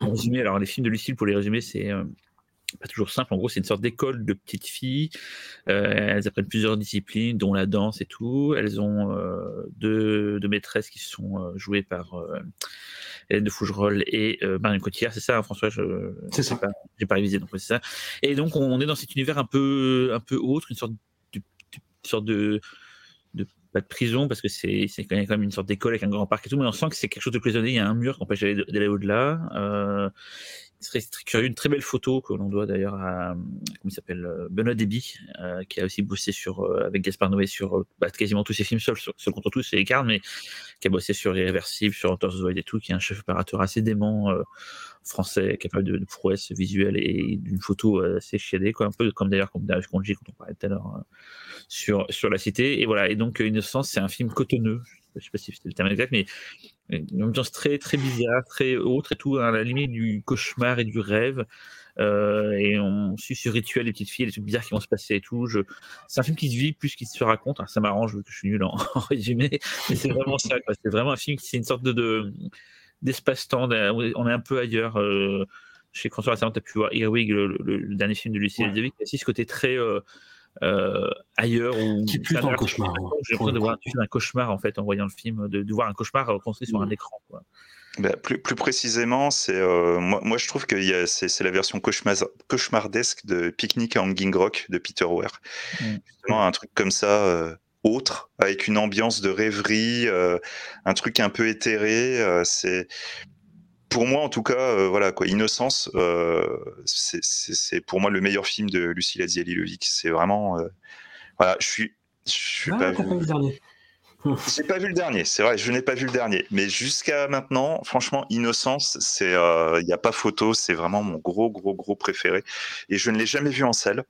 résumé. Alors, les films de Lucille, pour les résumer, c'est pas toujours simple. En gros, c'est une sorte d'école de petites filles. Euh, elles apprennent plusieurs disciplines, dont la danse et tout. Elles ont euh, deux, maîtresses qui sont euh, jouées par Hélène de Fougerolles et Marion Cotillard. C'est ça, hein, François C'est ça. J'ai pas révisé, donc c'est ça. Et donc, on est dans cet univers un peu, un peu autre, une sorte de, sorte de, de pas de prison parce que c'est quand même une sorte d'école avec un grand parc et tout, mais on sent que c'est quelque chose de cloisonné. Il y a un mur qui empêche d'aller au-delà très, très curieux. Une très belle photo que l'on doit d'ailleurs à comment il s'appelle euh, Benoît Déby, euh, qui a aussi bossé sur euh, avec Gaspard Noé sur bah, quasiment tous ses films seuls, sur, seul contre tous, c'est Écart, mais qui a bossé sur Irréversible, sur Hunter's Void et tout, qui est un chef opérateur assez dément français, capable de, de prouesse visuelle et d'une photo assez chiadée, quoi, un peu comme d'ailleurs comme Darius Konji quand on parlait tout à l'heure sur sur la cité. Et voilà. Et donc Innocence, c'est un film cotonneux je sais pas si c'était le terme exact, mais une ambiance très très bizarre, très autre et tout, à la limite du cauchemar et du rêve. Euh, et on suit ce rituel des petites filles, des trucs bizarres qui vont se passer et tout. Je... C'est un film qui se vit plus qu'il se raconte. ça m'arrange que je suis nul en, résumé, mais c'est vraiment ça. C'est vraiment un film qui c'est une sorte de, d'espace-temps. On est un peu ailleurs. Euh, chez François Assalon, tu as pu voir Earwig, le, dernier film de Lucie ouais. David, qui a aussi ce côté très euh, ailleurs ou qui plus dans le cauchemar. J'ai l'impression de voir un cauchemar en fait en voyant le film, de, voir un cauchemar construit sur un mm. écran. Quoi. Bah, plus, plus, précisément, c'est euh, moi, moi, je trouve que c'est la version cauchemar, cauchemardesque de Picnic à Hanging Rock de Peter Weir. Mm. Justement, un truc comme ça, euh, autre, avec une ambiance de rêverie, un truc un peu éthéré. c'est pour moi, en tout cas, euh, voilà quoi, Innocence, euh, c'est pour moi le meilleur film de Lucilla Zialilovic. C'est vraiment, euh, voilà, je suis, je suis ah, pas, vu... le dernier. J'ai pas vu le dernier, c'est vrai, je n'ai pas vu le dernier. Mais jusqu'à maintenant, franchement, Innocence, c'est, il n'y a pas photo, c'est vraiment mon gros, gros, gros préféré. Et je ne l'ai jamais vu en salle.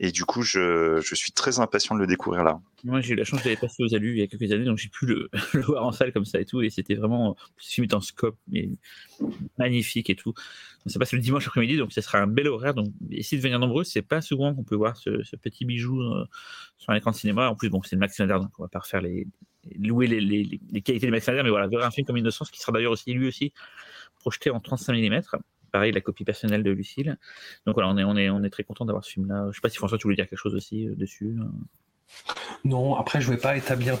Et du coup, je, je, suis très impatient de le découvrir là. Moi, j'ai eu la chance d'aller passer aux alus il y a quelques années, donc j'ai pu le, le, voir en salle comme ça et tout. Et c'était vraiment, ce film est en scope, mais magnifique et tout. ça passe le dimanche après-midi, donc ça sera un bel horaire. Donc, essayez de venir nombreux. C'est pas souvent qu'on peut voir ce, petit bijou euh, sur un écran de cinéma. En plus, bon, c'est le Max donc on va pas refaire les, louer les, qualités du Max mais voilà, voir un film comme Innocence qui sera d'ailleurs aussi, lui aussi, projeté en 35 mm pareil, la copie personnelle de Lucille. Donc voilà, on est, on est, on est très content d'avoir ce film-là. Je sais pas si François, tu voulais dire quelque chose aussi euh, dessus. Non, après, je ne vais pas établir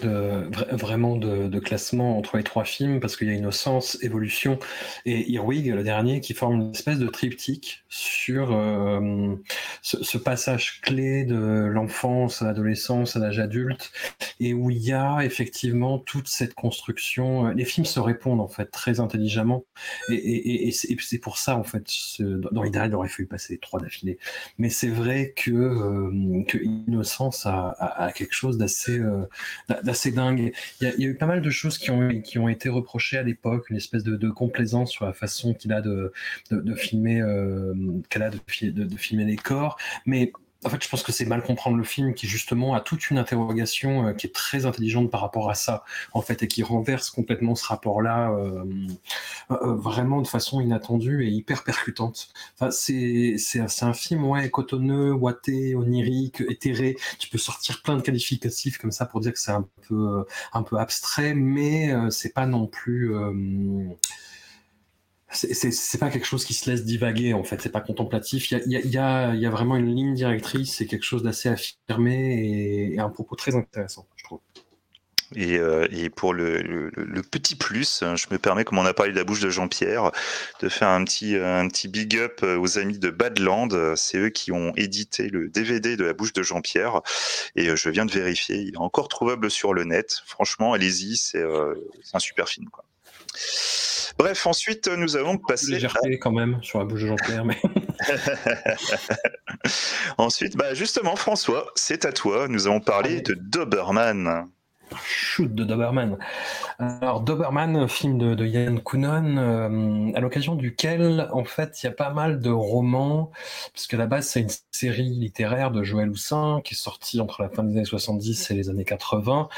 vraiment de, classement entre les trois films parce qu'il y a Innocence, Évolution et Irwig, le dernier, qui forment une espèce de triptyque sur euh, ce, passage clé de l'enfance à l'adolescence, à l'âge adulte, et où il y a effectivement toute cette construction. Les films se répondent en fait très intelligemment, et, c'est pour ça en fait, dans l'idéal, il aurait fallu passer trois d'affilée. Mais c'est vrai que, euh, que Innocence a à, quelque chose d'assez euh, d'assez dingue. Il y, a, eu pas mal de choses qui ont, qui ont été reprochées à l'époque, une espèce de, complaisance sur la façon qu'il a de, de, filmer euh, qu'elle a de, de, filmer les corps, mais en fait, je pense que c'est mal comprendre le film qui justement a toute une interrogation euh, qui est très intelligente par rapport à ça, en fait, et qui renverse complètement ce rapport-là vraiment de façon inattendue et hyper percutante. Enfin, c'est un film ouais, cotonneux, ouaté, onirique, éthéré. Tu peux sortir plein de qualificatifs comme ça pour dire que c'est un peu, un peu abstrait, mais c'est pas non plus c'est pas quelque chose qui se laisse divaguer en fait, c'est pas contemplatif. Il y a, vraiment une ligne directrice, c'est quelque chose d'assez affirmé et, un propos très intéressant, je trouve. Et, euh, pour le, petit plus, hein, je me permets, comme on a parlé de la bouche de Jean-Pierre, de faire un petit, un petit big up aux amis de Badland. C'est eux qui ont édité le DVD de la bouche de Jean-Pierre. Et euh, je viens de vérifier, il est encore trouvable sur le net. Franchement, allez-y, c'est euh, un super film. Bref, ensuite, nous avons passé. Légèreté quand même sur la bouche de Jean-Pierre, mais. ensuite, bah justement, François, c'est à toi. Nous avons parlé de Doberman. Shoot de Doberman. Alors Doberman, film de, de Yann Kounon, euh, à l'occasion duquel, en fait, il y a pas mal de romans, puisque la base, c'est une série littéraire de Joël Houssin qui est sortie entre la fin des années 70 et les années 80,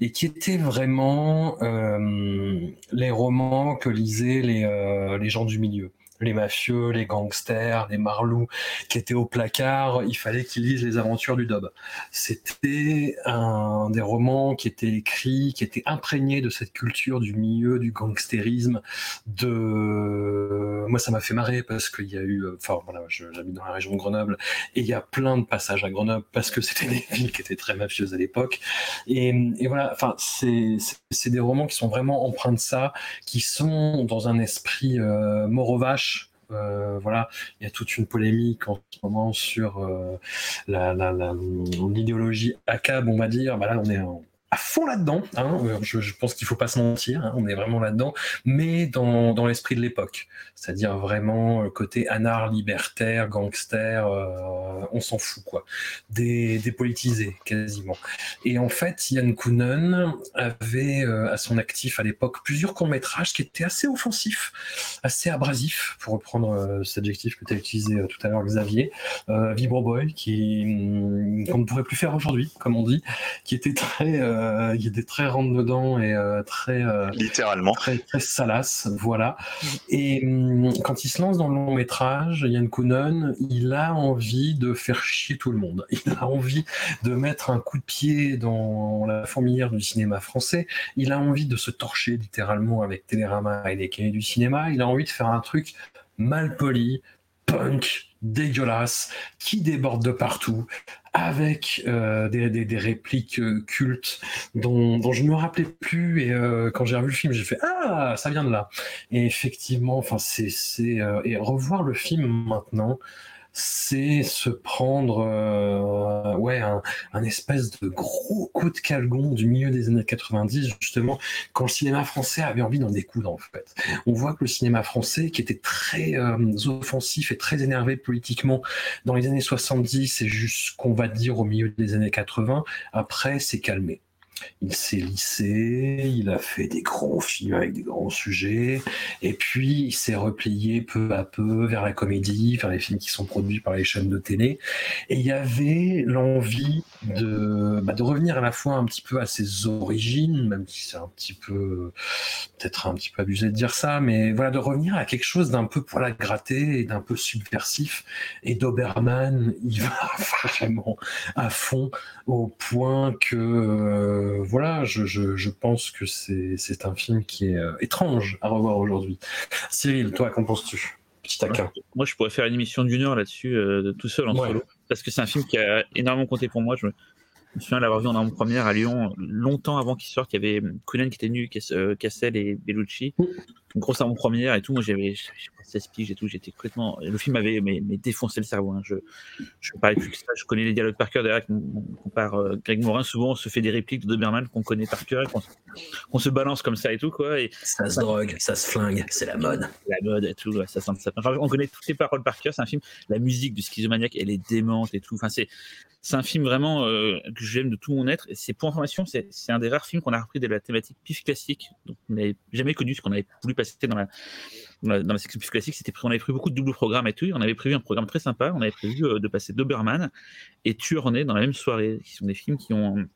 et qui était vraiment euh, les romans que lisaient les, euh, les gens du milieu les mafieux, les gangsters, les marlous qui étaient au placard, il fallait qu'ils lisent les aventures du Dob. C'était un des romans qui était écrit, qui était imprégné de cette culture du milieu, du gangstérisme. De moi, ça m'a fait marrer parce qu'il y a eu, enfin voilà, j'habite dans la région de Grenoble et il y a plein de passages à Grenoble parce que c'était des villes qui étaient très mafieuses à l'époque. Et, voilà, enfin c'est des romans qui sont vraiment empreints de ça, qui sont dans un esprit euh, morovache voilà, il y a toute une polémique en ce moment sur euh, l'idéologie ACAB, on va dire. Bah là, on est en, à fond là-dedans. Hein. Euh, je, pense qu'il faut pas se mentir, hein. on est vraiment là-dedans, mais dans, dans l'esprit de l'époque, c'est-à-dire vraiment le côté anard, libertaire, gangster, euh, on s'en fout quoi, dépolitisé quasiment. Et en fait, Yann Kounen avait euh, à son actif à l'époque plusieurs courts métrages qui étaient assez offensifs, assez abrasifs, pour reprendre cet adjectif que tu as utilisé tout à l'heure, Xavier. Vibro Boy, hum, qu'on ne pourrait plus faire aujourd'hui, comme on dit, qui était très euh, il était très rentre dedans et euh, très euh, littéralement très, très salace, voilà. Et hum, quand il se lance dans le long métrage, Yann Kounen, il a envie de faire chier tout le monde. Il a envie de mettre un coup de pied dans la fourmilière du cinéma français. Il a envie de se torcher littéralement avec Télérama et les cahiers du cinéma. Il a envie de faire un truc mal poli, punk, dégueulasse, qui déborde de partout, avec euh, des, répliques euh, cultes dont, dont, je ne me rappelais plus. Et euh, quand j'ai revu le film, j'ai fait Ah, ça vient de là. Et effectivement, enfin, c'est. et revoir le film maintenant, c'est se prendre euh, ouais un, un, espèce de gros coup de calgon du milieu des années 90 justement quand le cinéma français avait envie d'en découdre en fait. On voit que le cinéma français qui était très euh, offensif et très énervé politiquement dans les années 70 et jusqu'on va dire au milieu des années 80 après s'est calmé il s'est lissé, il a fait des gros films avec des grands sujets, et puis il s'est replié peu à peu vers la comédie, vers les films qui sont produits par les chaînes de télé. Et il y avait l'envie de, bah, revenir à la fois un petit peu à ses origines, même si c'est un petit peu, peut-être un petit peu abusé de dire ça, mais voilà, de revenir à quelque chose d'un peu poil à gratter et d'un peu subversif. Et Doberman, il va vraiment à fond au point que, euh, voilà, je, je, je, pense que c'est un film qui est euh, étrange à revoir aujourd'hui. Cyril, toi, qu'en penses-tu Petit taquin? Moi, je pourrais faire une émission d'une heure là-dessus, euh, tout seul en solo, parce que c'est un film qui a énormément compté pour moi. Je me, me souviens l'avoir vu en avant-première à Lyon, longtemps avant qu'il sorte. Il y avait Kounen qui était nu, Cassel et Bellucci. Une grosse avant-première et tout. Moi, j'avais 16 piges et tout. J'étais complètement. Le film avait mais, mais défoncé le cerveau. Hein. Je je parlais plus que ça. Je connais les dialogues par cœur. Derrière, on compare euh, Greg Morin. Souvent, on se fait des répliques de Doberman qu'on connaît par cœur, qu'on se balance comme ça et tout quoi. Et ça se drogue, ça se flingue, c'est la mode. La mode et tout. ça, ça, ça, on connaît toutes les paroles par cœur. C'est un film. La musique du schizomaniaque, elle est démente et tout. Enfin, c'est c'est un film vraiment euh, que j'aime de tout mon être. Et c'est pour information, c'est un des rares films qu'on a repris de la thématique pif classique, donc on n'avait jamais connu, ce qu'on avait voulu passer dans la, dans la, section pif classique. C'était on avait pris beaucoup de doubles programmes et tout. on avait prévu un programme très sympa. On avait prévu euh, de passer Doberman et Tueur dans la même soirée, qui sont des films qui ont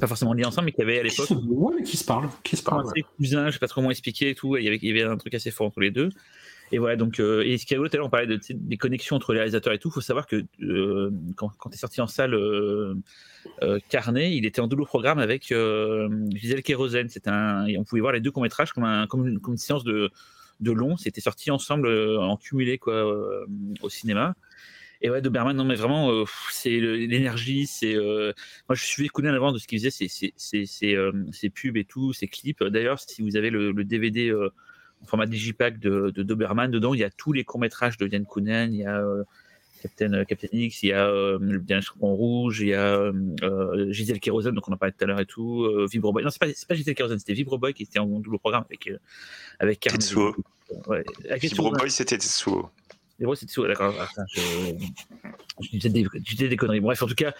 pas forcément liés ensemble, mais qui avaient à l'époque. Ouais, mais qui se parlent. Qui se parlent. Ouais. cousins, je sais pas trop comment expliquer et tout. Il y, avait, il y avait un truc assez fort entre les deux. Et voilà, donc, euh, et ce qui est rigolo, tout à l'heure, on parlait de, des connexions entre les réalisateurs et tout. Il faut savoir que euh, quand, quand est sorti en salle euh, euh, Carnet, il était en double programme avec Gisèle Kérosène. C'était un, on pouvait voir les deux courts-métrages comme, un, comme, une, comme une séance de, de long. C'était sorti ensemble, en cumulé, quoi, au cinéma. Et ouais, Doberman, non, mais vraiment, euh, c'est l'énergie. C'est euh, moi, je suis écouté en avant de ce qu'il faisait, euh, ses pubs et tout, ses clips. D'ailleurs, si vous avez le, le DVD en format digipack de, de Doberman, dedans, il y a tous les courts métrages de Yann Kounen. Il y a Captain, Captain X, il y a le dernier Chaperon Rouge, il y a Gisèle Kérosène, donc on en parlait tout à l'heure et tout. Vibroboy, non, c'est pas, pas Gisèle Kérosène, c'était Vibroboy qui était en double programme avec avec Tetsuo. Ouais, Vibroboy, c'était Tetsuo. Ah, des, je, disais des, conneries. Bref, en tout cas,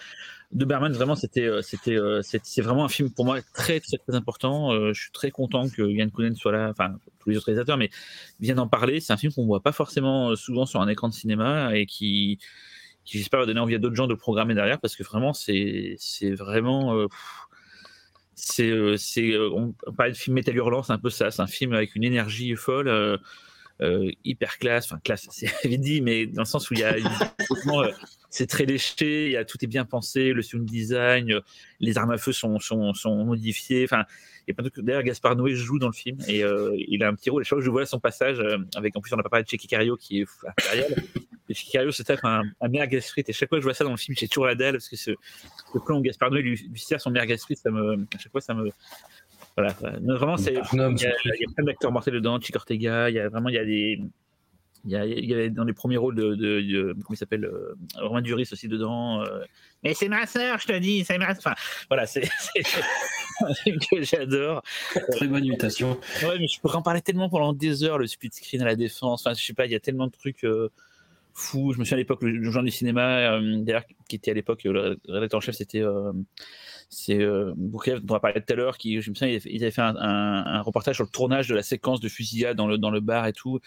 de Berman, vraiment, c'était, c'était, c'est vraiment un film pour moi très, très, très important. Euh, je suis très content que Yann Kounen soit là, enfin, tous les autres réalisateurs, mais viennent en parler. C'est un film qu'on voit pas forcément souvent sur un écran de cinéma et qui, j'espère, va donner envie à d'autres gens de programmer derrière parce que vraiment, c'est, vraiment. Euh, c'est, c'est, on parlait de film Métal Hurlant, c'est un peu ça. C'est un film avec une énergie folle. Euh, euh, hyper classe, enfin classe, c'est dit, mais dans le sens où il y a euh, c'est très léché, il y a, tout est bien pensé, le sound design, euh, les armes à feu sont, sont, sont modifiées, enfin, a. D'ailleurs, Gaspard Noé joue dans le film et euh, il a un petit rôle. Je crois que je vois son passage euh, avec, en plus, on n'a pas parlé de Checky Cario qui est impérial. et Cario se tape un, un merguez frites et chaque fois que je vois ça dans le film, j'ai toujours la dalle parce que ce, le plan où Gaspard Noé lui, lui sert son merguez frites, ça me, à chaque fois, ça me, voilà. Vraiment, c'est, il, y a, il y a plein d'acteurs mortels dedans, Chick Ortega, il y a vraiment, il y a des, il y, a, il y a dans les premiers rôles de, de, de comment il s'appelle euh, Romain Duris aussi dedans euh, mais c'est ma sœur je te dis c'est ma enfin voilà c'est, un film que j'adore. Très bonne imitation. Ouais mais je pourrais en parler tellement pendant des heures le split screen à la défense. Enfin je sais pas il y a tellement de trucs euh, fous. Je me souviens à l'époque le, genre du cinéma euh, d'ailleurs qui était à l'époque le rédacteur en chef c'était c'est euh, dont on a parlé tout à l'heure qui je me souviens ils avaient fait un, un, reportage sur le tournage de la séquence de fusillade dans le, dans le bar et tout.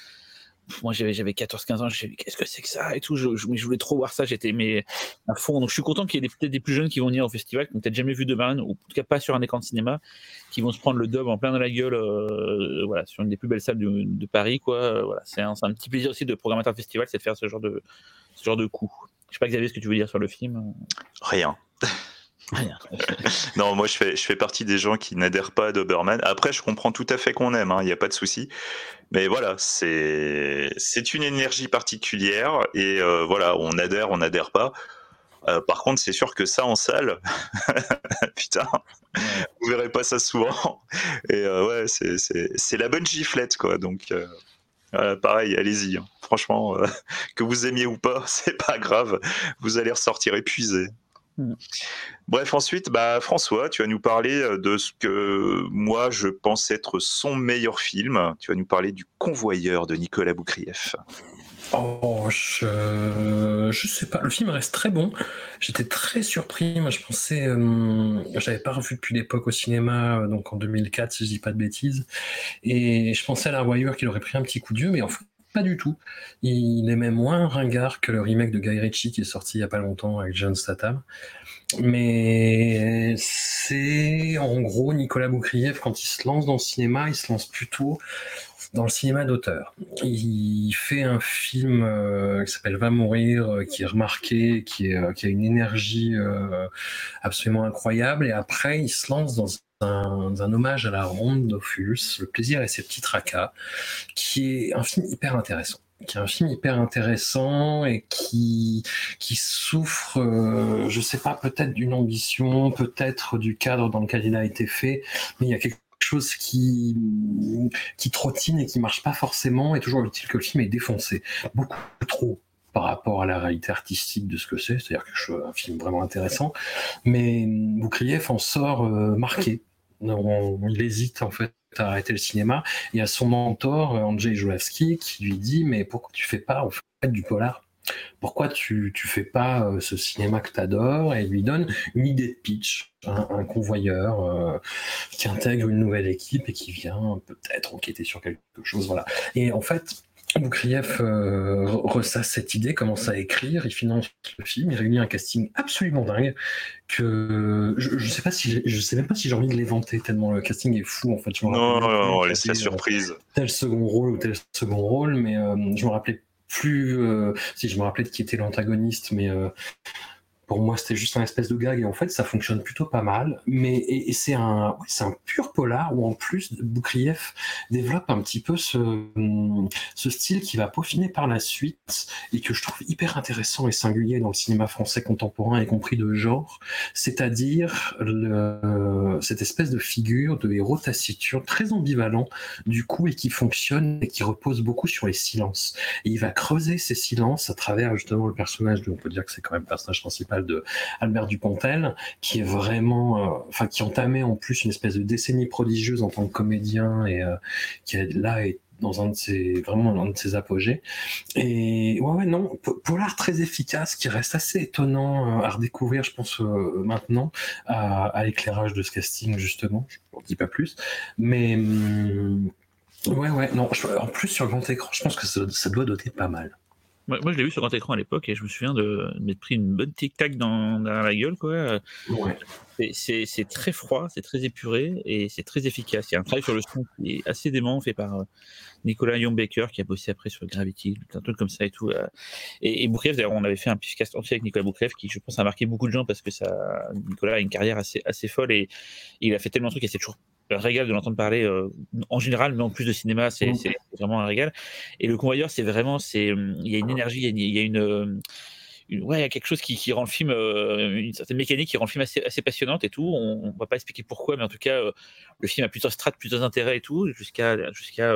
Moi j'avais j'avais 14 15 ans je me qu'est-ce que c'est que ça et tout. Je, je, voulais trop voir ça j'étais mais à fond. Donc je suis content qu'il y ait peut-être des plus jeunes qui vont venir au festival qui n'ont peut-être jamais vu de Marine ou en tout cas pas sur un écran de cinéma qui vont se prendre le dub en plein dans la gueule euh, voilà sur une des plus belles salles de, Paris quoi. Euh, voilà c'est un, un, petit plaisir aussi de programmateur de festival c'est de faire ce genre de ce genre de coup. Je sais pas Xavier ce que tu veux dire sur le film? Rien non, moi je fais, je fais partie des gens qui n'adhèrent pas à Doberman. Après, je comprends tout à fait qu'on aime, il hein, n'y a pas de souci. Mais voilà, c'est une énergie particulière et euh, voilà, on adhère, on n'adhère pas. Euh, par contre, c'est sûr que ça en salle, putain, ouais. vous verrez pas ça souvent. Et euh, ouais, c'est la bonne giflette, quoi. Donc, euh, pareil, allez-y. Hein. Franchement, que vous aimiez ou pas, c'est pas grave. Vous allez ressortir épuisé. Mmh. Bref, ensuite, bah, François, tu vas nous parler de ce que moi je pense être son meilleur film. Tu vas nous parler du Convoyeur de Nicolas Boukrieff. Oh, je, je sais pas. Le film reste très bon. J'étais très surpris. Moi, je pensais, euh, j'avais pas revu depuis l'époque au cinéma, donc en 2004, si je dis pas de bêtises. Et je pensais à la voyeur qu'il aurait pris un petit coup de vieux, mais en fait, pas du tout. Il est même moins ringard que le remake de Guy Ritchie qui est sorti il y a pas longtemps avec John Statham. Mais c'est en gros Nicolas Boukrieff quand il se lance dans le cinéma, il se lance plutôt dans le cinéma d'auteur. Il fait un film euh, qui s'appelle Va mourir, euh, qui est remarqué, qui, euh, qui a une énergie absolument incroyable, et après il se lance dans un, hommage à la ronde d'Ophuls, Le plaisir et ses petits tracas, qui est un film hyper intéressant qui est un film hyper intéressant et qui qui souffre, euh, je sais pas, peut-être d'une ambition, peut-être du cadre dans lequel il a été fait, mais il y a quelque chose qui qui trottine et qui marche pas forcément. Et toujours est-il que le film est défoncé, beaucoup trop par rapport à la réalité artistique de ce que c'est, c'est-à-dire que un film vraiment intéressant, mais Boukrieff en sort euh, marqué. Il hésite en fait à arrêter le cinéma. Il y a son mentor, Andrzej Joulavski, qui lui dit Mais pourquoi tu fais pas fait, du polar? Pourquoi tu, fais pas euh, ce cinéma que tu adores Et lui donne une idée de pitch, un, un convoyeur euh, qui intègre une nouvelle équipe et qui vient peut-être enquêter sur quelque chose. Voilà. Et en fait, Boukrieff euh, ressasse cette idée, commence à écrire, il finance le film, il réunit un casting absolument dingue que je, je sais pas si je sais même pas si j'ai envie de l'éventer tellement le casting est fou en fait. Je non, non, non, laisse la surprise. tel second rôle ou tel second rôle, mais euh, je me rappelais plus euh, si je me rappelais de qui était l'antagoniste, mais euh, pour moi, c'était juste un espèce de gag et en fait, ça fonctionne plutôt pas mal. Mais c'est un, pur polar où en plus, Boukrieff développe un petit peu ce, ce style qui va peaufiner par la suite et que je trouve hyper intéressant et singulier dans le cinéma français contemporain, y compris de genre, c'est-à-dire cette espèce de figure de héros taciturne très ambivalent du coup et qui fonctionne et qui repose beaucoup sur les silences. Et il va creuser ces silences à travers justement le personnage, on peut dire que c'est quand même le personnage principal de Albert Dupontel, qui est vraiment, euh, enfin, qui entamait en plus une espèce de décennie prodigieuse en tant que comédien et euh, qui est là est dans un de ses vraiment un de ses apogées. Et ouais ouais non polar très efficace qui reste assez étonnant euh, à redécouvrir je pense maintenant à, l'éclairage de ce casting justement. Je ne dis pas plus. Mais hum, ouais ouais non en plus sur grand écran je pense que ça doit doter pas mal moi, je l'ai vu sur grand écran à l'époque et je me souviens de m'être pris une bonne tic-tac dans, la gueule. Quoi. C'est très froid, c'est très épuré et c'est très efficace. Il y a un travail sur le son qui est assez dément fait par euh, Nicolas Young-Baker qui a bossé après sur Gravity, un truc comme ça et tout. Euh. Et, et d'ailleurs, on avait fait un podcast entier avec Nicolas Boukrev qui, je pense, a marqué beaucoup de gens parce que ça, Nicolas a une carrière assez, assez folle et, il a fait tellement de trucs et c'est toujours un régal de l'entendre parler euh, en général, mais en plus de cinéma, c'est vraiment un régal. Et le convoyeur, c'est vraiment, c'est, il y a une énergie, il y a une, ouais, il y a quelque chose qui, qui rend le film, euh, une certaine mécanique qui rend le film assez, assez passionnante et tout. On, ne va pas expliquer pourquoi, mais en tout cas, euh, le film a plusieurs strates, plusieurs intérêts et tout, jusqu'à jusqu'à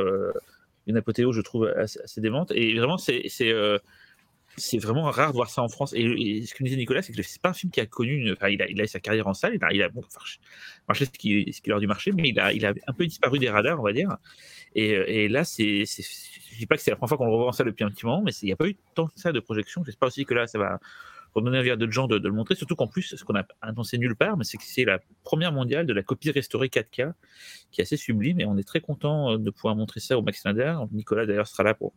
une apothéose, je trouve, assez, assez démente. Et vraiment, c'est c'est vraiment rare de voir ça en France. Et, ce que disait Nicolas, c'est que c'est pas un film qui a connu, une, enfin, il a, il a sa carrière en salle, il a, il a bon, marché ce qui, ce qui est du marché, mais il a, il a un peu disparu des radars, on va dire. Et, et là, c'est, je dis pas que c'est la première fois qu'on le revoit en salle depuis un petit moment, mais il n'y a pas eu tant que ça de projection. J'espère aussi que là, ça va pour donner envie à d'autres gens de, le montrer. Surtout qu'en plus, ce qu'on a annoncé nulle part, mais c'est que c'est la première mondiale de la copie restaurée 4K, qui est assez sublime, et on est très content euh, de pouvoir montrer ça au Max Linder. Nicolas d'ailleurs sera là pour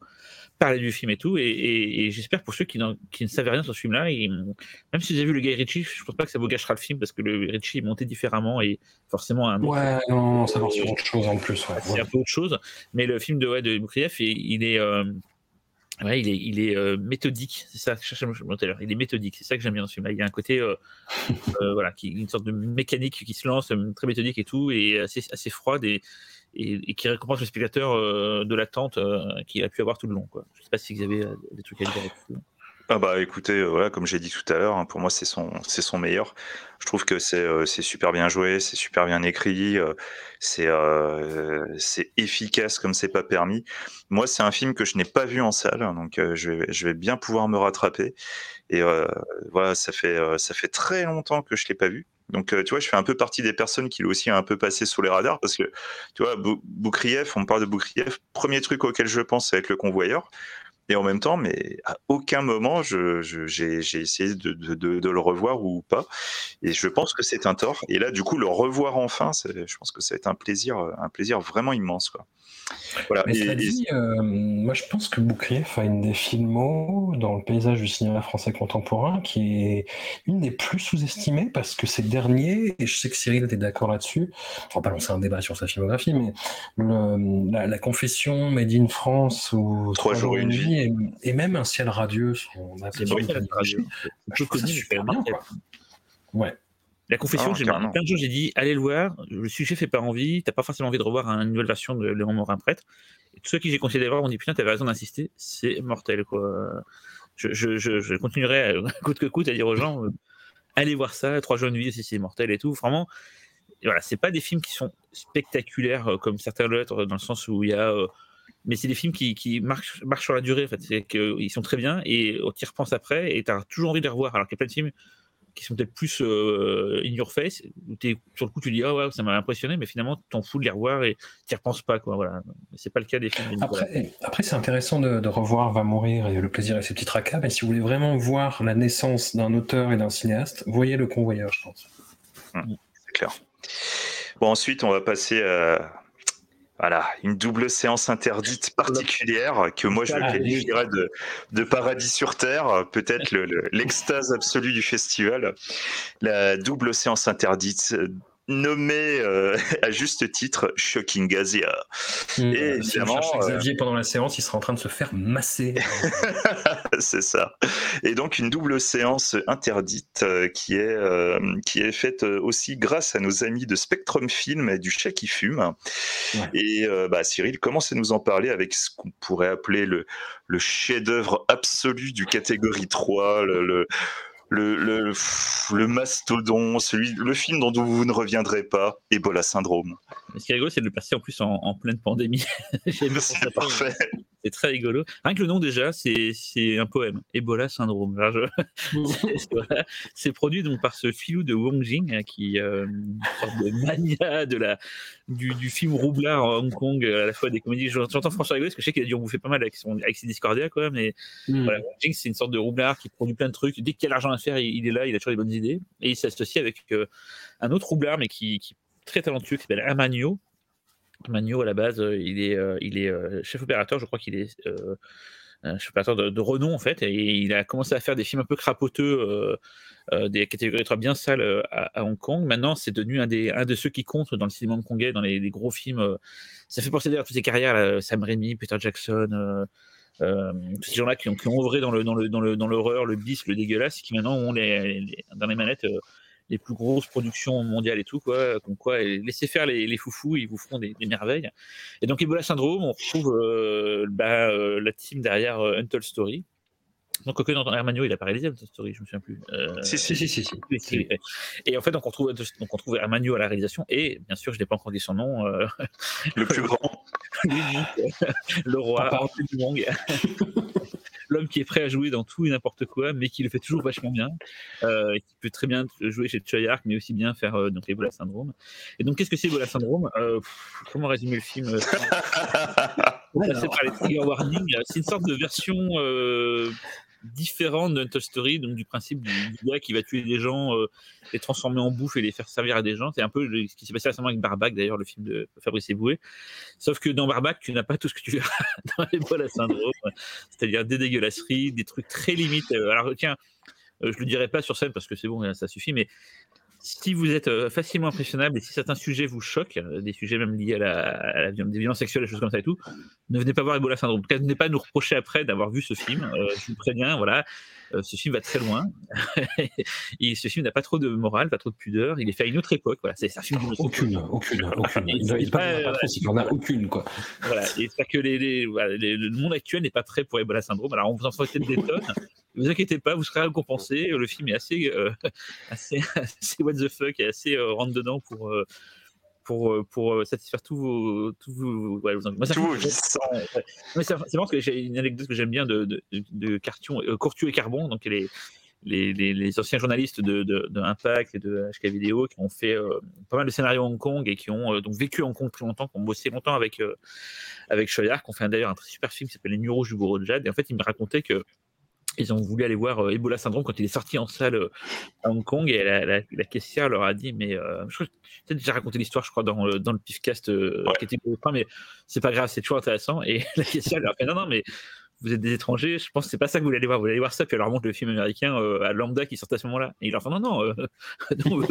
parler du film et tout, et, j'espère pour ceux qui, qui, ne savaient rien sur ce film-là, même si vous avez vu le Guy Ritchie, je pense pas que ça vous gâchera le film, parce que le Ritchie est monté différemment, et forcément un Ouais, non, ça va sur autre chose en plus. C'est un peu autre chose, mais le film de, ouais, de il est... Euh, Ouais, il est, il est euh, méthodique, c'est ça que je cherchais tout à l'heure. Il est méthodique, c'est ça que j'aime bien dans ce film-là. Il y a un côté, euh, euh, voilà, qui, une sorte de mécanique qui se lance, très méthodique et tout, et assez, assez froide et, et, qui récompense le spectateur de l'attente qu'il a pu avoir tout le long. Quoi. Je ne sais pas si vous avez des trucs à dire. Ah bah écoutez, euh, voilà, comme j'ai dit tout à l'heure, hein, pour moi c'est son, c'est son meilleur. Je trouve que c'est, euh, c'est super bien joué, c'est super bien écrit, euh, c'est, c'est efficace comme c'est pas permis. Moi c'est un film que je n'ai pas vu en salle, hein, donc je, vais, je vais bien pouvoir me rattraper. Et voilà, ça fait, ça fait très longtemps que je l'ai pas vu. Donc, tu vois, je fais un peu partie des personnes qui l'ont aussi un peu passé sous les radars parce que, tu vois, Boukrieff, on parle de Boukrieff, premier truc auquel je pense, c'est avec le convoyeur. Et en même temps, mais à aucun moment, j'ai je, essayé de, de, de, le revoir ou pas. Et je pense que c'est un tort. Et là, du coup, le revoir enfin, je pense que ça va être un plaisir, un plaisir vraiment immense. Quoi. Voilà. Mais cela dit, euh, moi je pense que Boukrieff a une des films dans le paysage du cinéma français contemporain qui est une des plus sous-estimées parce que c'est le dernier, et je sais que Cyril était d'accord là-dessus, on va pas lancer un débat sur sa filmographie, mais la, confession Made in France ou Trois, jours et une vie, et, même Un ciel radieux, son Je trouve ça super bien. Ouais. La confession, ah, j'ai plein de jours, j'ai dit, allez le voir, le sujet fait pas envie, t'as pas forcément envie de revoir une nouvelle version de Léon Morin prêtre. Et tous ceux qui j'ai conseillé d'aller voir m'ont dit, putain, t'avais raison d'insister, c'est mortel, quoi. Je, je, je, continuerai, coûte que coûte, à dire aux gens, euh, allez voir ça, Trois jeunes vies, c'est mortel et tout. Vraiment, voilà, c'est pas des films qui sont spectaculaires euh, comme certains l'être, dans le sens où il y a. Euh, mais c'est des films qui, qui marchent, marchent, sur la durée, en fait. C'est qu'ils sont très bien et tu y repenses après et t'as toujours envie de les revoir. Alors qu'il y a plein de films qui sont peut-être plus euh, in your face, où es, sur le coup tu dis ah ouais ça m'a impressionné, mais finalement t'en fous de les revoir et t'y repenses pas quoi. Voilà, c'est pas le cas des films. Après, après c'est intéressant de, revoir Va mourir et Le plaisir et ses petits tracas, mais si vous voulez vraiment voir la naissance d'un auteur et d'un cinéaste, voyez Le Convoyeur, je pense. Hum, c'est clair. Bon ensuite on va passer à Voilà, une double séance interdite particulière que moi je qualifierais de, de paradis sur Terre, peut-être l'extase absolue du festival. La double séance interdite nommé euh, à juste titre Shocking Asia. Mmh. et évidemment, euh, Xavier pendant la séance, il sera en train de se faire masser. c'est ça. Et donc une double séance interdite euh, qui est qui est faite aussi grâce à nos amis de Spectrum Film et du Chat qui fume. Et bah, Cyril commence à nous en parler avec ce qu'on pourrait appeler le le chef-d'œuvre absolu du catégorie 3, le le, le, le mastodon, celui, le film dont vous ne reviendrez pas, Ebola Syndrome. Ce qui est rigolo, c'est de le passer en plus en, pleine pandémie. c'est parfait. C'est très rigolo. Rien que le nom déjà, c'est un poème. Ebola syndrome. c'est produit donc par ce filou de Wong Jing hein, qui euh, une sorte de mania de la du, du, film roublard en Hong Kong, à la fois des comédies. J'entends François rigoler parce que je sais qu'il a dû en bouffer pas mal avec, son, avec ses Discordia, quoi. Mais mm. voilà, Wong Jing, c'est une sorte de roublard qui produit plein de trucs. Dès qu'il y a l'argent à faire, il, est là, il a toujours des bonnes idées. Et il s'associe avec euh, un autre roublard, mais qui, qui est très talentueux, qui s'appelle Amanio Magno, à la base, euh, il est, euh, il est euh, chef opérateur, je crois qu'il est chef opérateur de, renom, en fait, et il a commencé à faire des films un peu crapoteux, des catégories 3 bien sales à, Hong Kong. Maintenant, c'est devenu un, des, un de ceux qui comptent dans le cinéma hongkongais, dans les, gros films. ça fait penser d'ailleurs à toutes ces carrières, Sam Raimi, Peter Jackson. tous ces gens-là qui ont, qui ont œuvré dans l'horreur, le, dans le, dans le, le bis, le dégueulasse, qui maintenant ont les, dans les manettes les plus grosses productions mondiales et tout, quoi. Comme quoi, laissez faire les, les, foufous, ils vous feront des, merveilles. Et donc, Ebola Syndrome, on retrouve euh, bah, euh, la team derrière euh, Untold Story. Donc, que dans Hermanio, il a pas réalisé Untold Story, je me souviens plus. si, si, si, si, Et en fait, donc, on trouve, donc, on trouve Hermanio à la réalisation, et bien sûr, je n'ai pas encore dit son nom. le plus grand. le roi, du l'homme qui est prêt à jouer dans tout et n'importe quoi, mais qui le fait toujours vachement bien, euh, qui peut très bien jouer chez Choyark, mais aussi bien faire euh, donc Ebola Syndrome. Et donc, qu'est-ce que c'est Ebola Syndrome? Euh, Comment résumer le film euh, C'est par les trigger. C'est une sorte de version différent de Toy Story, donc du principe du, gars qui va tuer des gens, euh, les transformer en bouffe et les faire servir à des gens. C'est un peu ce qui s'est passé récemment avec Barbac, d'ailleurs, le film de Fabrice Eboué. Sauf que dans Barbac, tu n'as pas tout ce que tu verras dans Ebola Syndrome, c'est-à-dire des dégueulasseries, des trucs très limites. Euh, alors, tiens, euh, je le dirai pas sur scène parce que c'est bon, ça suffit, mais si vous êtes euh, facilement impressionnable et si certains sujets vous choquent, des sujets même liés à la, des violences sexuelles, des choses comme ça et tout, ne venez pas voir Ebola Syndrome. En tout cas, ne venez pas nous reprocher après d'avoir vu ce film. Euh, je vous préviens, voilà, ce film va très loin. et ce film n'a pas trop de morale, pas trop de pudeur. Il est fait à une autre époque. Voilà, c'est un film aucune, aucune, aucune. Il n'y pas, pas, trop, a aucune quoi. Voilà, et c'est que les, le monde actuel n'est pas prêt pour Ebola Syndrome. Alors on vous en fait des tonnes. Ne vous inquiétez pas, vous serez récompensé. Le film est assez, euh, assez, assez, what the fuck et assez euh, rentre dedans pour, euh, pour, pour satisfaire tous vos. Tous vos, ouais, tous vos C'est marrant que j'ai une anecdote que j'aime bien de, de, de Cartion, et Carbon, donc les, les, les, les, anciens journalistes de, de, de, Impact et de HK Vidéo qui ont fait pas mal de scénarios à Hong Kong et qui ont donc vécu Hong Kong très longtemps, qui ont bossé longtemps avec, avec Choyard, qui ont fait d'ailleurs un très super film qui s'appelle Les Nuits Rouges du de Jade. Et en fait, ils me racontaient que ils ont voulu aller voir euh, Ebola Syndrome quand il est sorti en salle euh, à Hong Kong et la, caissière leur a dit mais euh, je crois que déjà raconté l'histoire je crois dans, dans le pifcast qui était mais c'est pas grave c'est toujours intéressant et la caissière leur a fait non non mais vous êtes des étrangers, je pense que c'est pas ça que vous voulez aller voir. Vous voulez aller voir ça, puis elle leur montre le film américain à Lambda qui sort à ce moment-là. Et ils leur font non, non, non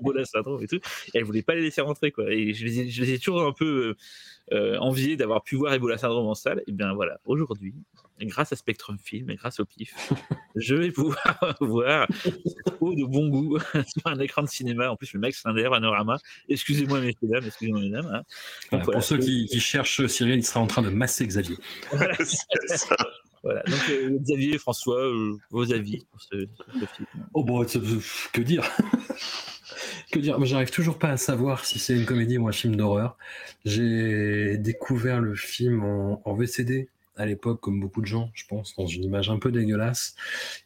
Ebola syndrome et tout. Et elle voulait pas les laisser rentrer, quoi. Et je les ai, je les ai toujours un peu euh, enviés d'avoir pu voir Ebola syndrome en salle. Et bien voilà, aujourd'hui, grâce à Spectrum Film et grâce au PIF, je vais pouvoir voir trop de bon goût sur un écran de cinéma. En plus, le mec, c'est un panorama. Excusez-moi, messieurs, dames, excusez-moi, mesdames. Hein. pour ceux qui, cherchent Cyril, il sera en train de masser Xavier. Voilà. Donc, euh, Xavier, François, euh, vos avis pour ce, film Oh, bon, que dire? Que dire? J'arrive toujours pas à savoir si c'est une comédie ou un film d'horreur. J'ai découvert le film en VCD à l'époque, comme beaucoup de gens, je pense, dans une image un peu dégueulasse.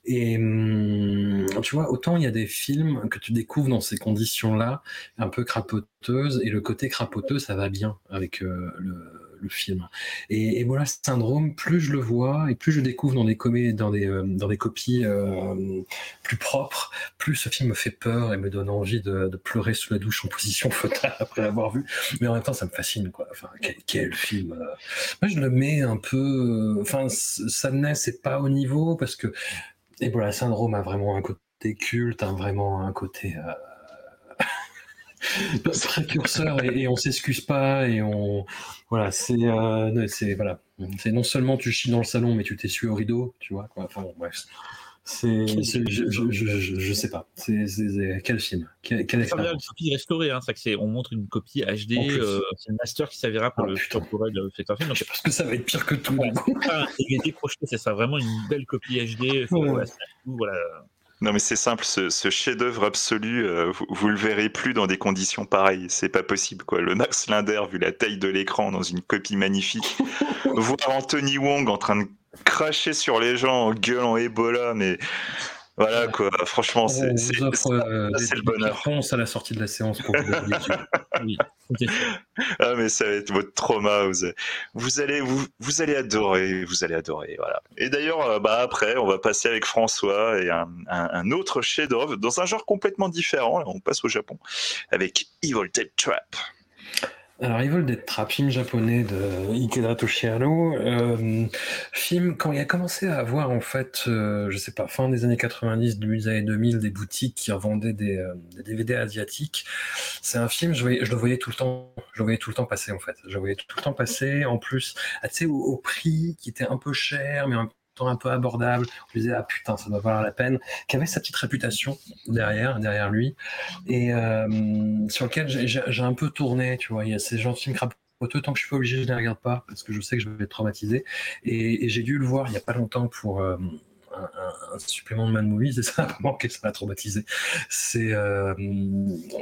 Et hum, tu vois, autant il y a des films que tu découvres dans ces conditions-là, un peu crapoteuses, et le côté crapoteux, ça va bien avec euh, le, le film. Et Ebola Syndrome, plus je le vois et plus je découvre dans des, dans des, euh, dans des copies euh, plus propres, plus ce film me fait peur et me donne envie de, pleurer sous la douche en position fauteuil après l'avoir vu. Mais en même temps, ça me fascine, quoi. Enfin, quel, film. Moi, je le mets un peu. Enfin, ça n'est c'est pas au niveau parce que Ebola Syndrome a vraiment un côté culte, a vraiment un côté. précurseur et, et, on s'excuse pas et on voilà c'est euh, c'est voilà. C'est non seulement tu chies dans le salon mais tu t'essuies au rideau tu vois quoi. enfin bon, bref. C'est je, je, je, je, sais pas. C'est quel film? Quel, quel c'est une copie restaurée hein, ça que c'est on montre une copie HD euh, c'est le master qui s'avéra pour oh, le futur de fait film je pense que ça va être pire que tout ouais, un c'est ça vraiment une belle copie HD voilà, voilà non, mais c'est simple, ce, chef-d'œuvre absolu, euh, vous, le verrez plus dans des conditions pareilles. C'est pas possible, quoi. Le Max Linder, vu la taille de l'écran, dans une copie magnifique. Voir Anthony Wong en train de cracher sur les gens en gueulant Ebola, mais voilà quoi, franchement, c'est euh, le bonheur. Réponse à la sortie de la séance pour oui. ah mais ça va être votre trauma. Vous, allez vous, vous, allez adorer, vous allez adorer. Voilà. Et d'ailleurs, euh, bah après, on va passer avec François et un, un, autre chef-d'œuvre dans un genre complètement différent. on passe au Japon avec Evil Dead Trap. Alors, Evil Dead Trap, film japonais de Ikeda Toshihiro. Euh, film, quand il a commencé à avoir, en fait, euh, je sais pas, fin des années 90, début des années 2000, des boutiques qui revendaient des, euh, des DVD asiatiques. C'est un film, je, voyais, je le voyais tout le temps, je le voyais tout le temps passer, en fait. Je le voyais tout le temps passer, en plus, ah, tu sais, au, prix qui était un peu cher, mais un peu abordable. Je me disais, ah putain, ça doit valoir la peine. Qui avait sa petite réputation derrière, derrière lui. Et euh, sur lequel j'ai un peu tourné, tu vois. Il y a ces gens de films crapoteux, tant que je suis pas obligé, je ne les regarde pas, parce que je sais que je vais être traumatisé. Et, j'ai dû le voir il y a pas longtemps pour. Euh, un, supplément de Man Movies et ça m'a manqué, ça m'a traumatisé. Euh,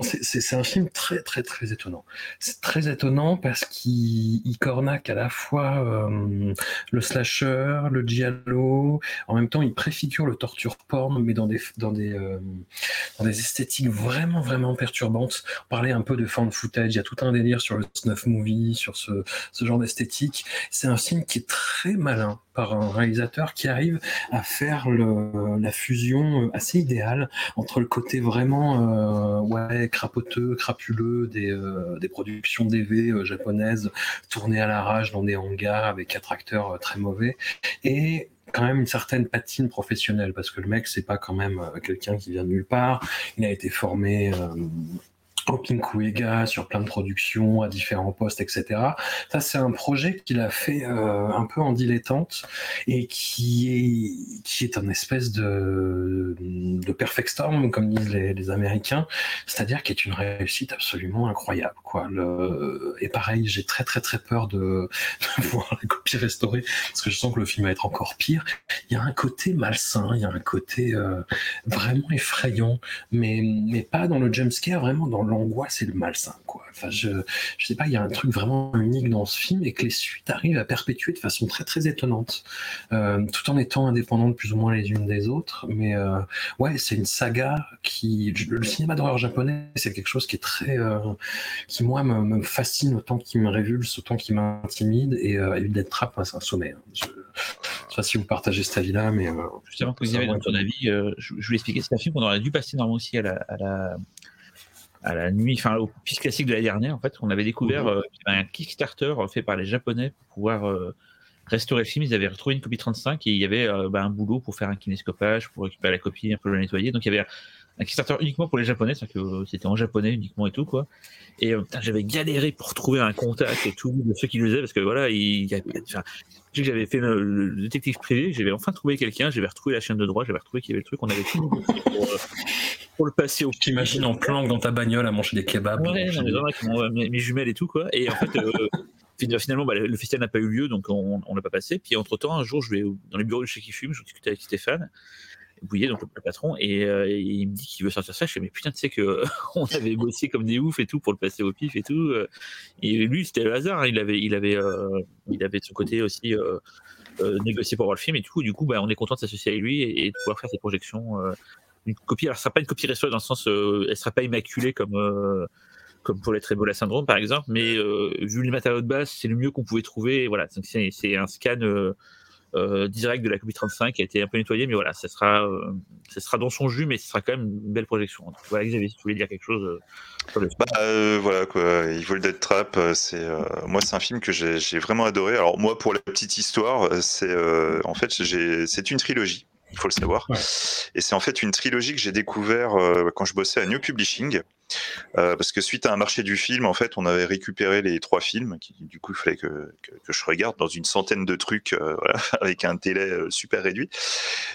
c'est c'est un film très très très étonnant. C'est très étonnant parce qu'il cornaque à la fois euh, le slasher, le giallo, en même temps il préfigure le torture porn mais dans des dans des euh, dans des esthétiques vraiment vraiment perturbantes. On parlait un peu de fan footage, il y a tout un délire sur le snuff movie, sur ce, ce genre d'esthétique. C'est un film qui est très malin par un réalisateur qui arrive à faire le, la fusion euh, assez idéale entre le côté vraiment euh, ouais crapoteux, crapuleux des, euh, productions DV japonaises tournées à la rage dans des hangars avec quatre acteurs très mauvais et quand même une certaine patine professionnelle parce que le mec c'est pas quand même quelqu'un qui vient de nulle part. Il a été formé au Kuega, sur plein de productions, à différents postes, etc. Ça, c'est un projet qu'il a fait euh, un peu en dilettante et qui est, qui est un espèce de, de perfect storm, comme disent les, les Américains, c'est-à-dire qui est une réussite absolument incroyable. Quoi. Le... Et pareil, j'ai très très très peur de, de voir la copie restaurée parce que je sens que le film va être encore pire. Il y a un côté malsain, il y a un côté euh, vraiment effrayant, mais, mais pas dans le jumpscare, vraiment dans l'angoisse et le malsain. Quoi. Enfin, je, je sais pas, il y a un truc vraiment unique dans ce film et que les suites arrivent à perpétuer de façon très très étonnante, euh, tout en étant indépendantes plus ou moins les unes des autres. Mais euh, ouais, c'est une saga qui, le cinéma d'horreur japonais, c'est quelque chose qui est très, euh, qui moi me, fascine autant qu'il me révulse, autant qu'il m'intimide. Et euh, Dead Trap, c'est un sommet. Hein. Je, sais pas si vous partagez cet avis-là, mais justement, vous avez ton avis, je, je voulais expliquer. C'est un film qu'on aurait dû passer normalement aussi à la, à la à la nuit, enfin au piste classique de la dernière, en fait, on avait découvert mhm. euh, un Kickstarter fait par les Japonais pour pouvoir euh, restaurer le film. Ils avaient retrouvé une copie 35 et il y avait euh, bah, un boulot pour faire un kinescopage, pour récupérer la copie, un peu le nettoyer. Donc il y avait un Kickstarter uniquement pour les Japonais, c'est-à-dire que c'était en japonais uniquement et tout quoi. Et j'avais galéré pour trouver un contact et tout de ceux qui le faisaient parce que voilà, il, y avait, enfin, j'avais fait le, détective privé, j'avais enfin trouvé quelqu'un, j'avais retrouvé la chaîne de droit, j'avais retrouvé qu'il y avait le truc, on avait tout pour, pour le passer au. T'imagines en planque dans ta bagnole à manger des kebabs. Ouais, mes, jumelles et tout, quoi. Et en fait, euh, finalement, bah, le festival n'a pas eu lieu, donc on ne l'a pas passé. Puis entre temps, un jour, je vais dans les bureaux de chez qui fume, je discute avec Stéphane. Bouillet, donc le patron, et, euh, il me dit qu'il veut sortir ça. Je fais, mais putain, tu sais que on avait bossé comme des oufs et tout pour le passer au pif et tout. Euh. Et lui, c'était le hasard. Hein. Il avait, il avait, il avait de son côté aussi négocié pour voir le film. Et coup, du coup, bah, on est content de s'associer avec lui et, de pouvoir faire ses projections une copie. Alors, ce sera pas une copie restaurée dans le sens, euh, elle sera pas immaculée comme euh, comme pour l'être Ebola syndrome par exemple, mais vu les matériaux de base, c'est le mieux qu'on pouvait trouver. voilà, c'est un scan euh, direct de la copie 35 qui a été un peu nettoyé, mais voilà, ça sera, euh, ça sera dans son jus, mais ce sera quand même une belle projection. voilà, Xavier, si tu voulais dire quelque chose. Euh, bah, voilà quoi, Evil Dead Trap, c'est moi c'est un film que j'ai vraiment adoré. Alors moi pour la petite histoire, c'est en fait c'est une trilogie il faut le savoir. Et c'est en fait une trilogie que j'ai découvert euh, quand je bossais à New Publishing, euh, parce que suite à un marché du film, en fait, on avait récupéré les trois films, qui du coup il fallait que, que, je regarde dans une centaine de trucs, euh, voilà, avec un délai super réduit.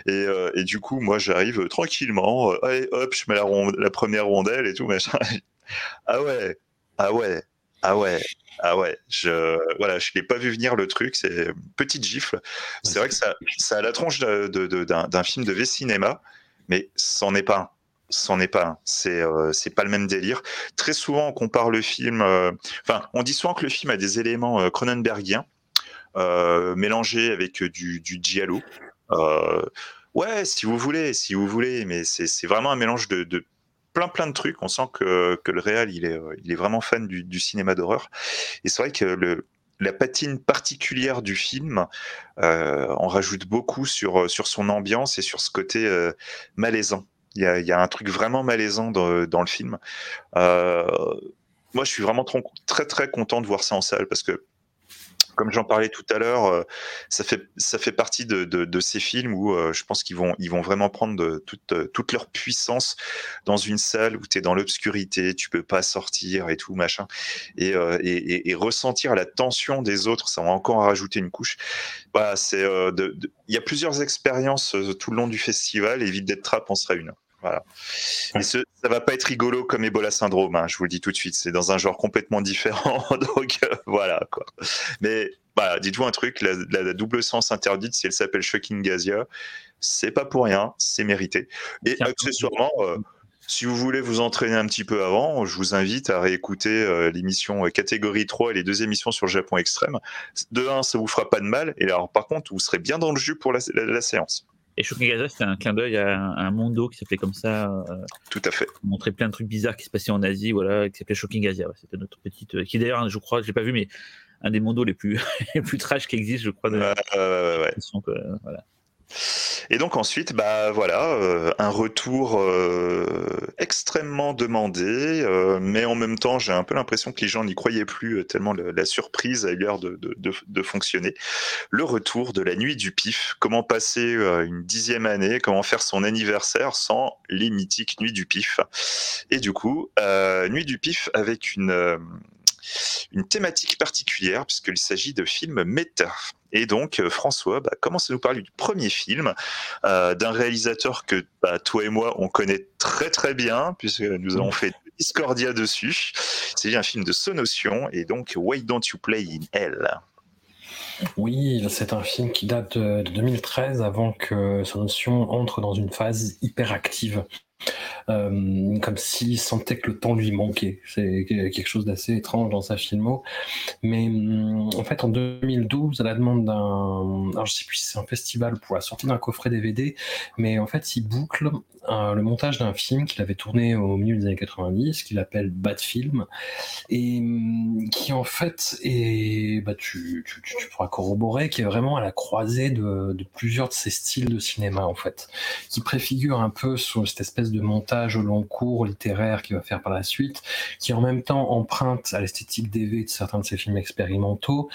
Et, et du coup, moi, j'arrive tranquillement, allez, hop, je mets la, la première rondelle et tout, machin. ah ouais, ah ouais, ah ouais, ah ouais, je voilà, je l'ai pas vu venir le truc, c'est petite gifle. C'est vrai que ça, ça a la tronche d'un de, film de V-cinéma, mais c'en est pas un. C'en est pas un. C'est euh, c'est pas le même délire. Très souvent, on compare le film. Euh, enfin, on dit souvent que le film a des éléments euh, Cronenbergiens mélangés avec du, du giallo. ouais, si vous voulez, si vous voulez, mais c'est vraiment un mélange de, de plein plein de trucs. On sent que, que le réal il est, il est vraiment fan du, du cinéma d'horreur. Et c'est vrai que le, la patine particulière du film euh, en rajoute beaucoup sur, sur son ambiance et sur ce côté euh, malaisant. Il y, a, il y, a, un truc vraiment malaisant dans, dans le film. Euh, moi, je suis vraiment très très content de voir ça en salle parce que comme j'en parlais tout à l'heure, euh, ça fait ça fait partie de, de, ces films où euh, je pense qu'ils vont ils vont vraiment prendre toute euh, toute leur puissance dans une salle où tu es dans l'obscurité, tu peux pas sortir et tout machin, et, et, ressentir la tension des autres, ça va encore rajouter une couche. Voilà, c'est il y a plusieurs expériences tout le long du festival et Vite d'être Trap en sera une. Voilà. Et ce, ça va pas être rigolo comme Ebola syndrome, hein, je vous le dis tout de suite. C'est dans un genre complètement différent. donc euh, voilà quoi. Mais voilà, dites-vous un truc, la, double sens interdite, si elle s'appelle Shocking Gazia, c'est pas pour rien, c'est mérité. Et accessoirement, euh, si vous voulez vous entraîner un petit peu avant, je vous invite à réécouter euh, l'émission catégorie 3 et les deux émissions sur le Japon extrême. De un, ça vous fera pas de mal. Et alors, par contre, vous serez bien dans le jus pour la séance. Et Shokugaza, c'était un clin d'œil à un, mondo qui s'appelait comme ça. Euh, Tout à fait. Montrer plein de trucs bizarres qui se passaient en Asie, voilà, qui s'appelait Shocking Asia. c'était notre petite. Euh, qui d'ailleurs, je crois, je l'ai pas vu, mais un des mondos les plus, les plus trash qui existent, je crois. De, ouais, ouais, ouais, voilà. Et donc ensuite, bah voilà, euh, un retour euh, extrêmement demandé, euh, mais en même temps, j'ai un peu l'impression que les gens n'y croyaient plus tellement la surprise a eu l'air de, de, de, fonctionner. Le retour de la nuit du pif. Comment passer une dixième année Comment faire son anniversaire sans les mythiques nuits du pif Et du coup, nuit du pif avec une une thématique particulière puisqu'il s'agit de films méta. Et donc, euh, François, bah, commence à nous parler du premier film euh, d'un réalisateur que bah, toi et moi, on connaît très très bien, puisque nous avons fait Discordia dessus. C'est un film de Sonotion, et donc Why Don't You Play in Hell? Oui, c'est un film qui date de 2013, avant que Sonotion entre dans une phase hyperactive euh, comme s'il sentait que le temps lui manquait. C'est quelque chose d'assez étrange dans sa filmo. Mais hum, en fait, en 2012, à la demande d'un, alors je sais plus si c'est un festival pour la sortie d'un coffret DVD, mais en fait, il boucle le montage d'un film qu'il avait tourné au milieu des années 90, qu'il appelle Bad Film, et hum, qui en fait est, bah, tu, tu, tu, pourras corroborer, qui est vraiment à la croisée de, plusieurs de ces styles de cinéma en fait, qui préfigure un peu cette espèce de montage au long cours littéraire qu'il va faire par la suite, qui en même temps emprunte à l'esthétique DV de certains de ses films expérimentaux,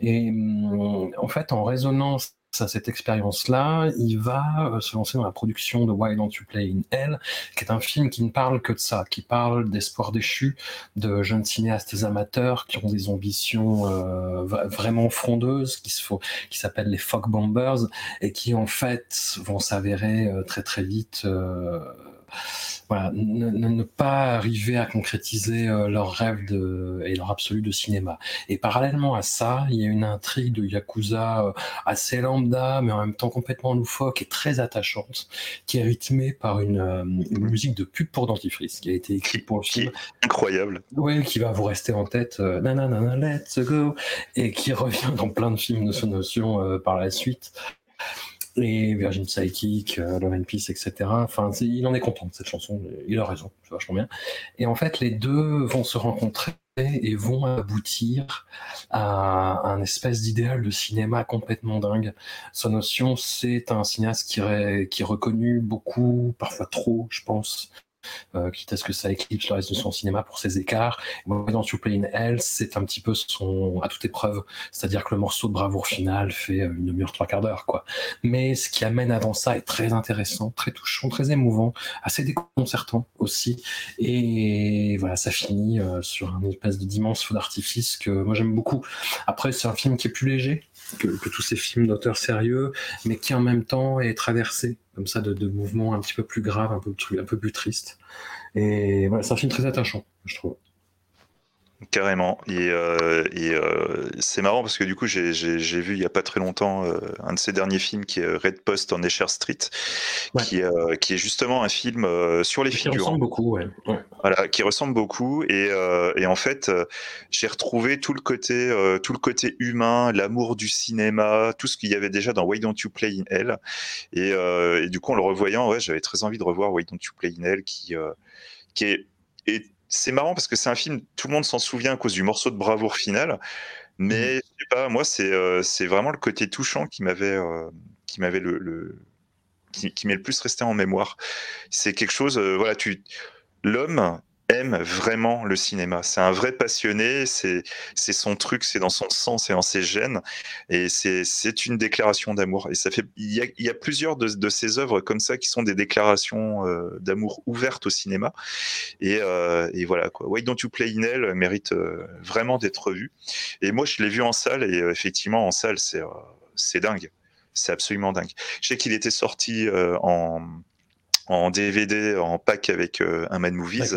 et hum, en fait en résonance à cette expérience-là, il va euh, se lancer dans la production de Why Don't You Play in Hell, qui est un film qui ne parle que de ça, qui parle d'espoir déchu, de jeunes cinéastes amateurs qui ont des ambitions euh, vraiment frondeuses, qui se qui s'appellent les Fog Bombers, et qui en fait vont s'avérer euh, très très vite voilà, ne, pas arriver à concrétiser euh, leur rêve de, et leur absolu de cinéma. Et parallèlement à ça, il y a une intrigue de Yakuza euh, assez lambda, mais en même temps complètement loufoque et très attachante, qui est rythmée par une, euh, musique de pub pour dentifrice, qui a été écrite pour le film. Incroyable. Oui, qui va vous rester en tête, euh, nanana, let's go, et qui revient dans plein de films de ce notion par la suite. Et Virgin Psychic, Love and Peace, etc. Enfin, il en est content de cette chanson, il a raison, c'est vachement bien. Et en fait, les deux vont se rencontrer et vont aboutir à un espèce d'idéal de cinéma complètement dingue. Son notion, c'est un cinéaste qui, qui est reconnu beaucoup, parfois trop, je pense, euh, quitte à ce que ça éclipse le reste de son cinéma pour ses écarts. Dans You Play in Hell, c'est un petit peu son à toute épreuve, c'est-à-dire que le morceau de bravoure final fait euh, une demi-heure, trois quarts d'heure, quoi. Mais ce qui amène avant ça est très intéressant, très touchant, très émouvant, assez déconcertant aussi. Et voilà, ça finit euh, sur un espèce d'immense feu d'artifice que moi j'aime beaucoup. Après, c'est un film qui est plus léger, que, tous ces films d'auteurs sérieux, mais qui en même temps est traversé comme ça de, mouvements un petit peu plus graves, un peu, un peu plus tristes. Et voilà, c'est un film très attachant, je trouve. Carrément. Et, euh, euh, c'est marrant parce que du coup, j'ai vu il n'y a pas très longtemps euh, un de ses derniers films qui est Red Post en Escher Street, qui, qui, est justement un film sur les figures. Qui ressemble beaucoup, ouais. Voilà, qui ressemble beaucoup. Et, et en fait, j'ai retrouvé tout le côté, tout le côté humain, l'amour du cinéma, tout ce qu'il y avait déjà dans Why Don't You Play in Hell. Et, et du coup, en le revoyant, ouais, j'avais très envie de revoir Why Don't You Play in Hell, qui, qui est, est c'est marrant parce que c'est un film, tout le monde s'en souvient à cause du morceau de bravoure final, mais mmh. je sais pas, moi c'est euh, c'est vraiment le côté touchant qui m'avait euh, qui m'avait le, qui, qui m'est le plus resté en mémoire. C'est quelque chose, euh, voilà, tu l'homme aime vraiment le cinéma. C'est un vrai passionné, c'est son truc, c'est dans son sang, c'est dans ses gènes, et c'est une déclaration d'amour. Et ça fait, il y a, plusieurs de, de, ces œuvres comme ça qui sont des déclarations euh, d'amour ouvertes au cinéma. Et, euh, et, voilà quoi. Why Don't You Play in Hell mérite euh, vraiment d'être vu. Et moi, je l'ai vu en salle, et effectivement, en salle, c'est dingue. C'est absolument dingue. Je sais qu'il était sorti en en DVD, en pack avec euh, un Mad Movies.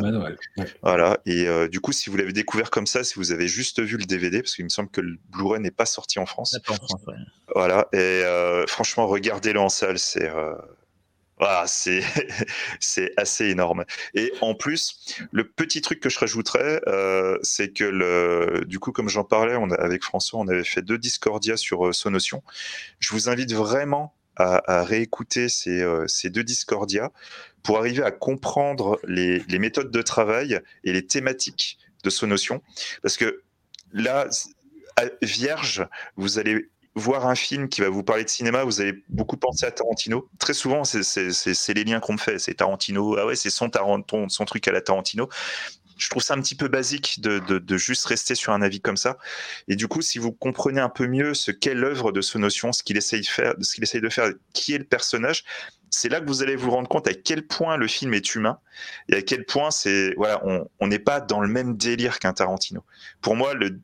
Voilà. Et euh, du coup, si vous l'avez découvert comme ça, si vous avez juste vu le DVD, parce qu'il me semble que le Blu-ray n'est pas sorti en France. Voilà. Et euh, franchement, regardez-le en salle, c'est. Voilà, c'est c'est assez énorme. Et en plus, le petit truc que je rajouterais, c'est que le, du coup, comme j'en parlais, on avec François, on avait fait deux Discordia sur Sonotion. Je vous invite vraiment à, réécouter euh, ces, deux Discordia pour arriver à comprendre les, méthodes de travail et les thématiques de Sonotion. Parce que là, vierge, vous allez voir un film qui va vous parler de cinéma, vous allez beaucoup penser à Tarantino. Très souvent, c'est les liens qu'on me fait. C'est Tarantino, ah ouais, c'est son truc à la Tarantino je trouve ça un petit peu basique de, de, juste rester sur un avis comme ça. Et du coup, si vous comprenez un peu mieux ce qu'est l'œuvre de ce notion, ce qu'il essaye, faire, essaye de faire, qui est le personnage, c'est là que vous allez vous rendre compte à quel point le film est humain et à quel point c'est voilà, on n'est pas dans le même délire qu'un Tarantino. Pour moi, le,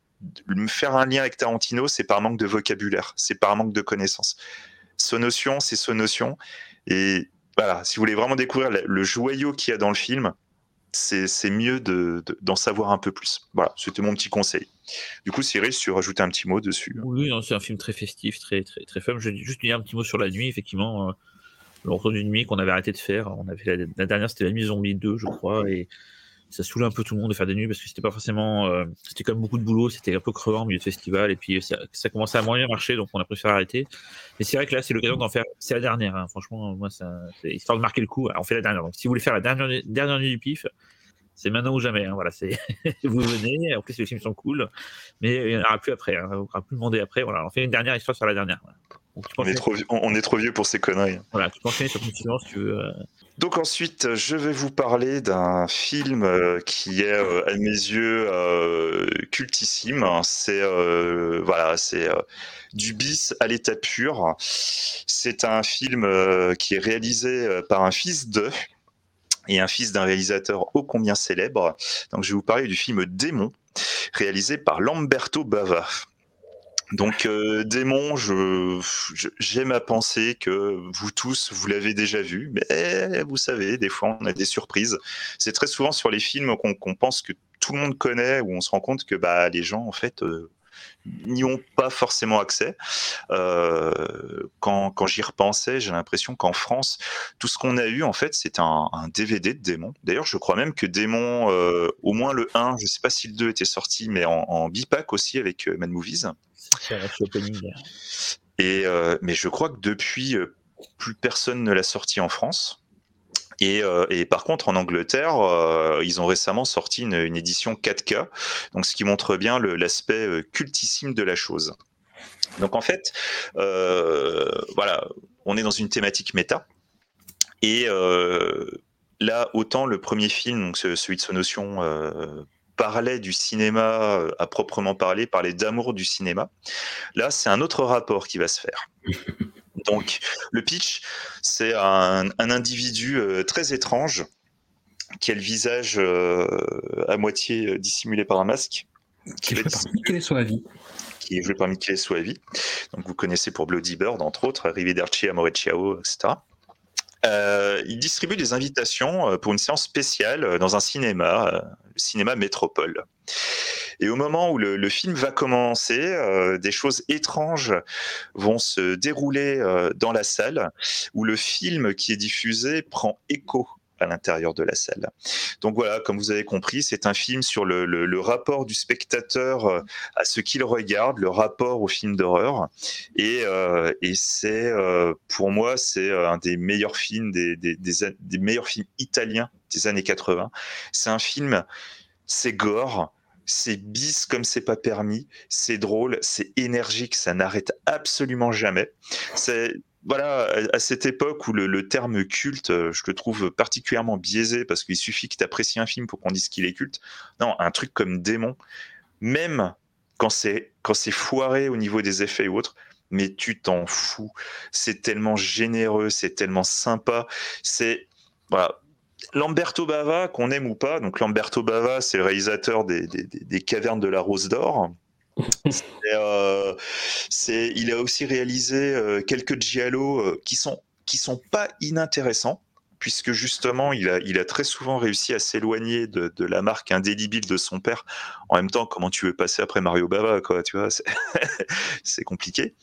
faire un lien avec Tarantino, c'est par manque de vocabulaire, c'est par manque de connaissances. Ce notion, c'est ce notion. Et voilà, si vous voulez vraiment découvrir le joyau qu'il y a dans le film, c'est mieux d'en savoir un peu plus. Voilà, c'était mon petit conseil. Du coup, Cyril, tu rajouter un petit mot dessus. Oui, c'est un film très festif, très très très fun. Je vais juste dire un petit mot sur la nuit, effectivement. Euh, le d'une nuit qu'on avait arrêté de faire. On avait la, dernière, c'était la nuit zombie 2, je crois, ça saoulait un peu tout le monde de faire des nuits parce que c'était pas forcément, euh, c'était quand même beaucoup de boulot, c'était un peu crevant au milieu de festival et puis ça, ça commençait à moyen marcher donc on a préféré arrêter. Mais c'est vrai que là c'est l'occasion d'en faire, c'est la dernière, hein. franchement, moi c'est histoire de marquer le coup, on fait la dernière. Donc si vous voulez faire la dernière, dernière nuit du pif, c'est maintenant ou jamais. Hein. voilà, c'est vous venez. En plus, les films sont cool, mais il n'y en aura plus après. Hein, on ne pourra plus demander après. Voilà, on fait une dernière histoire sur la dernière. on, est trop, on, est trop, vieux pour ces conneries. Voilà, tu peux enchaîner sur une si tu veux. Euh. Donc ensuite, je vais vous parler d'un film euh, qui est euh, à mes yeux cultissime. C'est voilà, c'est du bis à l'état pur. C'est un film qui est réalisé par un fils de et un fils d'un réalisateur ô combien célèbre. Donc je vais vous parler du film Démon, réalisé par Lamberto Bava. Donc euh, Démon, j'aime à penser que vous tous, vous l'avez déjà vu, mais vous savez, des fois on a des surprises. C'est très souvent sur les films qu'on pense que tout le monde connaît, où on se rend compte que bah, les gens, en fait, euh, n'y ont pas forcément accès. Euh, quand, quand j'y repensais, j'ai l'impression qu'en France, tout ce qu'on a eu, en fait, c'est un, DVD de Démon. D'ailleurs, je crois même que Démon, euh, au moins le 1, je ne sais pas si le 2 était sorti, mais en, en bipack aussi avec euh, Mad Movies. Et, mais je crois que depuis plus personne ne l'a sorti en France. Et, et, par contre, en Angleterre, ils ont récemment sorti une, édition 4K, donc ce qui montre bien l'aspect cultissime de la chose. Donc en fait, voilà, on est dans une thématique méta. Et là, autant le premier film, donc celui de Sonotion, euh, parlait du cinéma à proprement parler, parlait d'amour du cinéma. Là, c'est un autre rapport qui va se faire. Donc, le pitch, c'est un, individu euh, très étrange qui a le visage euh, à moitié dissimulé par un masque. Qui, est joué par Soavi. Qui est joué par Michele Soavi. Donc, vous connaissez pour Bloody Bird, entre autres, Arrivederci, Amore Ciao, etc. Euh, il distribue des invitations euh, pour une séance spéciale euh, dans un cinéma, le cinéma Métropole. Et au moment où le, film va commencer, des choses étranges vont se dérouler dans la salle, où le film qui est diffusé prend écho à l'intérieur de la salle. Donc voilà, comme vous avez compris, c'est un film sur le, rapport du spectateur euh, à ce qu'il regarde, le rapport au film d'horreur. Et, euh, c'est, euh, pour moi, c'est un des meilleurs films, des, meilleurs films italiens des années 80. C'est un film, c'est gore, c'est bis comme c'est pas permis, c'est drôle, c'est énergique, ça n'arrête absolument jamais. Voilà, à cette époque où le, terme culte, euh, je le trouve particulièrement biaisé parce qu'il suffit que tu apprécies un film pour qu'on dise qu'il est culte. Non, un truc comme Démon, même quand c'est foiré au niveau des effets ou autres, mais tu t'en fous. C'est tellement généreux, c'est tellement sympa. C'est voilà. Lamberto Bava, qu'on aime ou pas, donc Lamberto Bava, c'est le réalisateur des, des Cavernes de la Rose d'Or, euh, c'est, il a aussi réalisé euh, quelques giallo euh, qui sont qui sont pas inintéressants puisque justement il a, il a très souvent réussi à s'éloigner de, de, la marque indélébile de son père. En même temps, comment tu veux passer après Mario Bava, quoi, tu vois, c'est compliqué.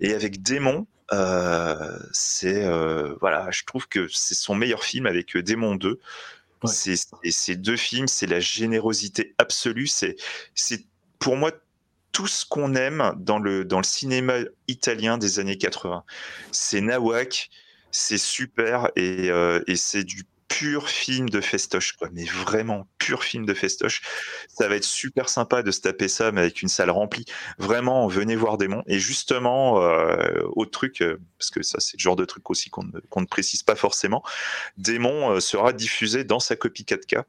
Et avec Démon, euh, c'est voilà, je trouve que c'est son meilleur film avec Démon 2. C'est ces deux films, c'est la générosité absolue. C'est c'est pour moi tout ce qu'on aime dans le, dans le cinéma italien des années 80. C'est nawak, c'est super et, euh, et c'est du pur film de festoche. Mais vraiment, pur film de festoche. Ça va être super sympa de se taper ça, mais avec une salle remplie. Vraiment, venez voir Démon. Et justement, euh, autre truc, euh, parce que ça, c'est le genre de truc aussi qu'on ne, ne, précise pas forcément. Démon euh, sera diffusé dans sa copie 4K.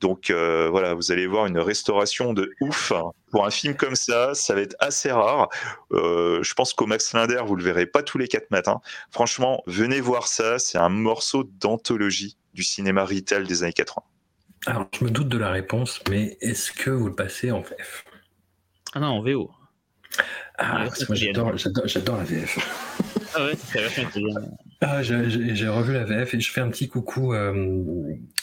Donc voilà, vous allez voir une restauration de ouf. Pour un film comme ça, ça va être assez rare. Euh, je pense qu'au Max Linder, vous le verrez pas tous les quatre matins. Franchement, venez voir ça. C'est un morceau d'anthologie du cinéma retail des années 80 Alors, je me doute de la réponse, mais est-ce que vous le passez en VF? Ah non, en VO. Ah, parce que moi j'adore la VF. Ah ouais, c'est ah, j'ai revu la VF et je fais un petit coucou euh,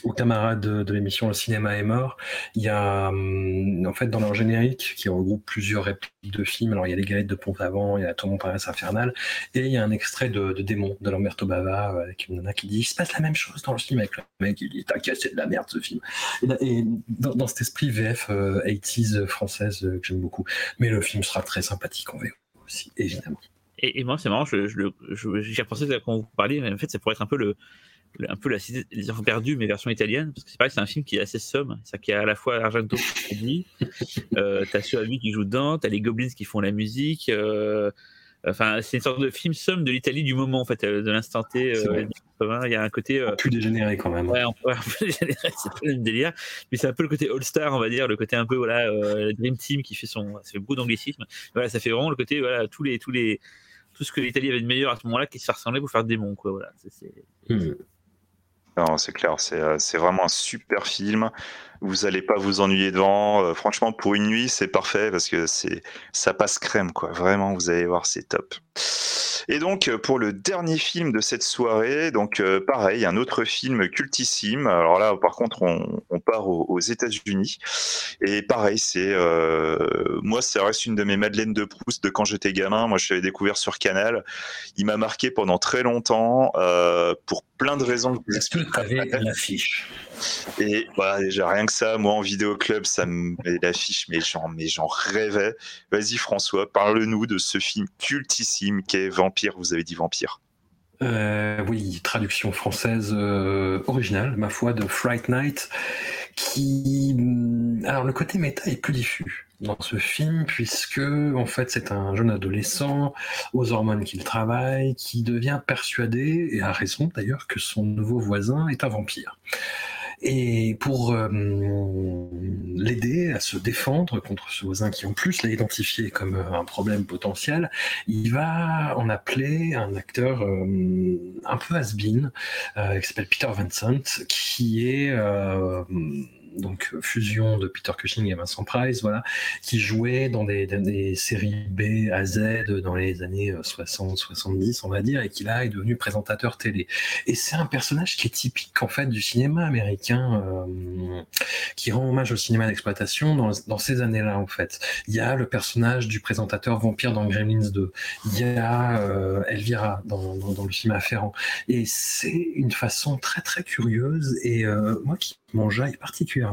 aux camarades de, l'émission Le cinéma est mort. Il y a hum, en fait dans leur générique qui regroupe plusieurs répliques de films. Alors il y a les galettes de pont avant, il y a Tomon Paris infernal et il y a un extrait de, de Démon de Lamberto Bava euh, avec une nana qui dit il se passe la même chose dans le film avec le mec il dit t'inquiète c'est de la merde ce film. Et, dans, cet esprit VF 80s euh, française que j'aime beaucoup. Mais le film sera très sympathique en VO aussi évidemment. Et, moi, c'est marrant, j'y je, je, quand vous parliez, mais en fait, ça pourrait être un peu le, un peu la cité des enfants perdus, mais version italienne, parce que c'est pareil, c'est un film qui est assez somme, c'est qu'il y a à la fois Argento qui dit, euh, t'as Suavi qui joue dedans, t'as les Goblins qui font la musique, euh, enfin, c'est une sorte de film somme de l'Italie du moment, en fait, euh, de l'instant T. Euh, il y a un côté. Euh, plus dégénéré quand même. Ouais, un peu, dégénéré, c'est pas le même délire, mais c'est un peu le côté All-Star, on va dire, le côté un peu, voilà, Dream Team qui fait son. Ça fait beaucoup d'anglicisme. Voilà, ça fait vraiment le côté, voilà, tous les. Tous les tout ce que l'Italie avait de meilleur à ce moment-là qui se fait ressembler pour faire des démons. Quoi, voilà. Hmm. Non, c'est clair, c'est vraiment un super film. Vous n'allez pas vous ennuyer devant. Euh, franchement, pour une nuit, c'est parfait parce que c'est ça passe crème, quoi. Vraiment, vous allez voir, c'est top. Et donc euh, pour le dernier film de cette soirée, donc euh, pareil, un autre film cultissime. Alors là, par contre, on, on part aux, États-Unis. Et pareil, c'est euh, moi, ça reste une de mes Madeleines de Proust de quand j'étais gamin. Moi, je l'avais découvert sur Canal. Il m'a marqué pendant très longtemps euh, pour plein de raisons. Est-ce que tu avais l'affiche Et voilà, déjà rien que ça, moi en vidéo club, ça me l'affiche, mais j'en, mais j'en rêvais. Vas-y François, parle-nous de ce film cultissime qu'est Vampire. Vous avez dit Vampire. oui, traduction française originale, ma foi, de Fright Night, qui... Mm, alors le côté méta est plus diffus dans ce film, puisque en fait c'est un jeune adolescent aux hormones qu'il travaille, qui devient persuadé, et a raison d'ailleurs, que son nouveau voisin est un vampire. Et pour euh, l'aider à se défendre contre ce voisin qui en plus l'a identifié comme euh, un problème potentiel, il va en appeler un acteur euh, un peu has-been, qui s'appelle Peter Vincent, qui est donc euh, fusion de Peter Cushing et Vincent Price, voilà, qui jouait dans des, séries B à Z dans les années 60-70, euh, on va dire, et qui là est devenu présentateur télé. Et c'est un personnage qui est typique en fait du cinéma américain, euh, qui rend hommage au cinéma d'exploitation dans, ces années-là en fait. Il y a le personnage du présentateur vampire dans Gremlins 2, il y a Elvira dans, le film afférent, et c'est une façon très très curieuse et moi qui m'enjaille particulièrement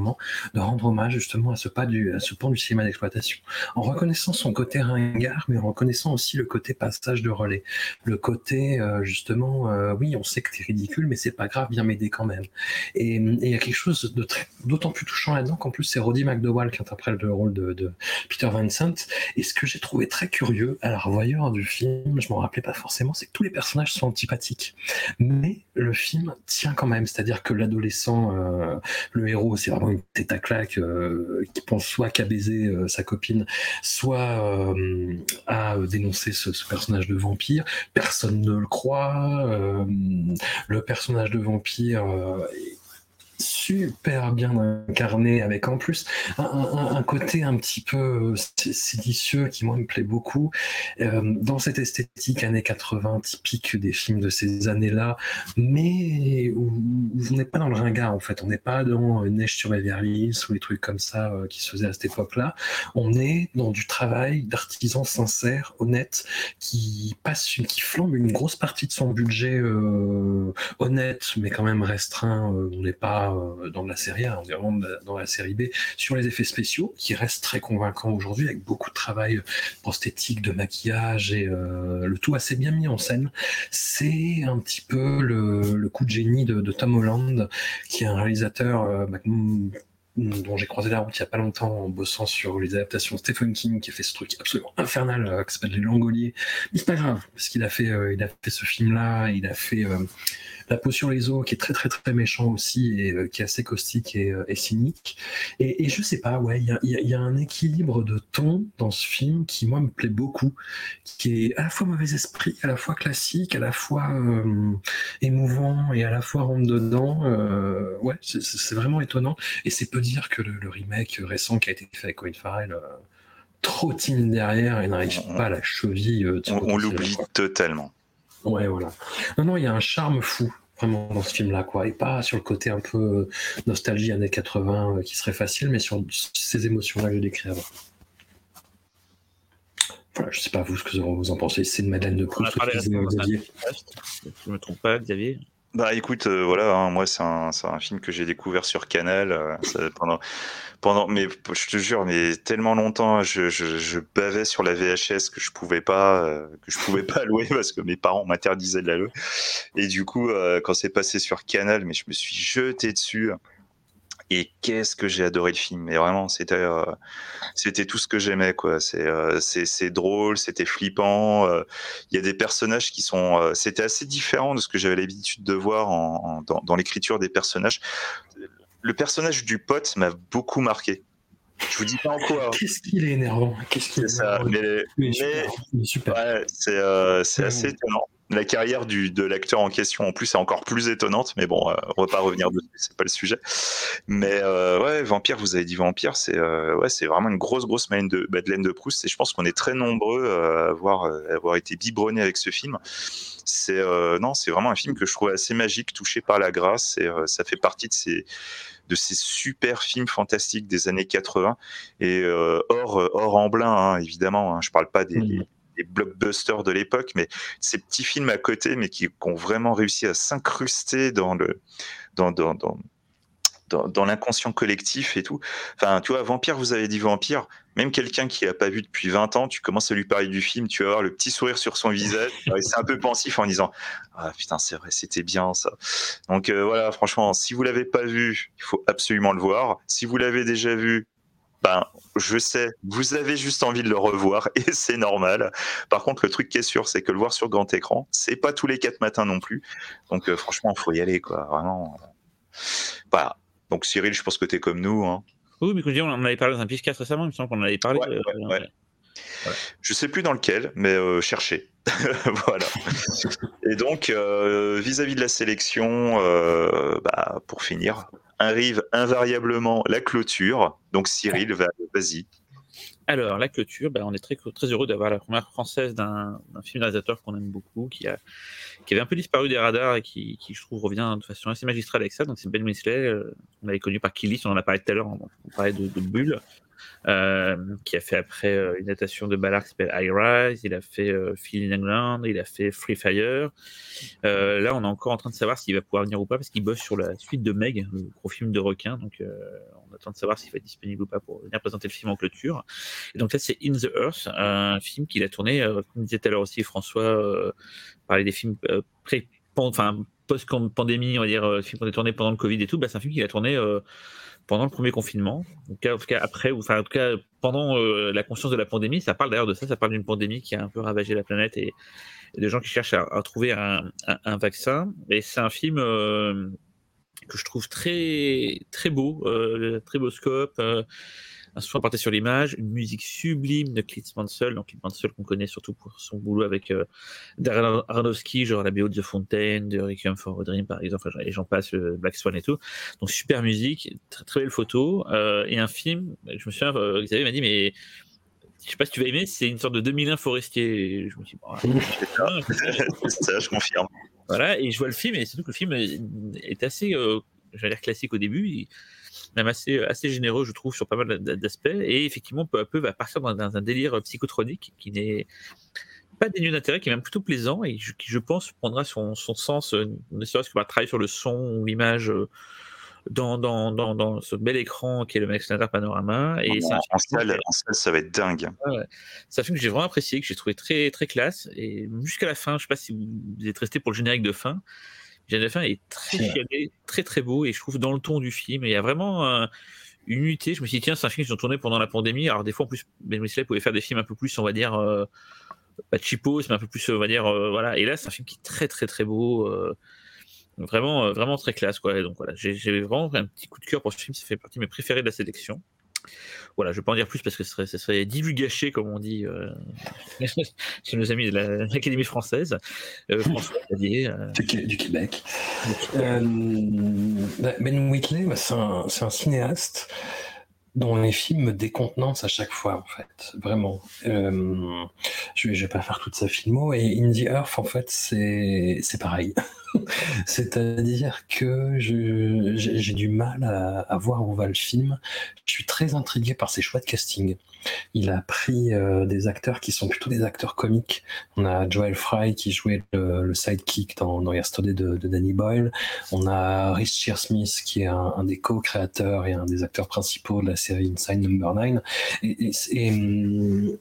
de rendre hommage justement à ce, pas du, à ce pan du cinéma d'exploitation, en reconnaissant son côté ringard, mais en reconnaissant aussi le côté passage de relais, le côté euh, justement, euh, oui, on sait que t'es ridicule, mais c'est pas grave, viens m'aider quand même. Et il y a quelque chose d'autant plus touchant là-dedans qu'en plus c'est Roddy McDowall qui interprète le rôle de, Peter Vincent. Et ce que j'ai trouvé très curieux à la revoyure du film, je m'en rappelais pas forcément, c'est que tous les personnages sont antipathiques, mais le film tient quand même, c'est-à-dire que l'adolescent euh, le héros, c'est vraiment une tête à claque euh, qui pense soit qu'à baiser euh, sa copine, soit euh, à dénoncer ce, personnage de vampire. Personne ne le croit. le personnage de vampire super bien incarné, avec en plus un, côté un petit peu euh, séditieux qui moi me plaît beaucoup. Euh, dans cette esthétique années 80 typique des films de ces années-là, mais où, on n'est pas dans le ringard en fait, on n'est pas dans Neige sur Beverly Hills ou les trucs comme ça euh, qui se faisaient à cette époque-là. On est dans du travail d'artisan sincère, honnête, qui passe, qui flambe une grosse partie de son budget honnête, mais quand même restreint. on n'est pas euh, dans la série A, on est vraiment dans la série B, sur les effets spéciaux, qui restent très convaincants aujourd'hui, avec beaucoup de travail prosthétique, de maquillage, et euh, le tout assez bien mis en scène. C'est un petit peu le, coup de génie de, Tom Holland, qui est un réalisateur euh, bah, dont j'ai croisé la route il n'y a pas longtemps en bossant sur les adaptations Stephen King qui a fait ce truc absolument infernal qui s'appelle Les Langoliers. Mais c'est pas grave, parce qu'il a fait, il a fait ce film-là, il a fait la potion les eaux qui est très très très méchant aussi et euh, qui est assez caustique et, euh, cynique. Et, je sais pas, ouais, il y a, un équilibre de ton dans ce film qui moi me plaît beaucoup, qui est à la fois mauvais esprit, à la fois classique, à la fois euh, émouvant et à la fois rentre dedans. ouais, c'est vraiment étonnant. Et c'est peu dire que le, remake récent qui a été fait avec Colin Farrell trop timide derrière et n'arrive pas à la cheville. on l'oublie totalement. Ouais, voilà. Non, non, il y a un charme fou vraiment dans ce film-là, quoi. Et pas sur le côté un peu euh, nostalgie années 80 euh, qui serait facile, mais sur ces émotions-là que je décris avant. Voilà, je sais pas vous ce que vous en pensez. C'est une Madeleine de Proust. Je me trompe pas, Xavier. Bah écoute, euh, voilà, hein, moi c'est un, un, film que j'ai découvert sur Canal pendant, pendant, mais je te jure, mais tellement longtemps, je, je, je bavais sur la VHS que je pouvais pas, euh, que je pouvais pas louer parce que mes parents m'interdisaient de la louer. Et du coup, euh, quand c'est passé sur Canal, mais je me suis jeté dessus. Et qu'est-ce que j'ai adoré le film. Mais vraiment, c'était euh, c'était tout ce que j'aimais quoi. C'est c'est drôle, c'était flippant. Il y a des personnages qui sont c'était assez différent de ce que j'avais l'habitude de voir en, dans, dans l'écriture des personnages le personnage du pote m'a beaucoup marqué. Je vous dis pas en quoi. Hein. Qu'est-ce qu'il est énervant. Qu'est-ce qu'il est, ça. Mais, c'est euh, assez étonnant. La carrière du, de l'acteur en question, en plus, est encore plus étonnante. Mais bon, euh, on va pas revenir dessus, c'est pas le sujet. Mais euh, ouais, Vampire, vous avez dit Vampire, c'est ouais, c'est vraiment une grosse, grosse Madeleine de, Madeleine de Proust. Et je pense qu'on est très nombreux à avoir, avoir été biberonnés avec ce film c'est non, c'est vraiment un film que je trouve assez magique, touché par la grâce, et ça fait partie de ces de ces super films fantastiques des années 80 et euh, hors, euh, hors Amblin, hein, évidemment. Hein, je parle pas des, blockbusters de l'époque, mais ces petits films à côté, mais qui, ont vraiment réussi à s'incruster dans le dans, dans, dans, l'inconscient collectif et tout. Enfin, tu vois, Vampire, vous avez dit Vampire, même quelqu'un qui n'a pas vu depuis 20 ans, tu commences à lui parler du film, tu vas voir le petit sourire sur son visage, c'est un peu pensif en disant Ah putain, c'est vrai, c'était bien ça. Donc euh, voilà, franchement, si vous l'avez pas vu, il faut absolument le voir. Si vous l'avez déjà vu, ben, je sais, vous avez juste envie de le revoir et c'est normal. Par contre, le truc qui est sûr, c'est que le voir sur grand écran, c'est pas tous les quatre matins non plus. Donc, euh, franchement, il faut y aller, quoi. Vraiment. Voilà. Donc, Cyril, je pense que tu es comme nous. Hein. Oui, mais on en avait parlé dans un PIS4 récemment, il me semble qu'on en avait parlé. Ouais, euh, Je sais plus dans lequel, mais euh, cherchez. voilà. Et donc, vis-à-vis de la sélection, bah, pour finir, arrive invariablement la clôture. Donc Cyril, vas-y. Alors, la clôture, ben, on est très, très heureux d'avoir la première française d'un film réalisateur qu'on aime beaucoup, qui, a, avait un peu disparu des radars et qui, je trouve, revient de façon assez magistrale avec ça. Donc, c'est Ben Weasley, euh, on l'avait connu par Killis, on en a parlé tout à l'heure, on, parlait de, de Bulle. Euh, qui a fait après euh, une adaptation de Ballard qui s'appelle I Rise, il a fait euh, Phil in England, il a fait Free Fire. là, on est encore en train de savoir s'il va pouvoir venir ou pas parce qu'il bosse sur la suite de Meg, le gros film de requin. Donc, on attend de savoir s'il va être disponible ou pas pour venir présenter le film en clôture. Et donc là, c'est In the Earth, un film qu'il a tourné, comme disait tout à l'heure aussi François, parler des films post-pandémie, on va dire, film qu'on a tourné pendant le Covid et tout. Bah, c'est un film qu'il a tourné pendant le premier confinement, en tout cas, après, ou enfin en tout cas pendant euh, la conscience de la pandémie, ça parle d'ailleurs de ça, ça parle d'une pandémie qui a un peu ravagé la planète et, de gens qui cherchent à, trouver un, vaccin. Et c'est un film euh, que je trouve très très beau, euh, très beau scope un son porté sur l'image, une musique sublime de Clint Mansell, donc Clint Mansell qu'on connaît surtout pour son boulot avec euh, Darren Aronofsky, genre la BO de The Fountain, de Requiem for a Dream par exemple, et j'en passe, le Black Swan et tout. Donc super musique, très, très belle photo, euh, et un film, je me souviens, euh, Xavier m'a dit, mais je sais pas si tu vas aimer, c'est une sorte de 2001 forestier. Je me suis dit, bon, ça, je confirme. Voilà, et je vois le film, et surtout que le film est assez, euh, j'allais dire classique au début même assez, assez généreux, je trouve, sur pas mal d'aspects. Et effectivement, peu à peu, va partir dans, un délire psychotronique qui n'est pas dénué d'intérêt, qui est même plutôt plaisant et qui, je pense, prendra son, son sens, euh, ne serait-ce que par travailler sur le son ou l'image. Euh, dans, dans, dans, dans, ce bel écran qui est le Max Standard Panorama. Et en, en, salle, ça va être dingue. C'est un film que j'ai vraiment apprécié, que j'ai trouvé très, très classe. Et jusqu'à la fin, je ne sais pas si vous êtes resté pour le générique de fin, Fin est très très très beau et je trouve dans le ton du film. Il y a vraiment une unité. Je me suis dit, tiens, c'est un film qu'ils ont tourné pendant la pandémie. Alors, des fois, en plus, Ben Wesley pouvait faire des films un peu plus, on va dire, euh, pas cheapos, mais un peu plus, on va dire, euh, voilà. Et là, c'est un film qui est très très très beau. Euh, vraiment, vraiment très classe, quoi. donc, voilà, j'ai vraiment un petit coup de cœur pour ce film. Ça fait partie de mes préférés de la sélection. Voilà, je ne vais pas en dire plus parce que ce serait, ce serait divulgaché, comme on dit euh, chez nos amis de l'Académie française. Euh, François euh, du, Québec. Bah, ben Whitley, bah, c'est un, un, cinéaste dont les films me décontenancent à chaque fois, en fait, vraiment. Je vais, vais pas faire toute sa filmo, et In the Earth, en fait, c'est pareil. C'est-à-dire que j'ai du mal à, voir où va le film. Je suis très intrigué par ses choix de casting. Il a pris euh, des acteurs qui sont plutôt des acteurs comiques. On a Joel Fry qui jouait le, sidekick dans, dans Yesterday de, Danny Boyle. On a Rhys Shearsmith qui est un, des co-créateurs et un des acteurs principaux de la série Inside Number 9. Et, et, hum,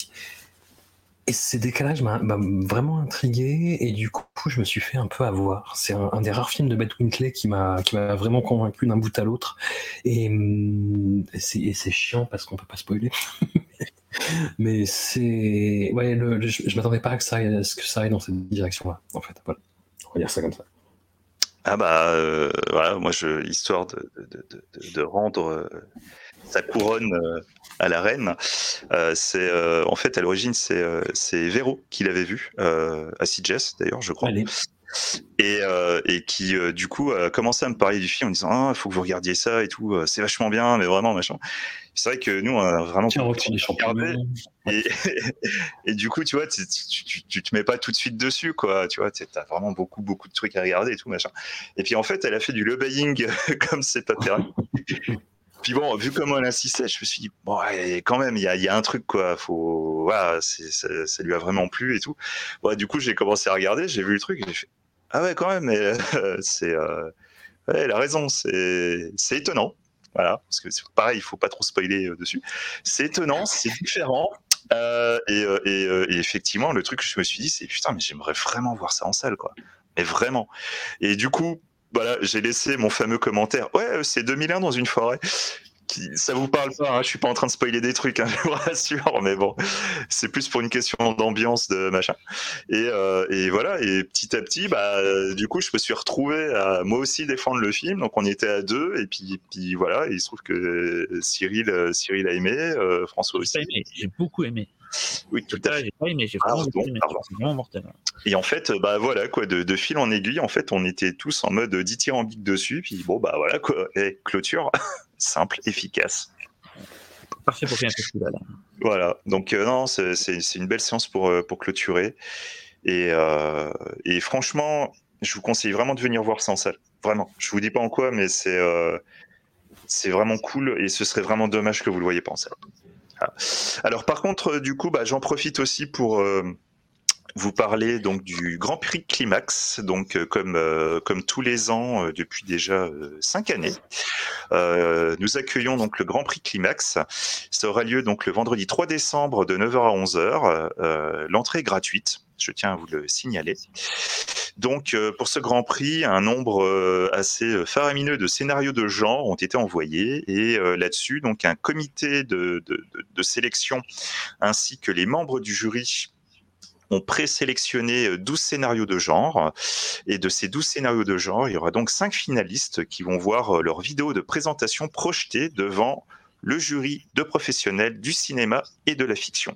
et ces décalages m'a vraiment intrigué et du coup je me suis fait un peu avoir. C'est un, des rares films de Bette Winkley qui m'a vraiment convaincu d'un bout à l'autre et, hum, et c'est chiant parce qu'on peut pas spoiler. Mais c'est ouais, je, je m'attendais pas à, ce que ça aille dans cette direction-là. En fait, voilà. On va dire ça comme ça. Ah bah euh, voilà, moi je histoire de, de, de, de rendre euh, sa couronne euh, à la reine. Euh, c'est euh, en fait à l'origine c'est c'est Véro qui l'avait vu à CJS d'ailleurs, je crois. Et, et, qui du coup a commencé à me parler du film en disant ah il faut que vous regardiez ça et tout c'est vachement bien mais vraiment machin. C'est vrai que nous on a vraiment regardé. Et, et, du coup tu vois tu, tu, tu, te mets pas tout de suite dessus quoi tu vois t'as vraiment beaucoup beaucoup de trucs à regarder et tout machin. Et puis en fait elle a fait du lobbying comme c'est pas permis puis bon, vu comment elle insistait, je me suis dit, bon, quand même, il y a, y a, un truc, quoi. Faut, voilà, ça, lui a vraiment plu et tout. Bon, du coup, j'ai commencé à regarder, j'ai vu le truc, et j'ai fait, ah ouais, quand même, mais c'est, euh, ouais, elle a raison, c'est, étonnant. voilà, parce que pareil, il faut pas trop spoiler dessus. C'est étonnant, c'est différent. et, et, effectivement, le truc que je me suis dit, c'est putain, mais j'aimerais vraiment voir ça en salle, quoi. Mais vraiment. Et du coup, voilà, j'ai laissé mon fameux commentaire. Ouais, c'est 2001 dans une forêt ça vous parle pas, hein, je suis pas en train de spoiler des trucs, hein, je vous rassure, mais bon, c'est plus pour une question d'ambiance, de machin. Et, euh, et, voilà, et petit à petit, bah, du coup, je me suis retrouvé à moi aussi défendre le film, donc on était à deux, et puis, puis voilà, il se trouve que Cyril, euh, Cyril a aimé, euh, François aussi. J'ai beaucoup aimé. Oui, tout à fait. Vraiment mortel. Et en fait, bah voilà quoi, de, de, fil en aiguille, en fait, on était tous en mode dithyrambique dessus, puis bon bah voilà quoi, et clôture. simple, efficace. Parfait pour faire un festival. Voilà, donc euh, non, c'est une belle séance pour, euh, pour clôturer. Et, euh, et, franchement, je vous conseille vraiment de venir voir ça en salle. Vraiment. Je vous dis pas en quoi, mais c'est c'est vraiment cool et ce serait vraiment dommage que vous le voyez pas en salle. Alors par contre, du coup, bah, j'en profite aussi pour vous parlez donc du Grand Prix Climax, donc euh, comme euh, comme tous les ans euh, depuis déjà cinq années. nous accueillons donc le Grand Prix Climax. Ça aura lieu donc le vendredi 3 décembre de 9h à 11h. L'entrée est gratuite. Je tiens à vous le signaler. Donc, pour ce Grand Prix, un nombre assez faramineux de scénarios de genre ont été envoyés et là-dessus, donc un comité de, sélection ainsi que les membres du jury ont présélectionné 12 euh, scénarios de genre. Et de ces 12 scénarios de genre, il y aura donc 5 finalistes qui vont voir euh, leur vidéo de présentation projetée devant le jury de professionnels du cinéma et de la fiction.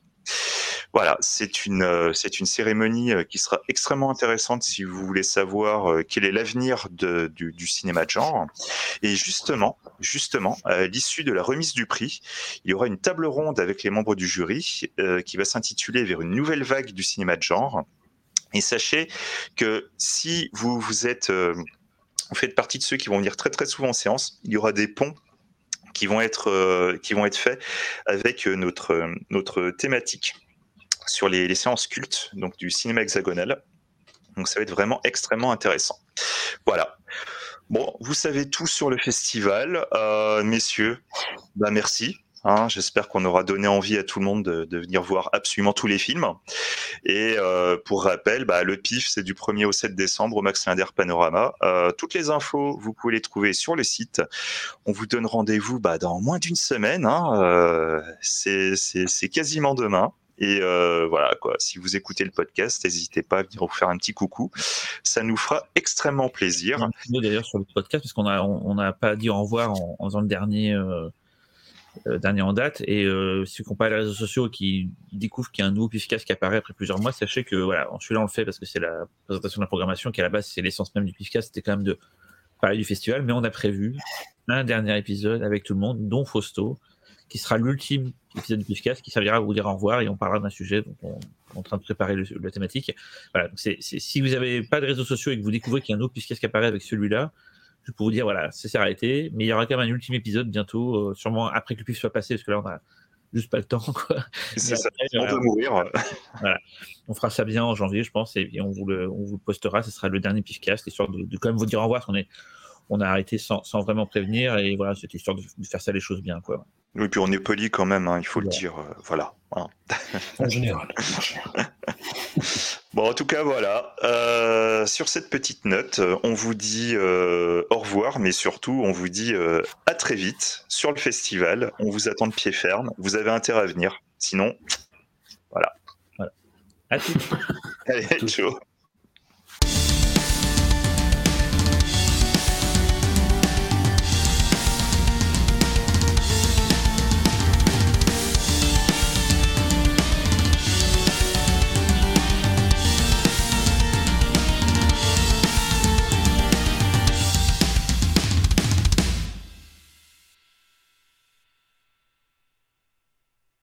Voilà, c'est une, euh, c'est une cérémonie euh, qui sera extrêmement intéressante si vous voulez savoir euh, quel est l'avenir du, cinéma de genre. Et justement, justement, à l'issue de la remise du prix, il y aura une table ronde avec les membres du jury qui va s'intituler Vers une nouvelle vague du cinéma de genre. Et sachez que si vous, vous êtes, vous faites partie de ceux qui vont venir très très souvent en séance, il y aura des ponts qui vont être, qui vont être faits avec notre, notre thématique sur les, séances cultes donc du cinéma hexagonal. Donc ça va être vraiment extrêmement intéressant. Voilà. Bon, vous savez tout sur le festival, euh, messieurs. Bah merci. Hein, J'espère qu'on aura donné envie à tout le monde de, venir voir absolument tous les films. Et euh, pour rappel, bah, le PIF, c'est du 1er au 7 décembre au Max Linder Panorama. Euh, toutes les infos, vous pouvez les trouver sur le site. On vous donne rendez-vous bah, dans moins d'une semaine. Hein, c'est quasiment demain. Et euh, voilà, quoi. Si vous écoutez le podcast, n'hésitez pas à venir vous faire un petit coucou. Ça nous fera extrêmement plaisir. D'ailleurs sur le podcast, parce qu'on a on n'a pas dit au revoir en, faisant le dernier. Euh, euh, dernier en date. Et euh, qui n'ont pas les réseaux sociaux qui découvrent qu'il y a un nouveau PIFcast qui apparaît après plusieurs mois, sachez que voilà, celui-là on le fait parce que c'est la présentation de la programmation qui à la base c'est l'essence même du PIFcast, c'était quand même de parler du festival, mais on a prévu un dernier épisode avec tout le monde, dont Fausto, qui sera l'ultime épisode du Pifcast, qui servira à vous dire au revoir et on parlera d'un sujet dont on, est en train de préparer la thématique. Voilà, si vous n'avez pas de réseaux sociaux et que vous découvrez qu'il y a un autre Pifcast qui apparaît avec celui-là, je peux vous dire, voilà, ça s'est arrêté, mais il y aura quand même un ultime épisode bientôt, euh, sûrement après que le Pif soit passé, parce que là, on a juste pas le temps. C'est ça, on peut mourir. Voilà. On fera ça bien en janvier, je pense, et, on, vous le, on vous postera. Ce sera le dernier Pifcast, histoire de, de quand même vous dire au revoir, parce qu'on est on a arrêté sans, vraiment prévenir et voilà, c'était histoire de, faire ça les choses bien. Quoi. Oui, puis on est poli quand même, hein, il faut le dire. Euh, voilà. Hein. En général. bon, en tout cas, voilà. Euh, sur cette petite note, on vous dit euh, au revoir, mais surtout, on vous dit à très vite sur le festival. On vous attend de pied ferme. Vous avez intérêt à venir. Sinon, voilà. voilà. À tout. Allez, ciao.